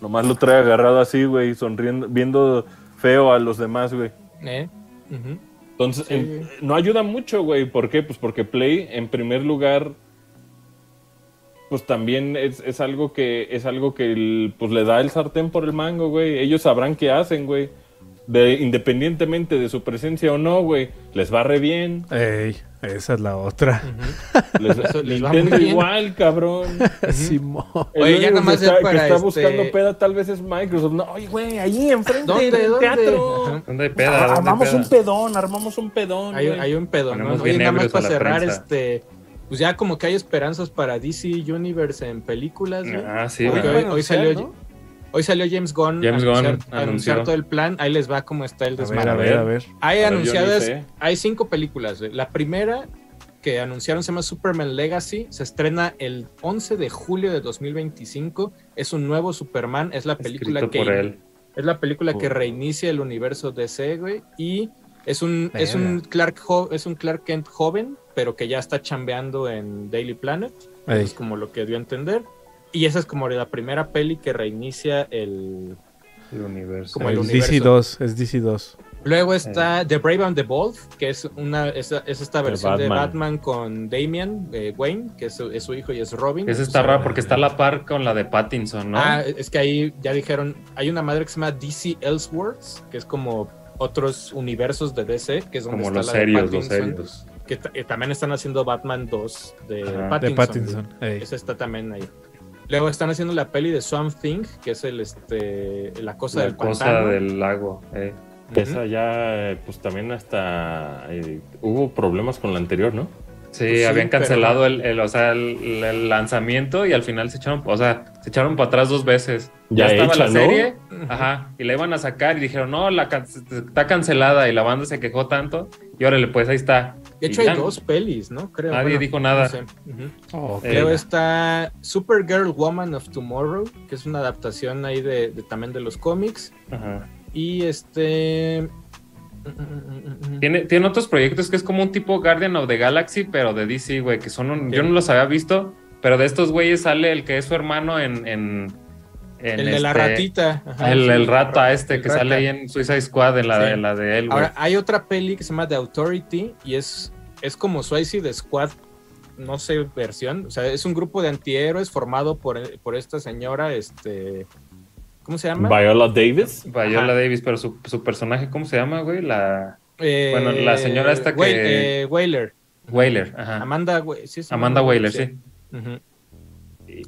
Nomás lo trae agarrado así, güey, sonriendo, viendo feo a los demás, güey. ¿Eh? Entonces, Sí. em, no ayuda mucho, güey. ¿Por qué? Pues porque Play, en primer lugar, pues también es, es algo que es algo que el- pues le da el sartén por el mango, güey. Ellos sabrán qué hacen, güey. De, independientemente de su presencia o no, güey. Les va re bien. Ey, esa es la otra. Les, Eso les igual, cabrón. Simón. Oye, ya nomás está, para que está este- buscando peda tal vez es Microsoft. No, oye, güey, ahí enfrente ¿Dónde? del ¿Dónde? teatro. Ajá. ¿Dónde hay peda? ¿Dónde hay armamos peda? un pedón, armamos un pedón. Hay, hay un pedo, ¿no? Oye, nada más para cerrar, prensa. este. Pues ya como que hay esperanzas para DC Universe en películas, güey. Ah, sí, Porque güey. hoy, hoy salió, hoy salió James Gunn James a anunciar, todo el plan. Ahí les va cómo está el A ver, desmadre. a ver, a ver. Hay A ver, yo anunciadas, hay cinco películas. La primera que anunciaron se llama Superman Legacy. Se estrena el 11 de julio de 2025. Es un nuevo Superman. Es la película Escrito que por él. es la película que reinicia el universo DC, güey. Y es un, es un Clark jo- es un Clark Kent joven, pero que ya está chambeando en Daily Planet. Es como lo que dio a entender. Y esa es como la primera peli que reinicia el. El universo. Como el Es universo. DC2, es DC2. Luego está The Brave and the Bold, que es una es, es esta versión de Batman. Con Damian eh, Wayne, que es, su- es su hijo y es Robin. Esa O está sea, rara porque está a la par con la de Pattinson, ¿no? Ah, es que ahí ya dijeron, hay una madre que se llama DC Elseworlds, que es como otros universos de DC, que es donde Como está los la de serios, los serios. Que eh, también están haciendo Batman 2 de Ajá. Pattinson. De Pattinson. Esa está también ahí. Luego están haciendo la peli de Swamp Thing, que es el este la cosa La del cosa pantano. del lago. eh. Esa ya, pues también hasta eh, hubo problemas con la anterior, ¿no? Sí, Pues sí, habían pero- cancelado el, el- o sea, el, el lanzamiento y al final se echaron, o sea, se echaron para atrás dos veces. Ya, Ya estaba hecha, la ¿no? serie, ajá, y la iban a sacar y dijeron, no, la can- está cancelada y la banda se quejó tanto y órale, pues ahí está. De hecho, hay dos pelis, ¿no? Creo. Nadie dijo nada. sé. Ok. Eh, Luego está Supergirl Woman of Tomorrow, que es una adaptación ahí de, de- también de los cómics. Ajá. Y este. Tiene, tiene otros proyectos que es como un tipo Guardian of the Galaxy, pero de DC, güey, que son un- Sí. yo no los había visto, pero de estos güeyes sale el que es su hermano en... en, en el de la este- ratita. ajá, el, sí, el rata este el que rata. sale ahí en Suicide Squad, en la, Sí. en la de él, güey. Ahora, hay otra peli que se llama The Authority y es, es como Suicide Squad, no sé, versión. O sea, es un grupo de antihéroes formado por, por esta señora, este. ¿Cómo se llama? Viola Davis. Viola Ajá. Davis, pero su, su personaje, ¿cómo se llama, güey? La Eh, bueno, la señora esta que- eh, Whaler. Whaler, ajá. Amanda, sí, Amanda Whaler, sí. Y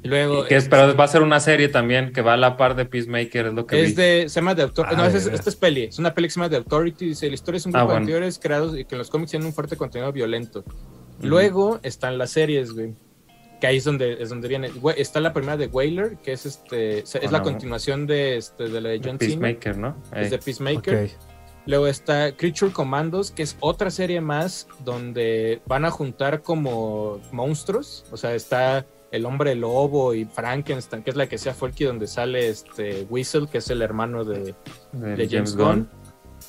luego. Que es- pero va a ser una serie también que va a la par de Peacemaker, es lo que vi. Es de, se llama The Authority. Ah, no, de esta es, esta es peli. Es una peli que se llama The Authority. Dice, la historia es un Ah, grupo de bueno. antihéroes creados y que en los cómics tienen un fuerte contenido violento. Luego están las series, güey. Que ahí es donde, es donde viene. Güey, está la primera de Whaler, que es este. Es la continuación de, este, de la de John Cena. Peacemaker, ¿no? Es de Peacemaker. Luego está Creature Commandos, que es otra serie más donde van a juntar como monstruos. O sea, está el hombre lobo y Frankenstein, que es la que sea Folky, donde sale este Whistle, que es el hermano de, James Gunn.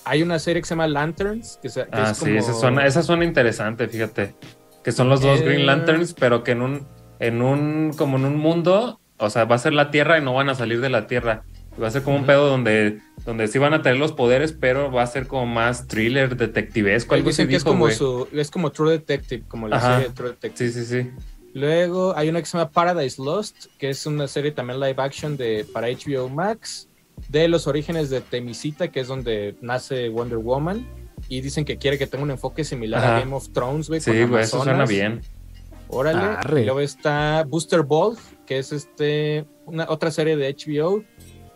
Hay una serie que se llama Lanterns, que, se- que Ah, es sí, como... esa suena, esa suena interesante, fíjate. Que son los dos Eh. Green Lanterns, pero que en un, en un, como en un mundo, o sea, va a ser la Tierra y no van a salir de la Tierra. Va a ser como un pedo donde, donde sí van a tener los poderes, pero va a ser como más thriller, detectivesco, algo así Dicen que es como, su, es como True Detective, como la Ajá. serie de True Detective. Sí, sí, sí. Luego hay una que se llama Paradise Lost, que es una serie también live action de, para HBO Max, de los orígenes de Temisita, que es donde nace Wonder Woman. Y dicen que quiere que tenga un enfoque similar Ajá. a Game of Thrones, güey. Sí, con güey, eso suena bien. Órale. Arre. Luego está Booster Ball, que es este una otra serie de HBO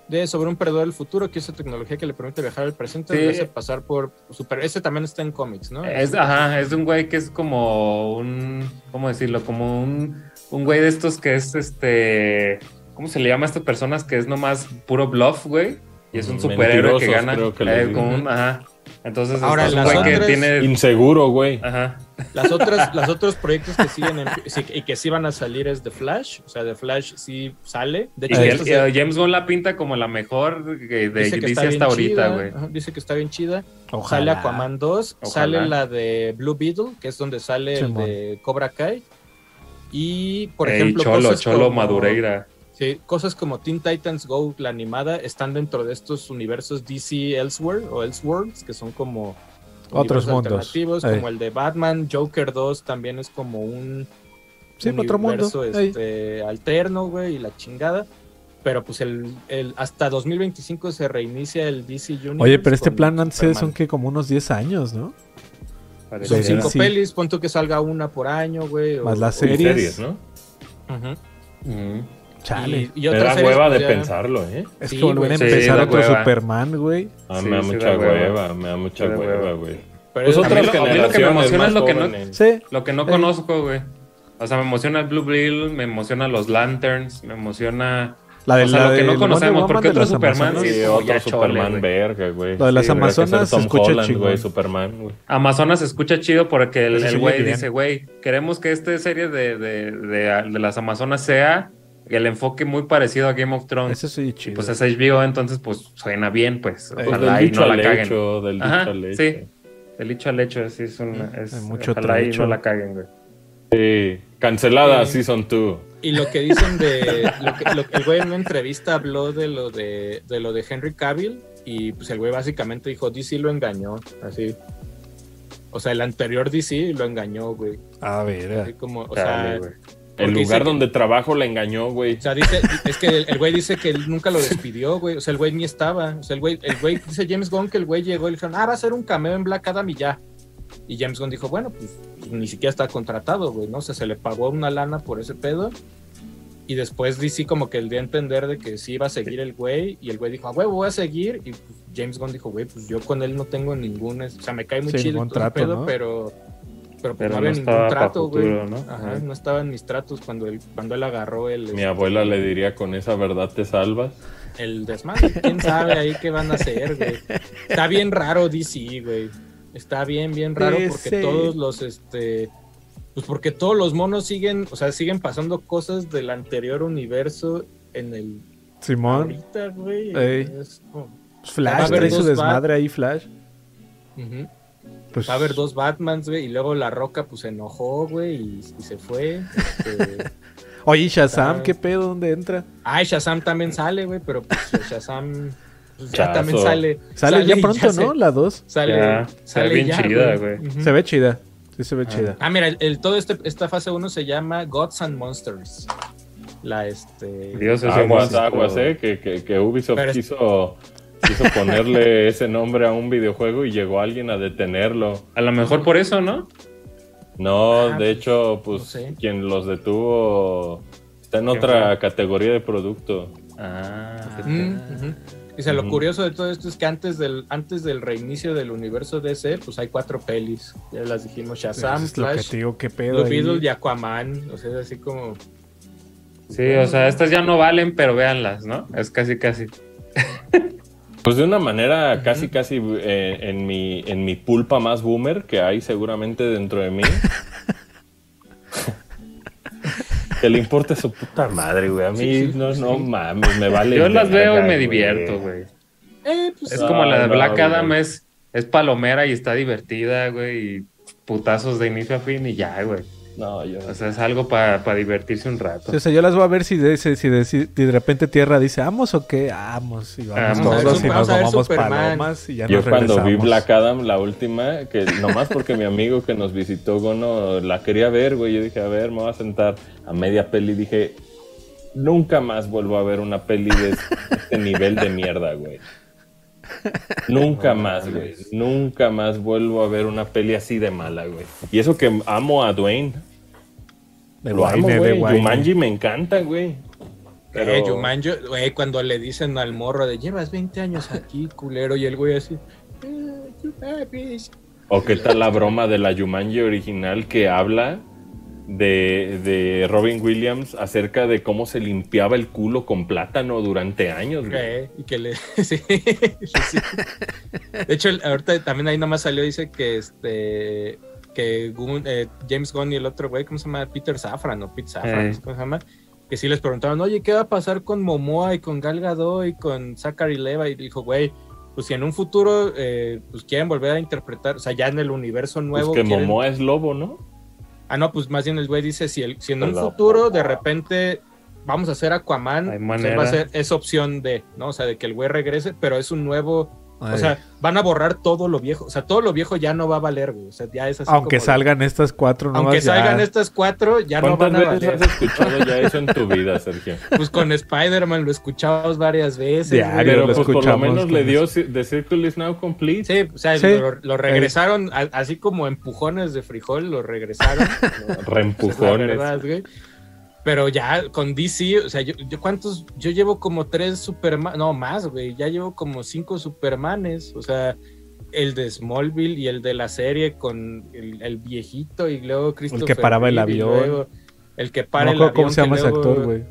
de sobre un perdedor del futuro, que es una tecnología que le permite viajar al presente Sí. y hace pasar por super. Ese también está en cómics, ¿no? Es, ajá, es de un güey que es como un, ¿cómo decirlo? Como un, un güey de estos que es este, ¿cómo se le llama a estas personas que es nomás puro bluff, güey? Y es un superhéroe que gana. creo que eh, como un- ajá. Entonces, Ahora, es un las güey que otras- tiene. Inseguro, güey. Ajá. Las otras, los otros proyectos que siguen en- y que sí van a salir es The Flash. O sea, The Flash sí sale. De hecho, el- se- eh, James Gunn la pinta como la mejor que de dice que bien hasta ahorita, chida, güey. Dice que está bien chida. Ojalá. Sale Aquaman 2, Ojalá. sale la de Blue Beetle, que es donde sale el de Cobra Kai. Y, por Ey, ejemplo, Cholo, cosas Cholo como- Madureira. Sí, cosas como Teen Titans Go, la animada, están dentro de estos universos DC Elsewhere o Elseworlds, que son como Otros mundos. alternativos, como el de Batman, Joker 2 también es como un Sí, otro mundo. universo este, alterno, güey, y la chingada. Pero pues el, el hasta 2025 se reinicia el DC Universe. Oye, pero este plan antes Superman. son que como unos 10 años, ¿no? Son cinco Sí. pelis, pon tú que salga una por año, güey. o- Más las o- Y series. series, ¿no? Ujú. Chale. Y, y Me da hueva pues, de ya- pensarlo, ¿eh? es sí, que volver a. Sí, empezar da otro hueva. Superman, güey. Ah, Sí, me da sí mucha da hueva. hueva, me da mucha hueva, güey. Pero Pues es- a mí lo- a mí lo que me emociona es lo que no-. Sí. Lo que no conozco, güey. O sea, me emociona el Blue Beetle, me emociona los Lanterns, me emociona. La de o sea, la lo que no conocemos, porque otro las Superman Amazonas. sí otro Superman verga, güey. Lo de las que Amazonas se Tom escucha chingón. güey, Superman, güey. Amazonas se escucha chido porque el güey dice, güey, queremos que esta serie de, de, de- de las Amazonas sea el enfoque muy parecido a Game of Thrones. Ese sí Y chido. pues es HBO, entonces pues suena bien, pues. Pues, Pues Ojalá del y dicho no la caguen. hecho, del dicho Ajá, al hecho. sí. Del dicho al hecho, sí, es una. Es, Hay mucho ojalá y no la caguen, güey. Sí, cancelada Sí. Season 2. Y lo que dicen de. Lo que, lo que el güey en una entrevista habló de lo de, de lo de Henry Cavill. Y pues el güey básicamente dijo: DC lo engañó. Así. O sea, el anterior DC lo engañó, güey. A ver. Así como, o Chale, sea, güey. El lugar que- donde trabajo la engañó, güey. o sea, dice, es que el el güey dice que él nunca lo despidió, güey. O sea, el güey ni estaba. O sea, el güey, el güey dice James Gunn que el güey llegó y le dijeron, ah, va a ser un cameo en Black Adam y ya. Y James Gunn dijo, bueno, pues, pues, ni siquiera está contratado, güey, ¿no? O sea, se le pagó una lana por ese pedo. Y después DC como que él dio a entender de que sí iba a seguir el güey. Y el güey dijo, ah, güey, voy a seguir. Y pues, James Gunn dijo, güey, pues yo con él no tengo ningún... O sea, me cae muy Sí, chido todo el pedo, ¿no? pero... Pero, pues, Pero no había no ningún trato, güey. ¿no? Ajá, no estaba en mis tratos cuando él, cuando él agarró el... Mi abuela le diría, con esa verdad te salvas. el desmadre. ¿Quién sabe ahí qué van a hacer, güey? Está bien raro DC, güey. Está bien, bien raro porque todos los, este... Pues porque todos los monos siguen, o sea, siguen pasando cosas del anterior universo en el... Simón. Ahorita, güey. Flash haber trae su desmadre ahí, Flash. Ujú. Pues, Va a haber dos Batmans, güey, y luego La Roca, pues, se enojó, güey, y, y se fue. Este... Oye, ¿y Shazam, Ah. ¿qué pedo? ¿Dónde entra? Ay, Shazam también sale, güey, pero pues Shazam pues, ya Chazo. también sale. Sale, ya pronto, se- ¿no? La 2. Sale, Ya, se ve sale bien ya, chida, güey. Se ve chida. Sí, se ve chida. Ah, mira, el, el- todo este, esta fase 1 se llama Gods and Monsters. La este. Dios es Aguas, un aguas, eh, que, que, que Ubisoft Pero es- quiso, ponerle ese nombre a un videojuego y llegó alguien a detenerlo. A lo mejor por eso, ¿no? No, Ah, de pues, hecho, pues no sé. quien los detuvo está en ¿Quién otra categoría de producto. Ah, Mm, ujú. Dice, lo curioso de todo esto es que antes del, antes del reinicio del universo DC, pues hay cuatro pelis. Ya las dijimos, Shazam, es lo que Flash, te digo, qué pedo. Blue. Beetle y Aquaman. O sea, es así como... Sí, o sea, estas ya no valen, pero véanlas, ¿no? Es casi, casi. Pues de una manera casi, casi eh, en, mi, en mi pulpa más boomer que hay seguramente dentro de mí. que le importe su puta madre, güey. A mí Sí, sí, no, sí. no mames, me vale. Yo las veo y me divierto, güey. Eh, pues, Es No, como la de no, Black. Adam, es, es palomera y está divertida, güey, y putazos de inicio a fin y ya, güey. No, yo O sea, es algo para divertirse un rato. Sí, o sea, yo las voy a ver si de, si, si de, si de repente Tierra dice, ¿amos o qué? Vamos, y vamos Vamos a ver todos y vamos nos a ver vamos palomas y ya Yo nos cuando vi. Black Adam, la última, que nomás porque mi amigo que nos visitó, Gono, la quería ver, güey, yo dije, a ver, me voy a sentar a media peli, dije, nunca más vuelvo a ver una peli de este nivel de mierda, güey. Nunca más, güey. Nunca más vuelvo a ver una peli así de mala, güey. Y eso que amo a Dwayne. De Lo amo, Wayne, güey. Jumanji me encanta, güey. Pero... Eh, Jumanji, güey, cuando le dicen al morro de llevas 20 años aquí, culero, y el güey así. "Eh, you babies". O qué tal la broma de la Jumanji original que habla de, de Robin Williams acerca de cómo se limpiaba el culo con plátano durante años. Eh, y que le. sí, sí. De hecho, ahorita también ahí nomás salió, dice que este. Que eh, James Gunn y el otro güey, ¿cómo se llama? Peter Safran o Pete Safran, Eh. ¿cómo se llama? Que sí les preguntaron, oye, ¿qué va a pasar con Momoa y con Gal Gadot y con Zachary Leva? Y dijo, güey, pues si en un futuro eh, pues quieren volver a interpretar, o sea, ya en el universo Pues nuevo. que quieren- Momoa es lobo, ¿no? Ah, no, pues más bien el güey dice, si, el, si en un futuro de repente vamos a hacer Aquaman, Hay o sea, manera. va a ser esa opción de, ¿no? O sea, de que el güey regrese, pero es un nuevo, o sea, van a borrar todo lo viejo, o sea, todo lo viejo ya no va a valer, güey, o sea, ya es así Aunque como de- salgan estas cuatro nuevas. aunque ya- salgan estas cuatro, ya no ¿Cuántas van a veces valer. has escuchado ya eso en tu vida, Sergio? Pues con Spider-Man lo escuchamos varias veces. Diario. Pero lo pues por lo escuchamos menos le dio The Circle is now complete. Sí, o sea, Sí. lo, lo regresaron, así como empujones de frijol, lo regresaron. Reempujones. güey. Pero ya con DC, o sea, yo, yo cuántos, yo llevo como tres Superman, no más, güey, ya llevo como cinco Supermanes, o sea, el de Smallville y el de la serie con el, el viejito y luego Christopher paraba el Reeve y avión. luego el que para el avión. cómo se que llama ese actor, güey.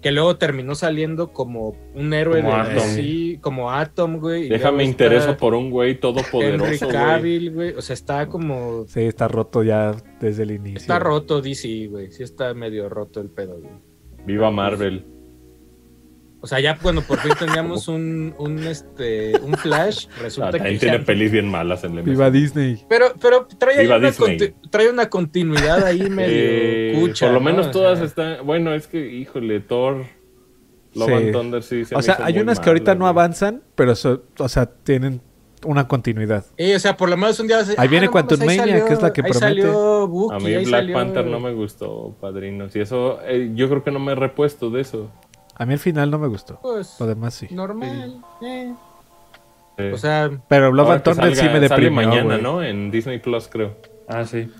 Que luego terminó saliendo como un héroe Como de Atom. DC, como Atom, güey. y Déjame intereso por un güey Henry todopoderoso, güey. Cavill, güey, o sea, está como, Sí, está roto ya desde el inicio. está roto DC, güey, sí está medio roto el pedo, güey. Viva Marvel. O sea, ya cuando por fin teníamos un, un, este, un Flash, Ah, resulta también que tiene ya- pelis bien malas en el Viva Disney. Pero, pero trae, una, Disney. conti- trae una continuidad ahí medio Eh, cucha. por lo ¿no? menos O todas sea, están. Bueno, es que, híjole, Thor. Love Sí. and Thunder sí se O sea, hay unas que ahorita no avanzan, pero so- o sea, tienen una continuidad. eh, o sea, por lo menos un día. Ahí viene no mames, Quantum Mania, salió- que es la que ahí promete. salió Bucky, A mí ahí Black salió- Panther no me gustó, padrinos. Y eso, eh, yo creo que no me he repuesto de eso. A mí el final no me gustó. Pues, Lo demás sí. normal. eh. Eh, O sea, Pero Love and Thunder sí me sale deprimió, mañana. ¿no? En Disney Plus, creo. Ah, sí,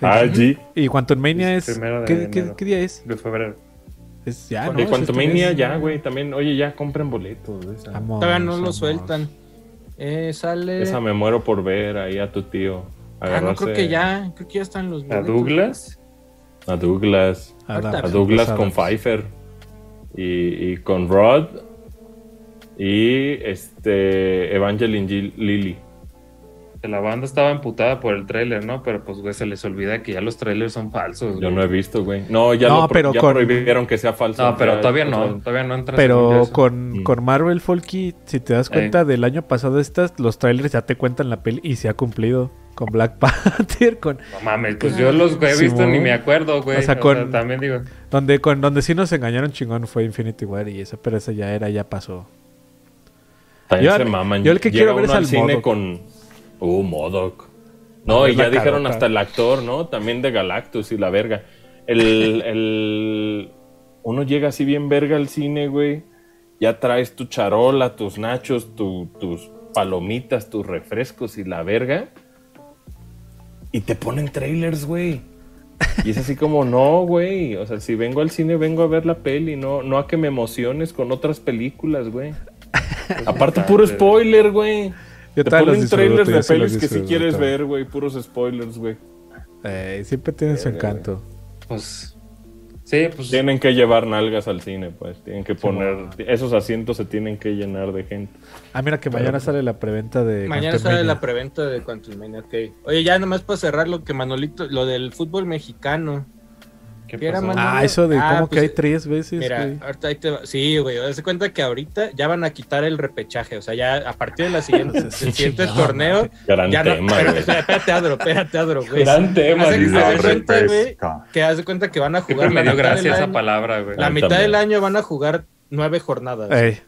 Ah, sí. Y Quantum Mania Es es... ¿Qué, qué- qué día es? de febrero. Es ya, ¿no? De Es Quantum este Mania ya, güey. También, oye, ya compren boletos. Vamos, todavía no lo sueltan. Eh, sale. Esa me muero por ver ahí a tu tío. Ah, no, creo que ya. Creo que ya están los A boletos. Douglas. A Douglas. A Douglas con. Pfeiffer. Y, y con Rod. Y este. Evangeline. Que la banda estaba emputada por el tráiler, ¿no? Pero pues, güey, se les olvida que ya los trailers son falsos. Yo güey. no he visto, güey. No, ya, No, lo pero ya con- prohibieron que sea falso. No, pero Ya, todavía o sea, no, todavía no entra. Pero con, con Marvel Folky, si te das cuenta del año pasado estas, los trailers ya te cuentan la peli y se ha cumplido. Con Black Panther, con No mames, pues yo los he visto Simón. ni me acuerdo, güey. O sea, con- también digo. donde con donde sí nos engañaron chingón fue Infinity War y esa, pero esa ya era, ya pasó. También Yo- se maman. yo el que Llega quiero ver uno es al cine con. Uh, Modoc. No, y ya dijeron hasta el actor, ¿no? También de Galactus y la verga. El, el... Uno llega así bien verga al cine, güey. Ya traes tu charola, tus nachos, tu- tus palomitas, tus refrescos y la verga. Y te ponen trailers, güey. Y es así como, no, güey. O sea, si vengo al cine, vengo a ver la peli, no, no a que me emociones con otras películas, güey. Aparte, puro spoiler, güey. Yo Te ponen trailers de pelis que si quieres ver, güey. Puros spoilers, güey. Eh, siempre tienen su encanto. Pues. Sí, pues. Tienen que llevar nalgas al cine, pues. Tienen que poner... Esos asientos se tienen que llenar de gente. Ah, mira que mañana sale la preventa de Mañana sale la preventa de Quantum Mania, ok. Oye, ya nomás para cerrar lo que Manolito, lo del fútbol mexicano. ¿Qué ¿Qué era, pasó? mano? Ah, eso de Ah, cómo pues, que hay tres veces, Mira, güey. ahorita ahí te va. Sí, güey, haz de cuenta que ahorita ya van a quitar el repechaje. O sea, ya a partir de la siguiente, del siguiente Chingado, torneo. Gran Ya no, tema, pero, güey. espera, espérate, Adro, espérate, Adro, güey. Gran tema, cuenta, güey, que haz de cuenta que van a jugar me la dio mitad, gracia del esa año, palabra, güey. la mitad también. del año van a jugar nueve jornadas. Ey,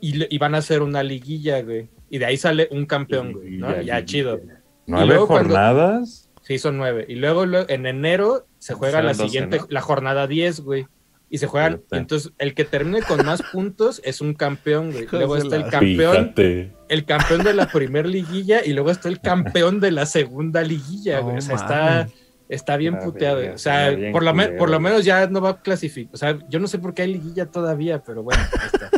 Y, van a hacer una liguilla, güey. Y de ahí sale un campeón, güey. ¿no? Ya, chido. ¿Nueve jornadas? Sí, son nueve. Y luego, luego, en enero se juega la 12, siguiente, ¿no? la jornada 10, güey. Y se juegan. Fíjate. entonces, el que termine con más puntos es un campeón, güey. Luego está el campeón, Fíjate. el campeón de la primer liguilla y luego está el campeón de la segunda liguilla, güey. O sea, está, está bien puteado. verga, O sea, por lo, por lo menos ya no va a clasificar. O sea, yo no sé por qué hay liguilla todavía, pero bueno, ahí está.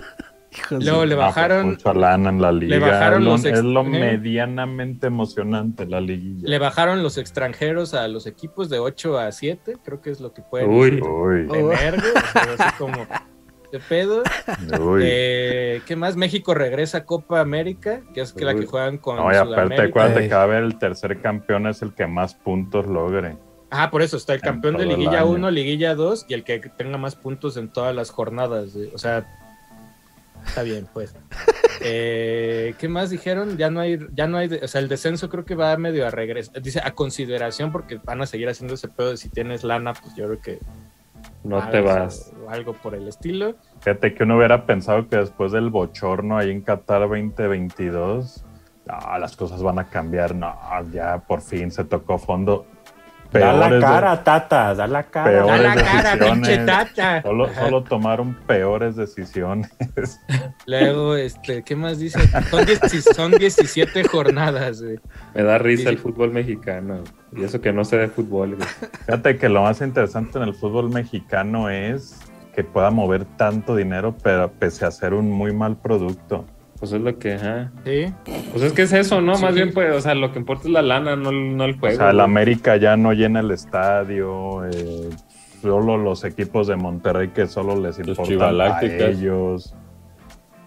Hijos Luego le pues, bajaron, mucha lana en la liga. bajaron es lo, los es lo ¿eh? medianamente emocionante la liguilla. le bajaron los extranjeros a los equipos de 8 a 7, creo que es lo que pueden Uy. Uy, tener, o sea, así como de pedo. uy. Eh, ¿Qué más? México regresa a Copa América, que es que la que juegan con No, y aparte, acuérdate que va a haber el tercer campeón es el que más puntos logre. Ah, por eso está el campeón de Liguilla año. 1, Liguilla 2 y el que tenga más puntos en todas las jornadas. güey. O sea, está bien, pues. Eh, ¿Qué más dijeron? Ya no hay, ya no hay, o sea, el descenso creo que va medio a regreso. Dice a consideración porque van a seguir haciendo ese pedo de si tienes lana, pues yo creo que No te o- vas. o algo por el estilo. Fíjate que uno hubiera pensado que después del bochorno ahí en Qatar 2022, no, las cosas van a cambiar. No, ya por fin se tocó fondo. Da la de- cara, Tata, da la cara. Da la cara, pinche tata. Solo, tomaron peores decisiones. Luego, este, ¿qué más dice? Son, 10 son 17 jornadas, güey. Me da risa Sí, el fútbol mexicano. Y eso que no sé de fútbol, güey. Fíjate que lo más interesante en el fútbol mexicano es que pueda mover tanto dinero, pero pese a ser un muy mal producto. Pues es lo que, ajá. Sí. Pues es que es eso, ¿no? Sí. Más bien, pues, o sea, lo que importa es la lana, no, el- no el O juego. sea, el güey. América ya no llena el estadio, eh, solo los equipos de Monterrey que solo les importan a ellos.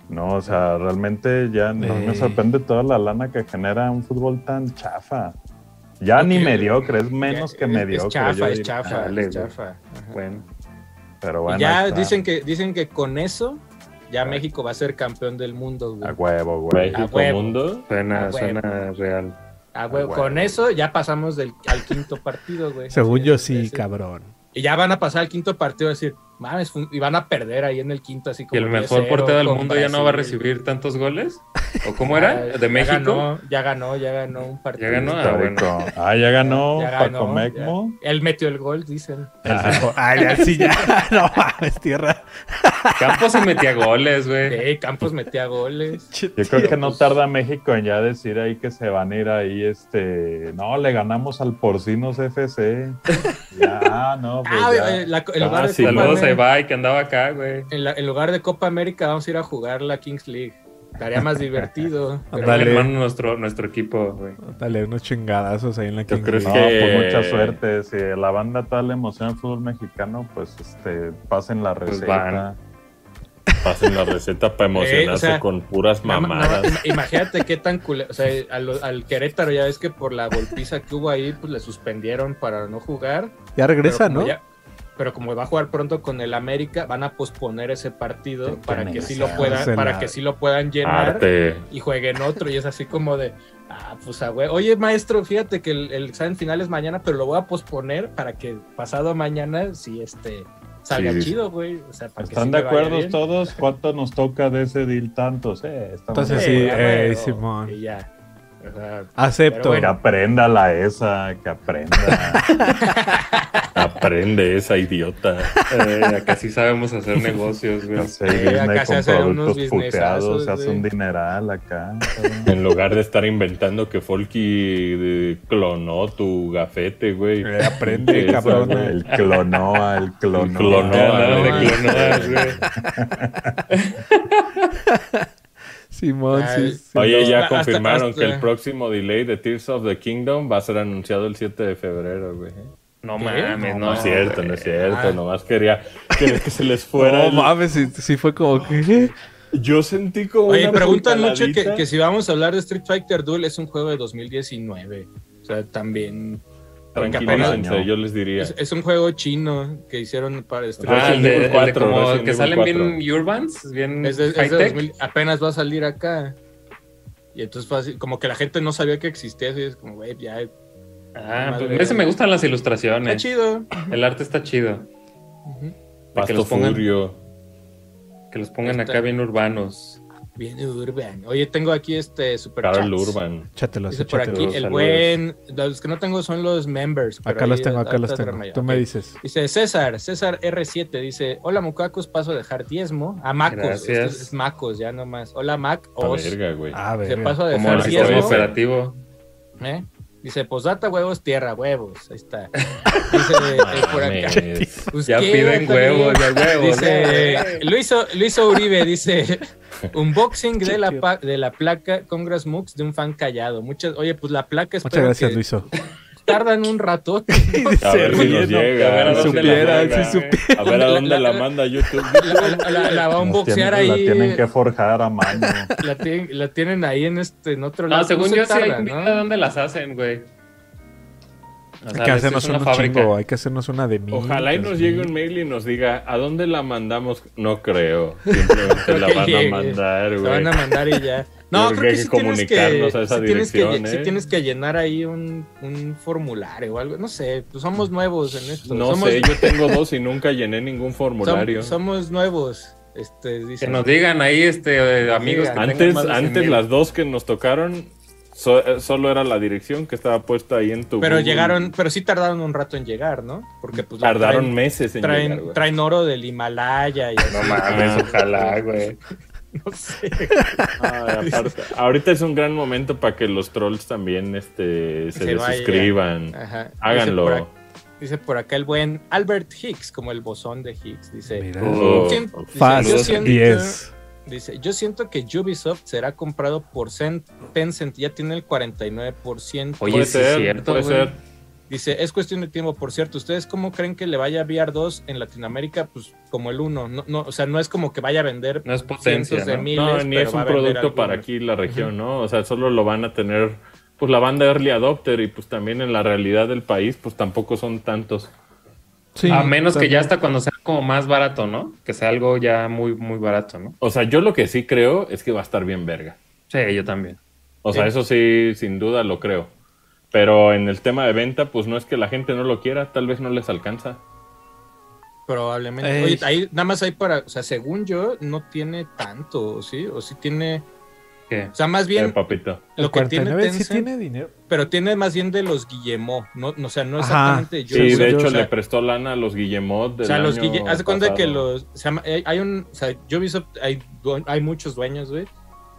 No, o sea, realmente ya no me sorprende toda la lana que genera un fútbol tan chafa. Ya ni mediocre, es menos Es- que es mediocre. chafa, yo es chafa, Dale, es chafa. Bueno, Pero Y bueno, ya dicen que, dicen que con eso ya México va a ser campeón del mundo, güey. A huevo, güey. México A huevo. Mundo. suena, huevo. suena real. Ah, güey. con eso ya pasamos del, al quinto partido, güey. Según yo sí, cabrón. Y ya van a pasar al quinto partido y decir, mames, y van a perder ahí en el quinto, así ¿Y como. el mejor 10-0 portero del mundo ya no va a recibir tantos goles? ¿O cómo era? Ah, ¿De ya México? Ganó, ya ganó, ya ganó un partido. Ya ganó, ah, bueno. Ah, ya ganó Ya Paco ganó, Mecmo. ya. Él metió el gol, dicen. Ay, ya, sí, ya. No mames, tierra. Campos se metía goles, güey. Sí, Campos metía goles. Yo creo que no tarda México en ya decir ahí que se van a ir ahí, este, no, le ganamos al Porcinos FC. ya, no, pues Ah, ya. eh, la- lugar Ah, Saludos a América- Ibai que andaba acá, güey. en, la- en lugar de Copa América vamos a ir a jugar la Kings League. Estaría más divertido. Dale. Hermano, nuestro, nuestro equipo, güey. Dale unos chingadazos ahí en la Yo Kings creo League. No, que- pues mucha suerte. Si la banda tal le emociona el fútbol mexicano, pues este, pasen la Pues receta. van. Pasen la receta para emocionarse Eh, o sea, con puras No, no, mamadas. im- imagínate qué tan culero. O sea, a lo- al Querétaro ya ves que por la golpiza que hubo ahí, pues le suspendieron para no jugar. Ya regresa, ¿no? ya- pero como va a jugar pronto con el América, van a posponer ese partido Qué para que sí lo puedan, para que sí lo puedan llenar Arte. y jueguen otro. Y es así como de, ah, pues a güey. Oye, maestro, fíjate que el, el examen final es mañana, pero lo voy a posponer para que pasado mañana sí este salga Sí. chido, güey. O sea, para que ¿Están sí de acuerdo todos? ¿Cuánto nos toca de ese deal? Tantos, eh. Entonces sí, eh, Simón. y ya. O sea, Acepto. Pero Que aprenda la esa, que aprenda. Aprende esa idiota. Eh, acá sí sabemos hacer negocios, güey. Sí, acá se con hacen unos productos puteados, se hace un dineral acá. En lugar de estar inventando que Folky eh, clonó tu gafete, güey. Eh, aprende, Esa, cabrón. güey. El clonoa, el clonoa. El clonoa, güey. Simón, Ay, sí. sí. Oye, ya Hasta- confirmaron hasta- que el próximo delay de Tears of the Kingdom va a ser anunciado el 7 de febrero, güey. No ¿Qué? mames, No, no. no es cierto, güey. no es cierto. Ah. Nomás quería, quería que se les fuera. No el- mames, sí, sí fue como que. Yo sentí como. Oye, una preguntan mucho que, si vamos a hablar de Street Fighter Duel es un juego de 2019. O sea, también Tranquilícense, yo les diría. es, es un juego chino que hicieron para Street Ah, el de, el de 4, como Resident que salen 4. bien urbans, bien Es de- es de high-tech. 2000 apenas va a salir acá. Y entonces fue así, como que la gente no sabía que existía, así es como, güey, ya está Ah, pues Madre. ese me gustan las ilustraciones. chido. El arte está chido. Ujú. De que los pongan, Furio. que los pongan Está. acá bien urbanos. Bien urban. Oye, tengo aquí este super Carl chats. Urban. Échatelos, Dice por aquí, el saludos. buen. Los que no tengo son los members. pero Acá los tengo, acá los tengo. Tú me Ok. dices. Dice César, César R7, dice, hola Mucacos, paso a dejar diezmo. A Macos, Gracias. es Macos, ya nomás. Hola Mac, A Os. verga, güey. A Te ver. paso a Como dejar el sistema diezmo. operativo. ¿Eh? Dice, posdata, huevos, tierra, huevos. Ahí está. Dice eh, por acá. Pues, Ya ¿qué, piden huevos, ya huevos. Dice. Luis, Uribe, dice unboxing de la, de la placa Congress Mux de un fan callado. Muchas, oye, pues la placa Muchas espero gracias, que Luiso. tardan un rato. A ver si nos llega. A ver a dónde la la manda. si supiera. A ver a dónde La- la la- manda YouTube. La, la- la va a unboxear tienen- ahí. La tienen que forjar a mano. La tienen, la tienen ahí en este en otro lado. No, según se yo sí hay tarda, un ¿no? video de dónde las hacen, güey. O Hay que hacernos una un fábrica. chingo, hay que hacernos una de mí. Ojalá y nos llegue un mail y nos diga a dónde la mandamos. No creo. Simplemente la van a mandar, La güey. van a mandar y ya. No, Creo creo que que, sí que tienes que, comunicarnos a esa sí tienes que dirección, sí ¿eh? tienes que llenar ahí un, un formulario o algo. No sé, pues somos nuevos en esto. No somos, sé, yo tengo dos y nunca llené ningún som- formulario. somos nuevos. Este, Que dicen. nos digan ahí, este, eh, amigos. que Antes, más de 100 antes las dos que nos tocaron, so- eh, solo era la dirección que estaba puesta ahí en tu. pero Google. llegaron, pero sí tardaron un rato en llegar, ¿no? Porque pues Tardaron traen, meses en traen, llegar, güey. traen oro del Himalaya y así. No mames, Ah. ojalá, güey. No sé. Ay, aparte, ahorita es un gran momento para que los trolls también este, se, Se desuscriban. Ajá. Háganlo. Dice por, ac- dice por acá el buen Albert Hicks, como el bosón de Higgs. Dice. Oh, dice, Fast yo siento- 10. Dice, yo siento que Ubisoft será comprado por Cent- Tencent, ya tiene el 49%. Oye, puede ser, cierto, puede ser. Dice, es cuestión de tiempo, por cierto. ¿Ustedes cómo creen que le vaya a VR 2 en Latinoamérica? Pues como el 1. No, no, o sea, no es como que vaya a vender No es potencia, cientos de ¿no? miles. No, ni pero es un producto para aquí la región, ¿no? O sea, solo lo van a tener pues la banda early adopter y pues también en la realidad del país pues tampoco son tantos. Sí, a menos que ya hasta cuando sea como más barato, ¿no? Que sea algo ya muy, muy barato, ¿no? O sea, yo lo que sí creo es que va a estar bien verga. Sí, yo también. O sea, Sí. eso sí, sin duda lo creo. Pero en el tema de venta, pues no es que la gente no lo quiera, tal vez no les alcanza. Probablemente. Ey. Oye, ahí nada más hay para, o sea, según yo, no tiene tanto, ¿sí? O sí tiene, ¿Qué? o sea, más bien Eh, papito. El lo que tiene 49 sí tiene dinero. pero tiene más bien de los Guillemot, no, no, o sea, no Ajá. exactamente de Sí, Ubisoft, de o hecho sea, le prestó lana a los Guillemot del O sea, los año Guille, haz de cuenta que los. Se llama, hay, hay un. O sea, Ubisoft, hay, due- hay muchos dueños, güey.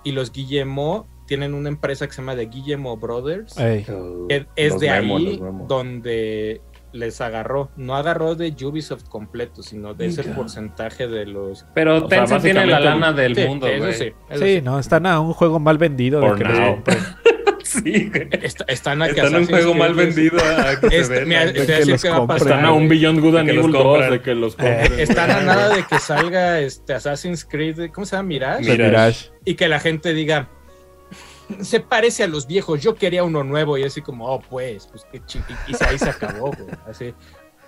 Y los Guillemot tienen una empresa que se llama The Guillemot Brothers. Ey, que es Los de memos, ahí donde les agarró. No agarró de Ubisoft completo, sino de ese porcentaje de los. Pero O sea, Tencent tiene la lana del Sí, mundo, eso güey. sí. eso Sí, sí. no, están a un juego mal vendido de For que. Sí. Está- están a que Está en un juego mal vendido a que se Este, mira, que los va a. Están a un Beyond Good and Que los Evil 2 compran. de que los compren. Están a nada de que salga este Assassin's Creed, ¿cómo se llama? Mirage. De Mirage. y que la gente diga se parece a los viejos, yo quería uno nuevo y así como, oh pues, pues qué chi-". y, ahí se acabó, güey, así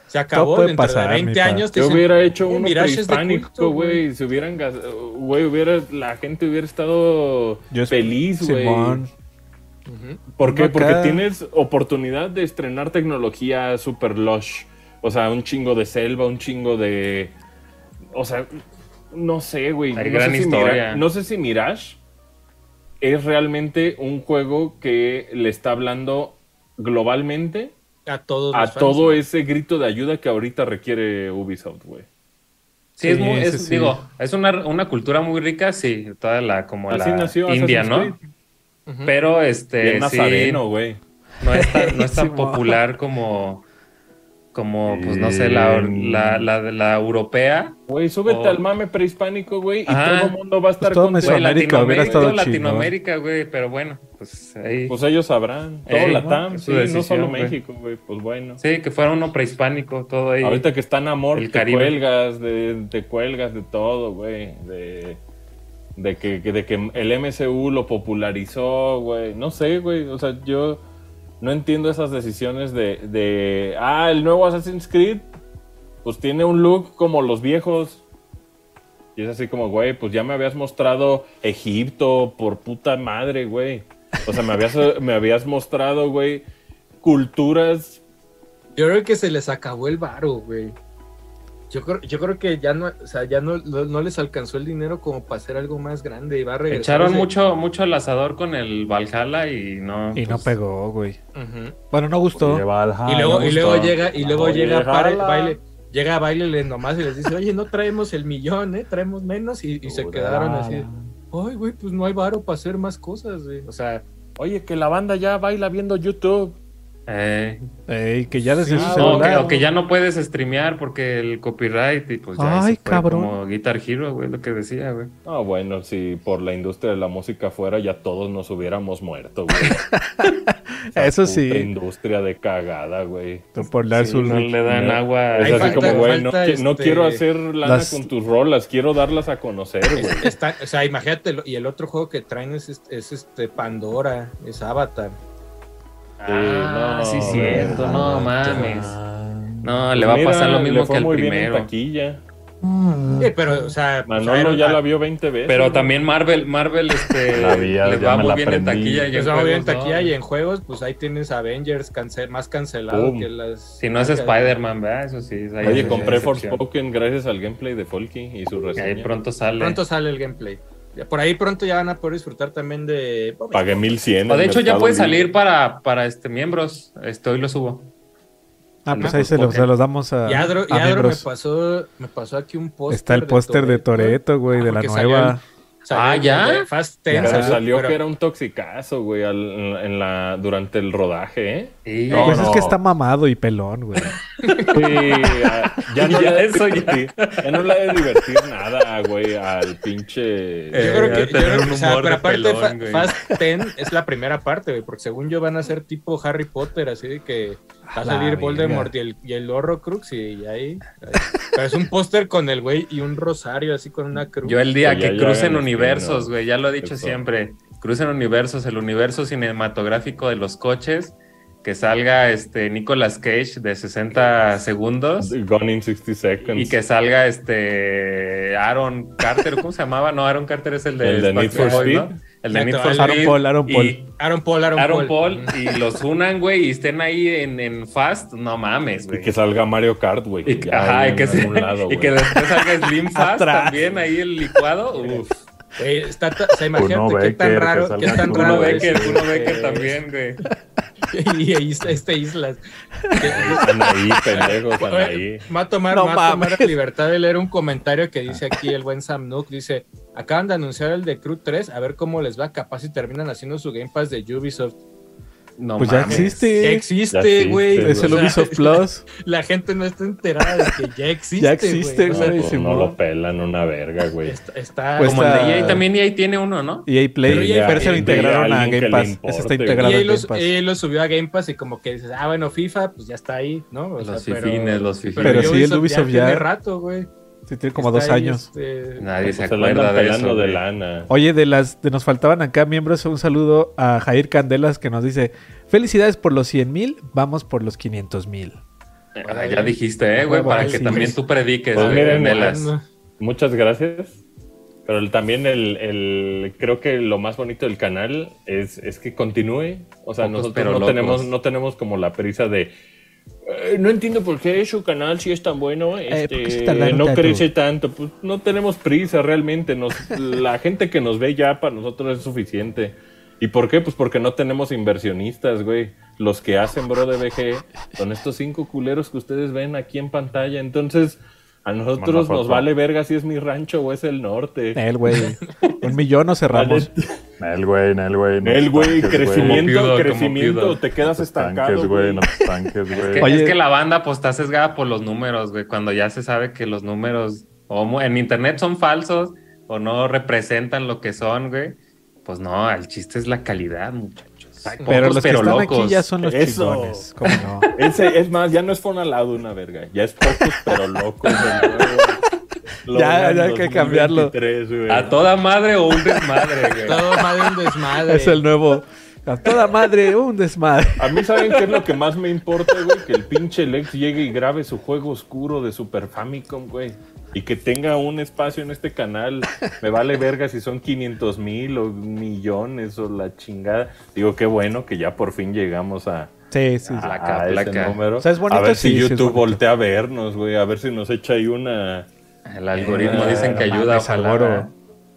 se acabó puede dentro pasar, de mi 20 pa. años te Yo hubiera hecho "Oh, uno prehispánico, güey. Si hubieran, güey, hubiera, la gente hubiera estado Yo feliz, güey. ¿Por qué? Porque tienes oportunidad de estrenar tecnología super lush. O sea, un chingo de selva, un chingo de. O sea, no sé, güey. Hay no gran sé si historia. Mira- no sé si Mirage es realmente un juego que le está hablando globalmente a todos a fans, todo ¿no? ese grito de ayuda que ahorita requiere Ubisoft, güey. Sí, es muy, es, sí, sí. digo, es una, una cultura muy rica, sí, toda la, como Así la nació India, ¿no? Pero este, Bien sí, nazareno, güey. no es tan, no es tan popular como, como, pues no sé, la, la, la, la europea. Güey, súbete Oh. al mame prehispánico, güey, y Ajá. todo el mundo va a estar Pues todo con Mesoamérica hubiera estado todo. Latinoamérica, güey, pero bueno, pues ahí. Pues ellos sabrán. Todo Ey, la ¿no? Sí, su no decisión, solo. México, güey. Pues bueno. sí, que fuera uno prehispánico, todo ahí. Ahorita que está en amor, El te Caribe. cuelgas, de, te cuelgas de todo, güey. De, de, que- de que el MCU lo popularizó, güey. No sé, güey. O sea, yo no entiendo esas decisiones de, de, ah, el nuevo Assassin's Creed, pues tiene un look como los viejos. Y es así como, güey, pues ya me habías mostrado Egipto por puta madre, güey. O sea, me habías, me habías mostrado, güey, culturas Yo creo que se les acabó el varo, güey. Yo creo, yo creo que ya no, o sea, ya no, no, no les alcanzó el dinero como para hacer algo más grande y va a regresar. Echaron ese- mucho, mucho al asador con el Valhalla y no. Y no pues, pegó, güey. Bueno, no gustó. Y luego, y luego llega, y luego Oye, llega para baile, llega a baile nomás y les dice, oye, no traemos el millón, eh, traemos menos, y, y se quedaron así. Ay, güey, pues no hay varo para hacer más cosas, güey. O sea, Oye, que la banda ya baila viendo YouTube. Eh, Ey, que ya desde Sí, su no, que, o que ya no puedes streamear porque el copyright y pues ya Ay, cabrón. como Guitar Hero, güey, lo que decía, güey. Ah, bueno, si por la industria de la música fuera, ya todos nos hubiéramos muerto, güey. Eso puta sí. industria de cagada, güey. Por dar Sí, su no le dan No. agua. Es así falta- como, güey, no, este, quiero hacer lana las- con tus rolas, quiero darlas a conocer, güey. Está- o sea, imagínate, y el otro juego que traen es, este- es este Pandora, es Avatar. Ah, no, sí, cierto, no Ah, mames. No, le Pues va a mira, pasar lo le mismo fue que al muy bien en primero. taquilla. Sí, pero, o sea, pues, Manolo Iron- ya la vio 20 veces. Pero también Marvel, Marvel este, le ya va muy bien en taquilla y en pues, va bien en juegos, taquilla ¿no? y en juegos, pues ahí tienes Avengers más cancelado que las. Si no es. Spider-Man, ¿verdad? Eso sí. ahí Oye, compré. Forspoken gracias al gameplay de Folky y su Y reseña. ahí pronto sale. Pronto sale el gameplay. Por ahí pronto ya van a poder disfrutar también de. Pagué 1100. O de hecho ya puede Libre. salir para, para este miembros. Este, hoy lo subo. Ah, pues ahí se los, se los damos a, Yadro, a Yadro me miembros. pasó, me pasó aquí un póster. Está el póster de Toreto, güey, Ah, de la porque salió nueva. Salió Ah, ¿ya? Fast 10 Ya. Pero salió pero- que era un toxicazo, güey, al- en, la, durante el rodaje, ¿eh? Sí. No, pues es que está mamado y pelón, güey. Sí, ya no Ya, le eso ya. no le ha de divertir nada, güey, al pinche... Yo creo Eh, que, debe yo tener creo que, un o sea, pero aparte pelón, Fa- güey. Fast 10 es la primera parte, güey, porque según yo van a ser tipo Harry Potter, así de que va a salir. Voldemort y el, y el Horrocrux y, y ahí, ahí. Pero es un póster con el güey y un rosario así con una cruz. Yo el día Que ya- que ya crucen universos, güey, ya lo he dicho Eso. siempre. Crucen universos, el universo cinematográfico de los coches, que salga este Nicolas Cage de 60 segundos Gone in 60 seconds. y que salga este Aaron Carter, ¿cómo se llamaba? No, Aaron Carter es el de El de Need for Boys, Speed. ¿no? El de Need for Aaron Speed. Paul, Aaron y Paul. Aaron Paul, Aaron, Aaron Paul. Paul y los unan, güey, y estén ahí en, en Fast, no mames, güey. Y que salga Mario Kart, güey. Ajá, y que, en se- algún lado, y güey. que después salga Slim Fast Atrás. también ahí el licuado. Uf. Güey, está o sea, imagínate qué tan raro, que qué tan raro Becker, también, güey. y ahí está este va a tomar, No va a tomar la libertad de leer un comentario que dice aquí el buen Sam Nook. Dice, acaban de anunciar el de Crew 3, a ver cómo les va. Capaz si terminan haciendo su Game Pass de Ubisoft. No Pues ya mames. Ya existe, existe, güey. Es el Ubisoft Plus. La gente no está enterada de que ya existe. Ya existe, güey. No, no lo pelan una verga, güey. está, está- Pues Como el de EA, también EA tiene uno, ¿no? EA Play, Pero EA pero se lo integraron a Game Pass. importe, Ese está integrado en los, Game Pass. él lo subió a Game Pass y como que dices, ah, bueno, FIFA, pues ya está ahí, ¿no? O Los sea, pero- fifines, los fifines. Pero sí, el ya Ubisoft ya- tiene rato, güey. Sí, tiene como dos ahí, años. este, Nadie se se lo andan acuerda de pelando eso. de lana. Oye, de las de nos faltaban acá miembros, un saludo a Jair Candelas que nos dice, felicidades por los 100 mil, vamos por los 500 mil. Ah, ya dijiste, eh, güey, para que sí. también tú prediques, Pues güey, miren, no. Muchas gracias. Pero el- también el, el- creo que lo más bonito del canal es, es que continúe. O sea, Pocos nosotros no locos. tenemos, no tenemos como la prisa de "Eh, no entiendo por qué su canal si es tan bueno, este, ¿por qué se tardaron no tanto?" crece tanto. Pues no tenemos prisa realmente. Nos, la gente que nos ve ya para nosotros es suficiente. ¿Y por qué? Pues porque no tenemos inversionistas, güey. Los que hacen Bro de BG son estos cinco culeros que ustedes ven aquí en pantalla. Entonces, a nosotros nos vale verga si es mi rancho o es el norte. Él, güey. Un millón o cerramos. Nel, güey, Nel, güey. El güey, crecimiento, Como crecimiento, como te quedas No estancado, estanques, güey, güey. no te estanques, Es güey. que, Oye. es que la banda pues está sesgada por los números, güey. Cuando ya se sabe que los números o en internet son falsos o no representan lo que son, güey. Pues no, el chiste es la calidad, muchachos. Pocos, Pero los que están locos. aquí ya son los Eso. chingones. ¿Cómo no? Ese, es más, ya no es Fonalado una verga. Ya es pocos, pero locos. de nuevo. Ya, ya hay que cambiarlo. 2023, güey. A toda madre o un desmadre, güey. Todo madre un desmadre. Es el nuevo. A toda madre, un desmadre. A mí, ¿saben qué es lo que más me importa, güey? Que el pinche Lex llegue y grabe su juego oscuro de Super Famicom, güey. Y que tenga un espacio en este canal. Me vale verga si son 500 mil o millones o la chingada. Digo, qué bueno que ya por fin llegamos a, Sí, sí. Placa, a ese placa. número. O sea, es bonito, a ver sí, si YouTube voltea a vernos, güey. A ver si nos echa ahí una... El algoritmo Eh, dicen que ayuda, mames, ojalá.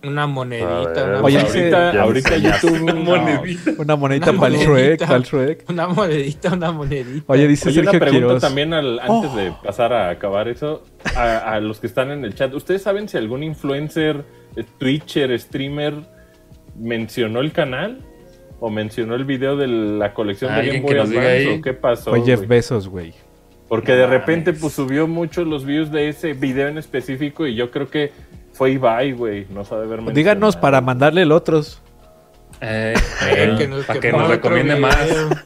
Una monedita. Ver. una, Oye, ahorita, Ya ahorita YouTube... Una no. monedita. Una monedita Una para el Shrek, monedita. para el Shrek. una monedita, una monedita. Oye, dice Oye, una Sergio pregunta Quiroz. también al- antes Oh. de pasar a acabar eso, a, a los que están en el chat. ¿Ustedes saben si algún influencer, eh, Twitcher, streamer mencionó el canal? o mencionó el video de la colección de Alguien Game que Boy Advance o qué pasó. Fue Jeff? Bezos, güey. Porque de repente pues subió mucho los views de ese video en específico y yo creo que fue Ibai, güey. No sabe ver Díganos para mandarle el otros. Eh, Eh, eh, que nos- para que que nos recomiende más.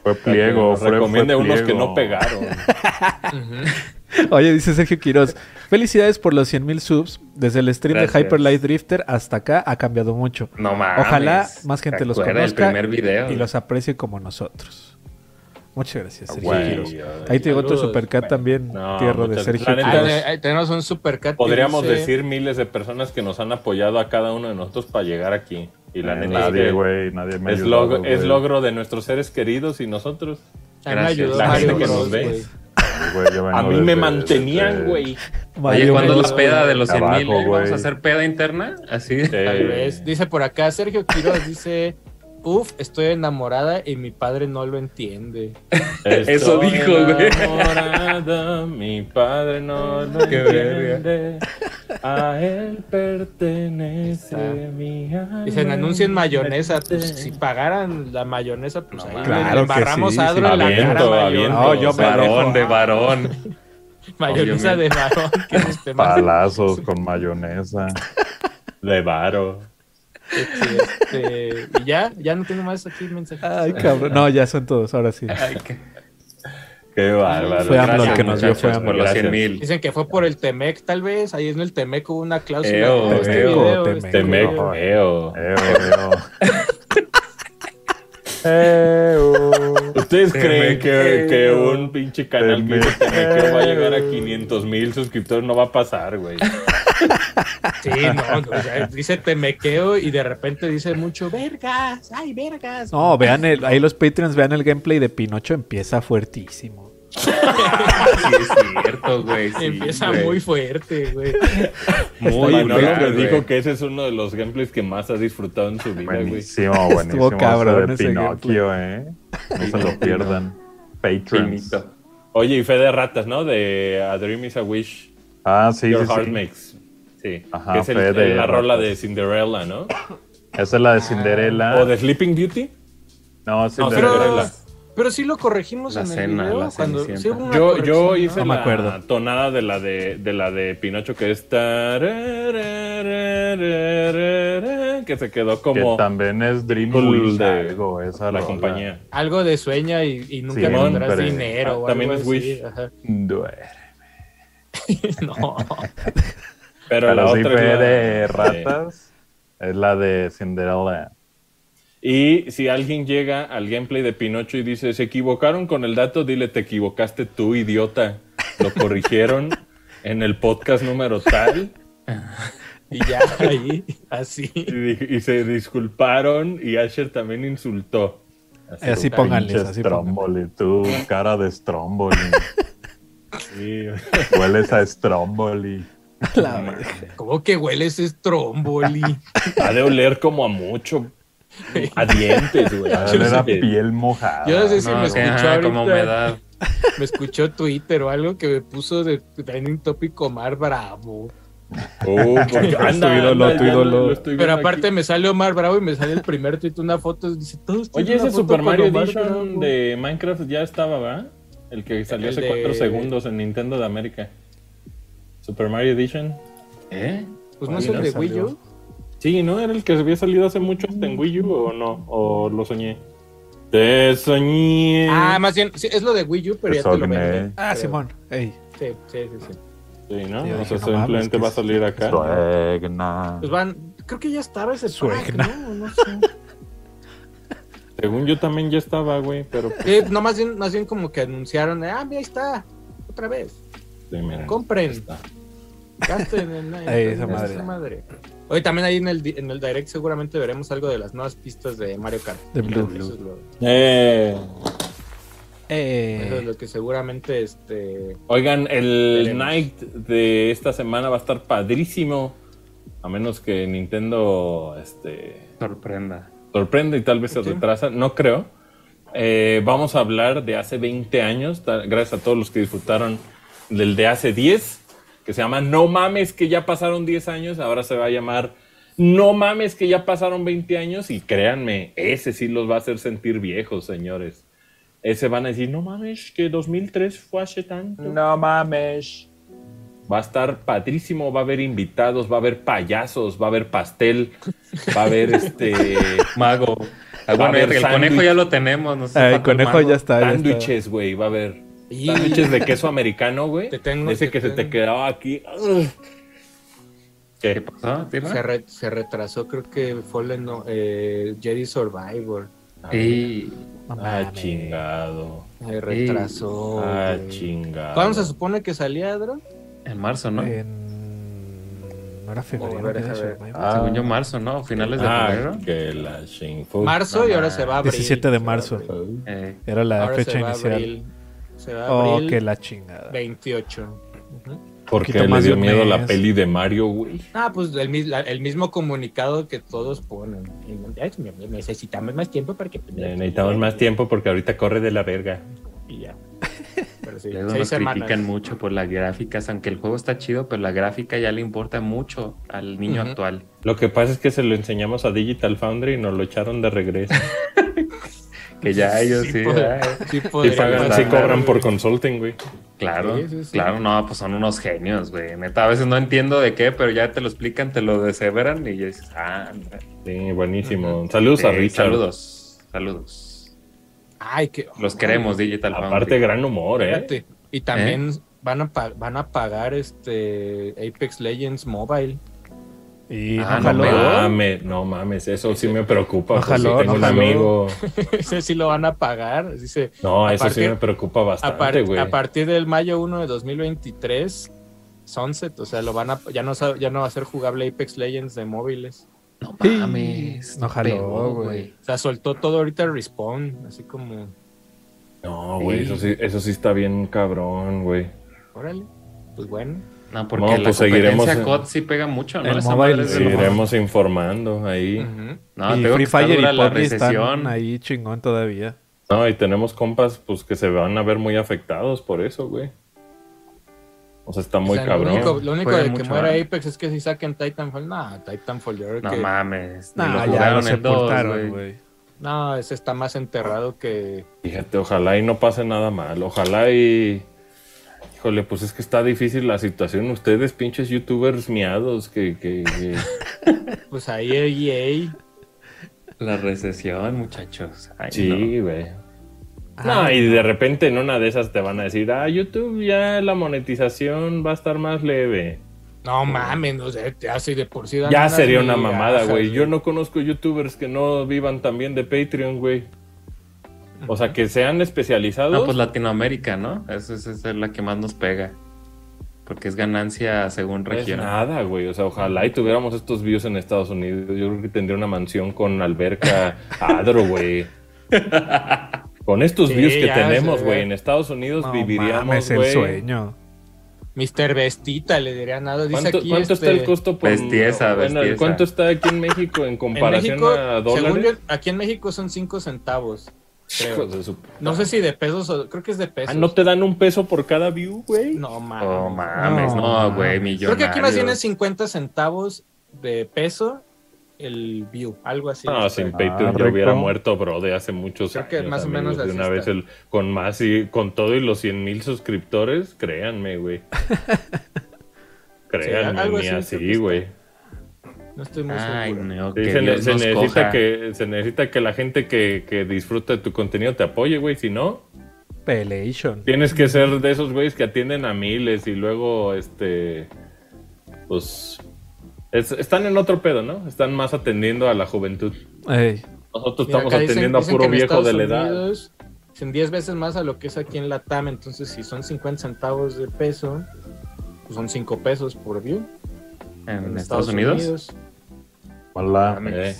Fue pliego. fue- recomiende fue unos que pliego. no pegaron. Oye, dice Sergio Quiroz. Felicidades por los 100.000 subs. Desde el stream Gracias. de Hyper Light Drifter hasta acá ha cambiado mucho. No mames. Ojalá más gente ¿Te los conozca del primer video. y los aprecie como nosotros. Muchas gracias, Sergio Güey, Quiroz. ay, Ahí te llegó tu supercat también, No, tierra de Sergio. Ah, ahí tenemos un supercat. Podríamos dice- decir miles de personas que nos han apoyado a cada uno de nosotros para llegar aquí. Y la Eh, neta es nadie, que güey. Nadie me es, ayudó, log- es güey. logro de nuestros seres queridos y nosotros. A mí me Gracias. La gente que nos ve. A mí me mantenían, desde- güey. Oye, Mario ¿cuándo Bros. la peda de los 100 mil? ¿Vamos a hacer peda interna? Así. Sí. Tal vez. Dice por acá Sergio Quiroz, dice, uf, estoy enamorada y mi padre no lo entiende. Eso dijo, güey. enamorada, mi padre no lo Qué entiende. A él pertenece mi alma. Dicen, anuncien mayonesa. Pues si pagaran la mayonesa, pues No, ahí claro le que embarramos sí, a Adro sí. en la cara mayo- aviento. No, yo me varón de varón. mayonesa de varón. Que este Palazos con mayonesa. De varo. Este, y ya, ya no tengo más aquí mensajes. Ay, cabrón. No, ya son todos, ahora sí. Ay, qué- Qué bárbaro. Fue AMLO el que nos dio, fue AMLO. por los gracias. 100 mil. Dicen que fue por el Temec, tal vez. Ahí en el Temec hubo una cláusula. Eo, de este eo, video, Temec. este Temec, video. eo. Eo, eo. ¿Ustedes Te creen que, que un pinche canal Te que va a llegar a quedo. 500 mil suscriptores? No va a pasar, güey. Sí, no, no, ya dice Temequeo y de repente dice mucho, vergas, ay, vergas. No, vean el, ahí los Patreons, vean el gameplay de Pinocho, empieza fuertísimo. Sí, es cierto, güey. sí, Empieza güey. muy fuerte, güey. Muy me güey. dijo que ese es uno de los gameplays que más ha disfrutado en su vida, güey. Buenísimo, buenísimo. eso cabrón de ese Pinocchio, ¿eh? No se lo pierdan. Finito. Oye, y fe de ratas, ¿no? De A Dream is a Wish, Ah, sí, Your sí, Heart sí. Makes. Sí, Ajá, que es el- fe de la rola de Cinderella, ¿no? Esa es la de Cinderella. O de Sleeping Beauty. No, Cinderella. Pero sí lo corregimos La en el cena, video. la cuando, Cenicienta. sí hubo una Yo, hice No me la acuerdo. tonada de la de, de la de Pinocho que es tarararararara, que se quedó Que como también es Dream Wish de algo, esa la rola. compañía. Algo de sueña y, y nunca Siempre. tendrás dinero. Ah, o también algo es así, Wish. ajá. Duerme. No. Pero, Pero la sí otra fue es la- de sí. ratas. Es la de Cinderella. Y si alguien llega al gameplay de Pinocho y dice, se equivocaron con el dato, dile, te equivocaste tú, idiota. Lo corrigieron en el podcast número tal Y ya ahí, así. y, se disculparon y Asher también insultó. Así pónganles, así pónganles. Stromboli, tú, cara de Stromboli. sí. Hueles a Stromboli. La. ¿Cómo que hueles estromboli? Ha de oler como a mucho. A dientes, güey. Ah, Era piel mojada. Yo no sé si No, me escuchó ajá, como ahorita. humedad. Me escuchó Twitter o algo que me puso de trending topic Omar Bravo. Oh, porque anda, Tu ídolo, anda, tu ídolo. lo Pero aparte aquí. me sale Omar Bravo y me sale el primer tweet, una foto, dice, todos Oye, ese Super Mario Edition Bravo". de Minecraft ya estaba, ¿va? El que salió El hace de- cuatro segundos en Nintendo de América. Super Mario Edition. ¿Eh? Pues no es el no de salió. Wii U. Sí, ¿no? ¿Era el que había salido hace mucho hasta en Wii U o no? ¿O lo soñé? Te soñé. Ah, más bien, sí, es lo de Wii U, pero Te ya te lo venden. Ah, Pero- Simón. Ey. Sí, sí, sí, sí. Sí, ¿no? Yo o sea, no simplemente va a es- salir acá. Suegna. Pues van, creo que ya estaba ese pack, Suegna. ¿no? No sé. Según yo también ya estaba, güey, pero... pues, Sí, no, más bien, más bien como que anunciaron, ah, mira, ahí está, otra vez. Sí, mira, Compren. Gasten en, en- en esa esa madre. Hoy también ahí en el, en el direct seguramente veremos algo de las nuevas pistas de Mario Kart. De Blue. Eso es lo, Eh, eso es Eh. lo que seguramente este Oigan, el Veremos. night de esta semana va a estar padrísimo. A menos que Nintendo este, Sorprenda. sorprenda y tal vez se Sí. retrasa. No creo. Eh, vamos a hablar de hace 20 años. Gracias a todos los que disfrutaron del de hace 10. Que se llama No mames, que ya pasaron 10 años. Ahora se va a llamar No mames que ya pasaron 20 años y créanme, ese sí los va a hacer sentir viejos, señores. Ese van a decir, no mames, que 2003 fue hace tanto. No mames. Va a estar padrísimo, va a haber invitados, va a haber payasos, va a haber pastel, va a haber este Mago. Ah, a bueno, haber el sándwich. conejo ya lo tenemos. No sé, Ah, el conejo mago. ya está. sándwiches, güey, va a haber sándwiches de queso americano, güey. Te tengo- Ese te que se te tengo. quedaba aquí. ¿Qué ¿Qué? pasó? Tira? Se, re- se retrasó, creo que Fallen no, eh, Jedi Survivor. Ah, chingado. Se retrasó. Ah, chingado. ¿Cuándo se supone que salía, Adro? en marzo, ¿no? En... No era febrero. Ver, ¿qué deja era ver. Survivor? Ah. Según yo, marzo, ¿no? Finales de Ah, febrero. que la. Marzo y ahora se va a abril. 17 de marzo. abril. Eh, Era la Ahora fecha se va a abril. Oh, que la chingada. 28. Ujú. Porque Poquito le dio miedo la peli de Mario, güey. Ah, pues el, la- el mismo comunicado que todos ponen. Es- Necesitamos más tiempo para que... Necesitamos más tiempo porque ahorita corre de la verga. Y ya. Pero sí, luego nos semanas. critican mucho por las gráficas, aunque el juego está chido, pero la gráfica ya le importa mucho al niño Ujú. actual. Lo que pasa es que se lo enseñamos a Digital Foundry y nos lo echaron de regreso. Que ya ellos sí, ¿verdad? sí Sí, podría pagan, sí cobran por consulting, güey. Claro, Sí, sí, sí. claro, no, pues son unos genios, güey. Neta, a veces no entiendo de qué, pero ya te lo explican, te lo deseveran y ya dices, ah. Sí, buenísimo. Saludos a Eh, Richard. Saludos, saludos. Ay, que... Los queremos, Digital Aparte, Foundry. gran humor, ¿eh? Fíjate, Y también van, a van a pagar este Apex Legends Mobile. Y Ah, no mames, no mames, eso sí me preocupa. Pues, sí jaló, tengo un amigo. Ese sí lo van a pagar. Dice, No, eso sí me preocupa a, bastante, güey. a partir del mayo 1 de 2023, Sunset, o sea, lo van a, ya, no, ya no va a ser jugable Apex Legends de móviles. No Sí. mames. No jaló, güey. O sea, soltó todo ahorita Respawn, así como, No, güey, Sí. eso sí, eso sí está bien cabrón, güey. órale, pues bueno. No, porque No, la pues competencia en- COD sí pega mucho, ¿no? Mobile, Seguiremos informando ahí. No, y te digo Free que Fire y la PUBG están recesión. ahí chingón todavía. No, y tenemos compas, pues, que se van a ver muy afectados por eso, güey. O sea, está muy O sea, cabrón. Lo único, lo único Juega de que muera. Apex es que si saquen Titanfall, no, Titanfall yo creo No que... mames. Nah, lo ya lo jugaron en dos, sepultaron, güey. güey. No, ese está más enterrado que... Fíjate, ojalá y no pase nada mal. Ojalá y. Híjole, pues es que está difícil la situación. Ustedes, pinches youtubers miados, que. que, que- Pues ahí EA... La recesión, muchachos. Ay, Sí, güey. No, y de repente en una de esas te van a decir, ah, YouTube ya la monetización va a estar más leve. No mames, no sé, ya si de por sí Ya sería una mamada, güey. Yo no conozco youtubers que no vivan también de Patreon, güey. O sea, que sean especializados. No, pues Latinoamérica, ¿no? Esa es, la que más nos pega. Porque es ganancia según No es región. nada, güey. O sea, ojalá y tuviéramos estos views en Estados Unidos. Yo creo que tendría una mansión con alberca adro, güey. Con estos Sí, views que tenemos, güey, en Estados Unidos No viviríamos, mames, el sueño. Mr. Vestita le diría nada. Dice ¿Cuánto, aquí cuánto este, está el costo por Bestieza, bueno, bestieza. ¿Cuánto está aquí en México en En comparación México, a según dólares? yo, aquí en México son 5 centavos. Creo. No sé si de pesos o creo que es de pesos. Ah, ¿no te dan un peso por cada view, güey? No mames. Oh, mames, No. no, güey, Creo millonarios. que aquí más bien es 50 centavos de peso el view, algo así. No, sin Ah, Patreon yo rico. hubiera muerto, bro, de hace muchos Creo años. que más o menos de así una vez el, con más y con todo y los 100 mil suscriptores, créanme, güey. créanme, algo ni así creo güey. No estoy muy Ay, seguro. no, Sí, que se, ne- necesita que, se necesita que la gente que, que disfruta de tu contenido te apoye, güey. Si no, Pelation. tienes que ser de esos güeyes que atienden a miles y luego, este, pues, es- están en otro pedo, ¿no? Están más atendiendo a la juventud. Ey, Nosotros Mira, estamos atendiendo dicen a puro viejo de la edad. Unidos Son 10 veces más a lo que es aquí en la TAM. Entonces, si son 50 centavos de peso, pues son 5 pesos por view. ¿En Estados Unidos? Hola. Eh.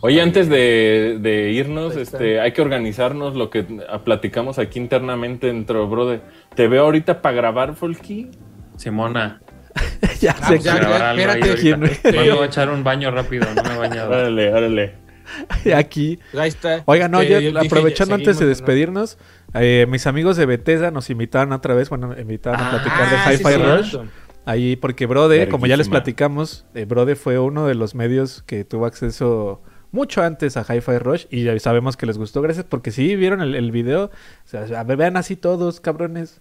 Oye, antes de, de irnos, este, hay que organizarnos lo que platicamos aquí internamente dentro, brother. Te veo ahorita para grabar, Folky. Simona. ya Ah, sé ya, que- grabar ya, algo ahí espérate. Este, Bueno, voy a echar un baño rápido, no me he bañado. Órale, órale. aquí. ahí está. Oiga, no, yo, aprovechando antes de despedirnos, eh, mis amigos de Bethesda nos invitaron otra vez, bueno, me invitaron a Ah, platicar de Hi-Fi sí, Rush. cierto. Ahí, porque Brode, como ya les platicamos, eh, Brode fue uno de los medios que tuvo acceso mucho antes a Hi-Fi Rush y ya sabemos que les gustó. Gracias porque sí vieron el, el video. O sea, vean así todos, cabrones.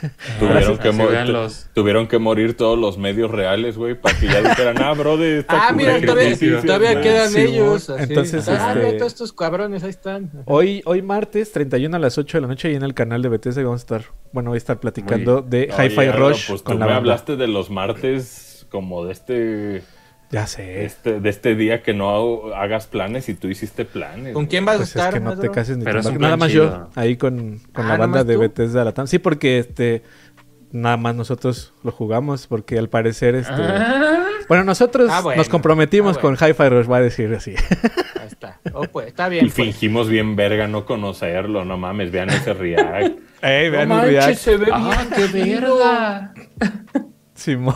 Tuvieron que, los- tuvieron morir todos los medios reales, güey, para que ya dijeran, ah, bro, de esta Ah, mira, todavía, noticias, todavía güey". quedan Sí, ellos. así. Entonces, ah, este- mira, todos estos cabrones, ahí están. Hoy, hoy martes, 31 a las 8 de la noche, y en el canal de Bethesda vamos a estar, bueno, voy a estar platicando de Hi-Fi Rush pues con tú la me banda. hablaste de los martes como de este, Ya sé. este, de este día que no hagas planes y tú hiciste planes. ¿Con quién vas a Pues es estar? que no te cases ni Pero es. Nada más chido. yo, ahí con, con Ah, la ¿nada banda de? Bethesda Latam. Sí, porque este nada más nosotros lo jugamos, porque al parecer este Ah. bueno, nosotros Ah, bueno. nos comprometimos Ah, bueno. con Hi-Fi Rush, va a decir así. Ahí está. Oh, pues, está Y bien. pues. fingimos bien verga no conocerlo, no mames, vean ese react. Ey, vean no el react. manches, se ve ¡Ah, bien qué verga! Simón.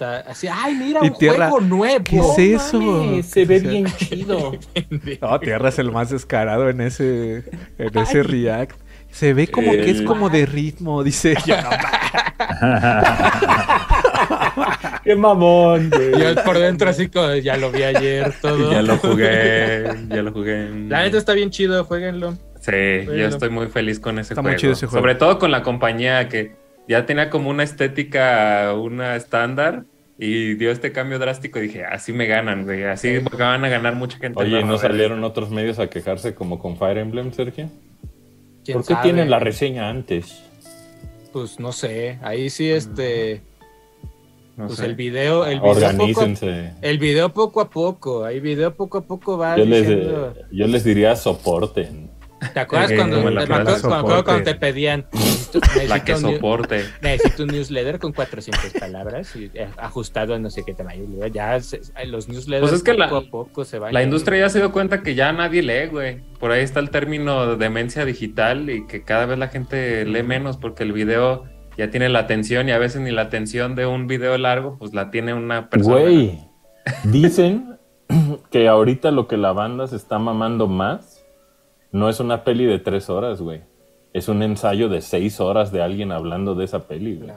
Está así, ay, mira, un Tierra, juego nuevo. ¿Qué es eso? Se ve bien chido. No, Tierra es el más descarado en ese en ese react. Se ve como que es como de ritmo, dice. Yo, no, Qué mamón, güey. Yo por dentro así como, ya lo vi ayer, todo. Ya lo jugué, ya lo jugué. La neta está bien chido, jueguenlo. Sí, yo estoy muy feliz con ese Está juego. muy chido ese juego. Sobre todo con la compañía que ya tenía como una estética, una estándar, y dio este cambio drástico y dije, así me ganan, güey, así van a ganar mucha gente. Oye, ¿no salieron otros medios a quejarse como con Fire Emblem, Sergio? ¿Quién ¿Por qué sabe? tienen la reseña antes? Pues no sé, ahí sí este, No pues sé. el video, el video poco, Organícense. el video poco a poco, ahí video poco a poco va Yo les, diciendo, eh, yo les diría soporten. ¿te acuerdas Eh, cuando te pedían necesito, La que un, soporte. necesito un newsletter con 400 palabras y eh, ajustado a no sé qué tamaño, ya se- los newsletters Pues es que la- poco a poco se van La industria ya se dio cuenta que ya nadie lee, güey. Por ahí está el término demencia digital y que cada vez la gente lee menos porque el video ya tiene la atención y a veces ni la atención de un video largo, pues la tiene una persona. Güey, dicen que ahorita lo que la banda se está mamando más no es una peli de tres horas, güey. Es un ensayo de seis horas de alguien hablando de esa peli, güey.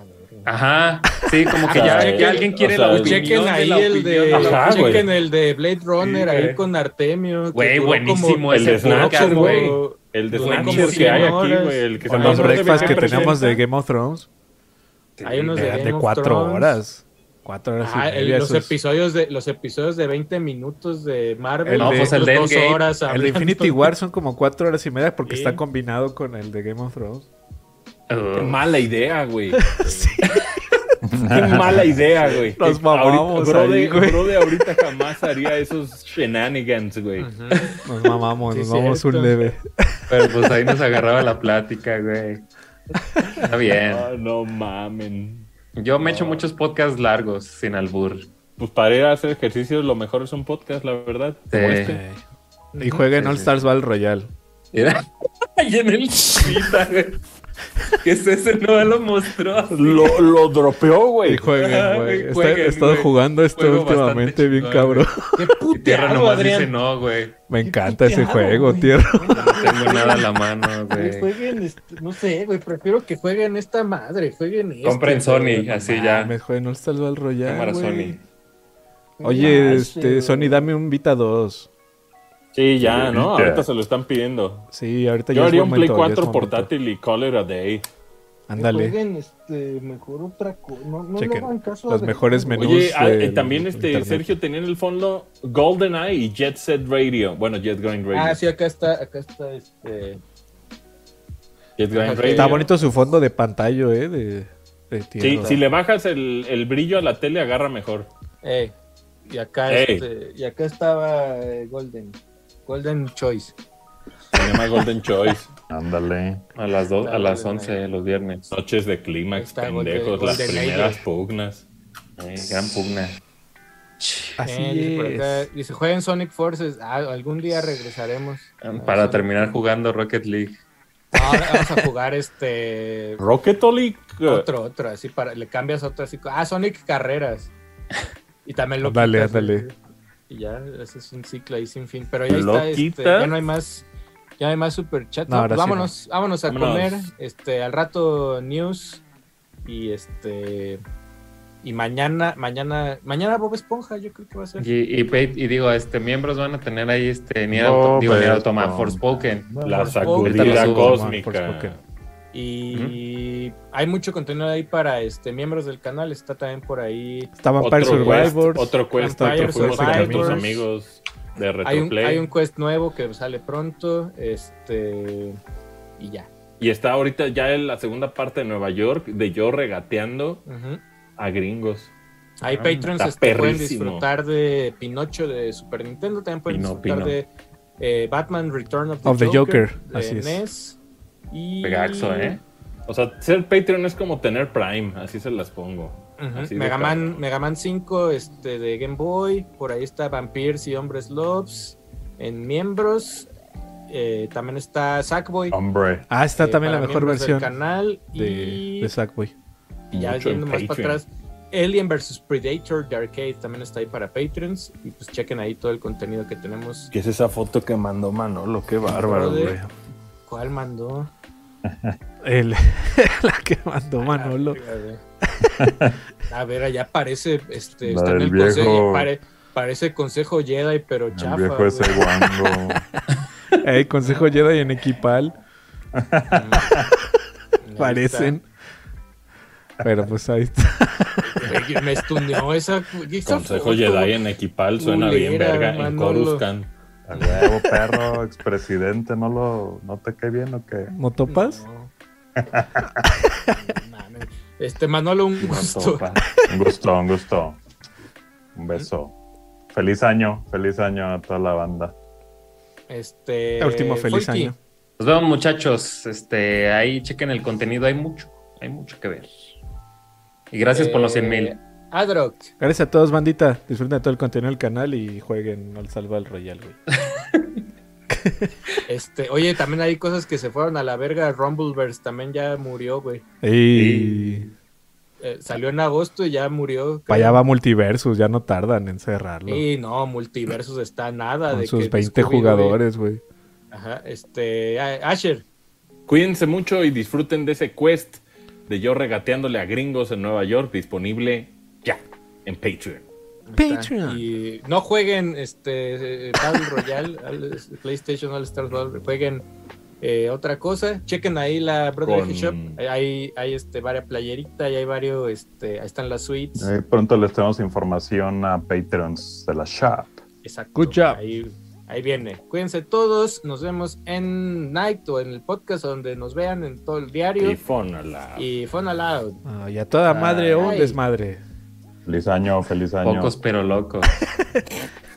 Ajá, sí, como que O sea, ya, eh, ya alguien quiere o sea, la el- opinión Chequen de ahí la el opinión de, Ajá, chequen güey. el de Blade Runner Sí, ahí güey. con Artemio. Güey, buenísimo El de Snatcher, güey. El de Snatcher que hay aquí, güey. El que se Con Con los breakfast que presenta. teníamos de Game of Thrones. Hay unos de Eran Game de of cuatro Thrones. horas. Cuatro horas Ah, y el- media. los esos- episodios de los episodios de 20 minutos de Marvel. El No, de- pues el de dos Endgame. horas El de hablando. Infinity War son como cuatro horas y media porque Sí. está combinado con el de Game of Thrones. Qué mala idea, güey. Qué mala idea, güey. Nos mamamos güey. brode ahorita jamás haría esos shenanigans, güey. Nos mamamos, Sí, nos vamos un leve. pero pues ahí nos agarraba la plática, güey. Está bien. Ah, no mamen. Yo me echo muchos podcasts largos sin albur. Pues para ir a hacer ejercicio, lo mejor es un podcast, la verdad. Como Sí. este. Y jueguen Sí, All sí. Stars Battle Royale. Era ahí en el Vita, güey. ¿Qué es ese? No lo mostró. así. Lo, lo dropeó, güey. Jueguen, güey. Está- He estado jugando esto Juego últimamente bien cabrón. Qué Y Tierra puteado, nomás Adrián. dice no, güey. Me encanta ese puteado, juego, tierra. No tengo nada a la mano, Güey. Jueguen, este, no sé, güey, prefiero que jueguen esta madre, jueguen esto. Compren Sony, así no ya. Me jueguen Stars Battle Royale. Cámara güey. Sony. Oye, este, Sony, dame un Vita 2. Sí, ya, ¿no? Ahorita. Ahorita se lo están pidiendo. Sí, ahorita Yo ya es haría un Play momento, ya es 4 momento. portátil y call it a day. Ándale. Este, mejor otra cosa. No, no Chequen. caso Los mejores menús. Oye, ah, eh, también este internet. Sergio tenía en el fondo GoldenEye y Jet Set Radio. Bueno, Jet Grind Radio. Ah, sí, acá está, acá está, este... Jet Grind Radio. Está bonito su fondo de pantalla, ¿eh? De, de Sí, si le bajas el, el brillo a la tele, agarra mejor. Eh, y acá, Ey. este, y acá estaba eh, Golden. Golden Choice. Se llama Golden Choice. Ándale. A las, do- a las güey. 11 los viernes. Noches de clímax, pendejos, Golden- las Golden primeras Age. pugnas. Eh, gran pugna. Así Eh, acá, es. dice, jueguen Sonic Forces. Ah, algún día regresaremos. Para Ah, terminar jugando Rocket League. Ahora vamos a jugar este... Rocket League. Otro, otro, así para, le cambias otro así. Ah, Sonic Carreras. Y también lo Ándale, quitas, ándale. Y ya, ese es un ciclo ahí sin fin. Pero ya está, este, ya no hay más, ya no hay más super chat. No, No, ahora pues sí vámonos, vámonos a Vámonos. comer. Este, al rato news y este Y mañana, mañana, mañana Bob Esponja, yo creo que va a ser. Y, y, y digo, este, miembros van a tener ahí este Nier, No, Auto- digo, Automata, no. Forspoken. La sacudida lo Y hay mucho contenido ahí para este miembros del canal. Está también por ahí. Está Vampire Otro quest, Survivors. otro quest, Vampire otro fuimos con nuestros Survivors. amigos de Hay un, Retroplay. hay un quest nuevo que sale pronto. Este. Y ya. Y está ahorita ya en la segunda parte de Nueva York, de yo regateando a gringos. Hay Ah, Patreons está este, pueden disfrutar de Pinocho de Super Nintendo. También pueden Pino, disfrutar Pino. de eh, Batman Return of the, Of the Joker, de así es. Y... Pegaxo, ¿eh? O sea, ser Patreon es como tener Prime, así se las pongo. Así de Mega, Man, cabrón. Mega Man 5 este, de Game Boy. Por ahí está Vampires y Hombres Lobs. En miembros. Eh, también está Sackboy. Hombre. Ah, está eh, también la mejor del versión canal. de, y de Sackboy. y ya yendo más para atrás. Alien vs Predator de Arcade también está ahí para Patreons. Y pues chequen ahí todo el contenido que tenemos. ¿Qué es esa foto que mandó Manolo? Qué bárbaro, güey. ¿Cuál mandó? El, la que mandó Manolo. A ver, allá parece, este, La está en el consejo, viejo. pare- parece consejo Jedi, pero El chafa. viejo ese guango. Ey, Consejo Jedi en Equipal. Ahí Parecen. Pero pues ahí está. Me estuneó esa, esa Consejo foto. Jedi en Equipal suena bien verga en. Coruscant. A huevo, perro, expresidente, ¿no, lo, ¿no te cae bien o qué? ¿Motopas? No. Este Manolo, un gusto. Topa. Un gusto, un gusto. Un beso. Feliz año, feliz año a toda la banda. Este. El último feliz Folky, año. Nos vemos, muchachos. Este, ahí chequen el contenido, hay mucho, hay mucho que ver. Y gracias por los 100 mil. Adrock. Gracias a todos, bandita. Disfruten de todo el contenido del canal y jueguen al Salva Royal, güey. Este, oye, también hay cosas que se fueron a la verga. Rumbleverse también ya murió, güey. Y Eh, salió en agosto y ya murió. para allá va Multiversus, ya no tardan en cerrarlo. Y no, Multiversus está nada Con de sus que 20 Scooby-Doo, jugadores, güey. Ajá, este, Asher. Cuídense mucho y disfruten de ese quest de yo regateándole a gringos en Nueva York, disponible ya en Patreon. Patreon. Y no jueguen este eh, Battle Royale, al- PlayStation All Stars Battle, jueguen eh, otra cosa. Chequen ahí la Brother Con- Shop. Hay, hay este varias playeritas y hay varios, este, ahí están las suites. Pronto les tenemos información a Patreons de la shop. Exacto. Good job. Ahí, ahí viene. Cuídense todos. Nos vemos en Night o en el podcast donde nos vean en todo el diario. Y Fonala. Y Fun Aloud. Ah, y a toda madre o un Ay. desmadre. Feliz año, feliz año. Pocos pero locos.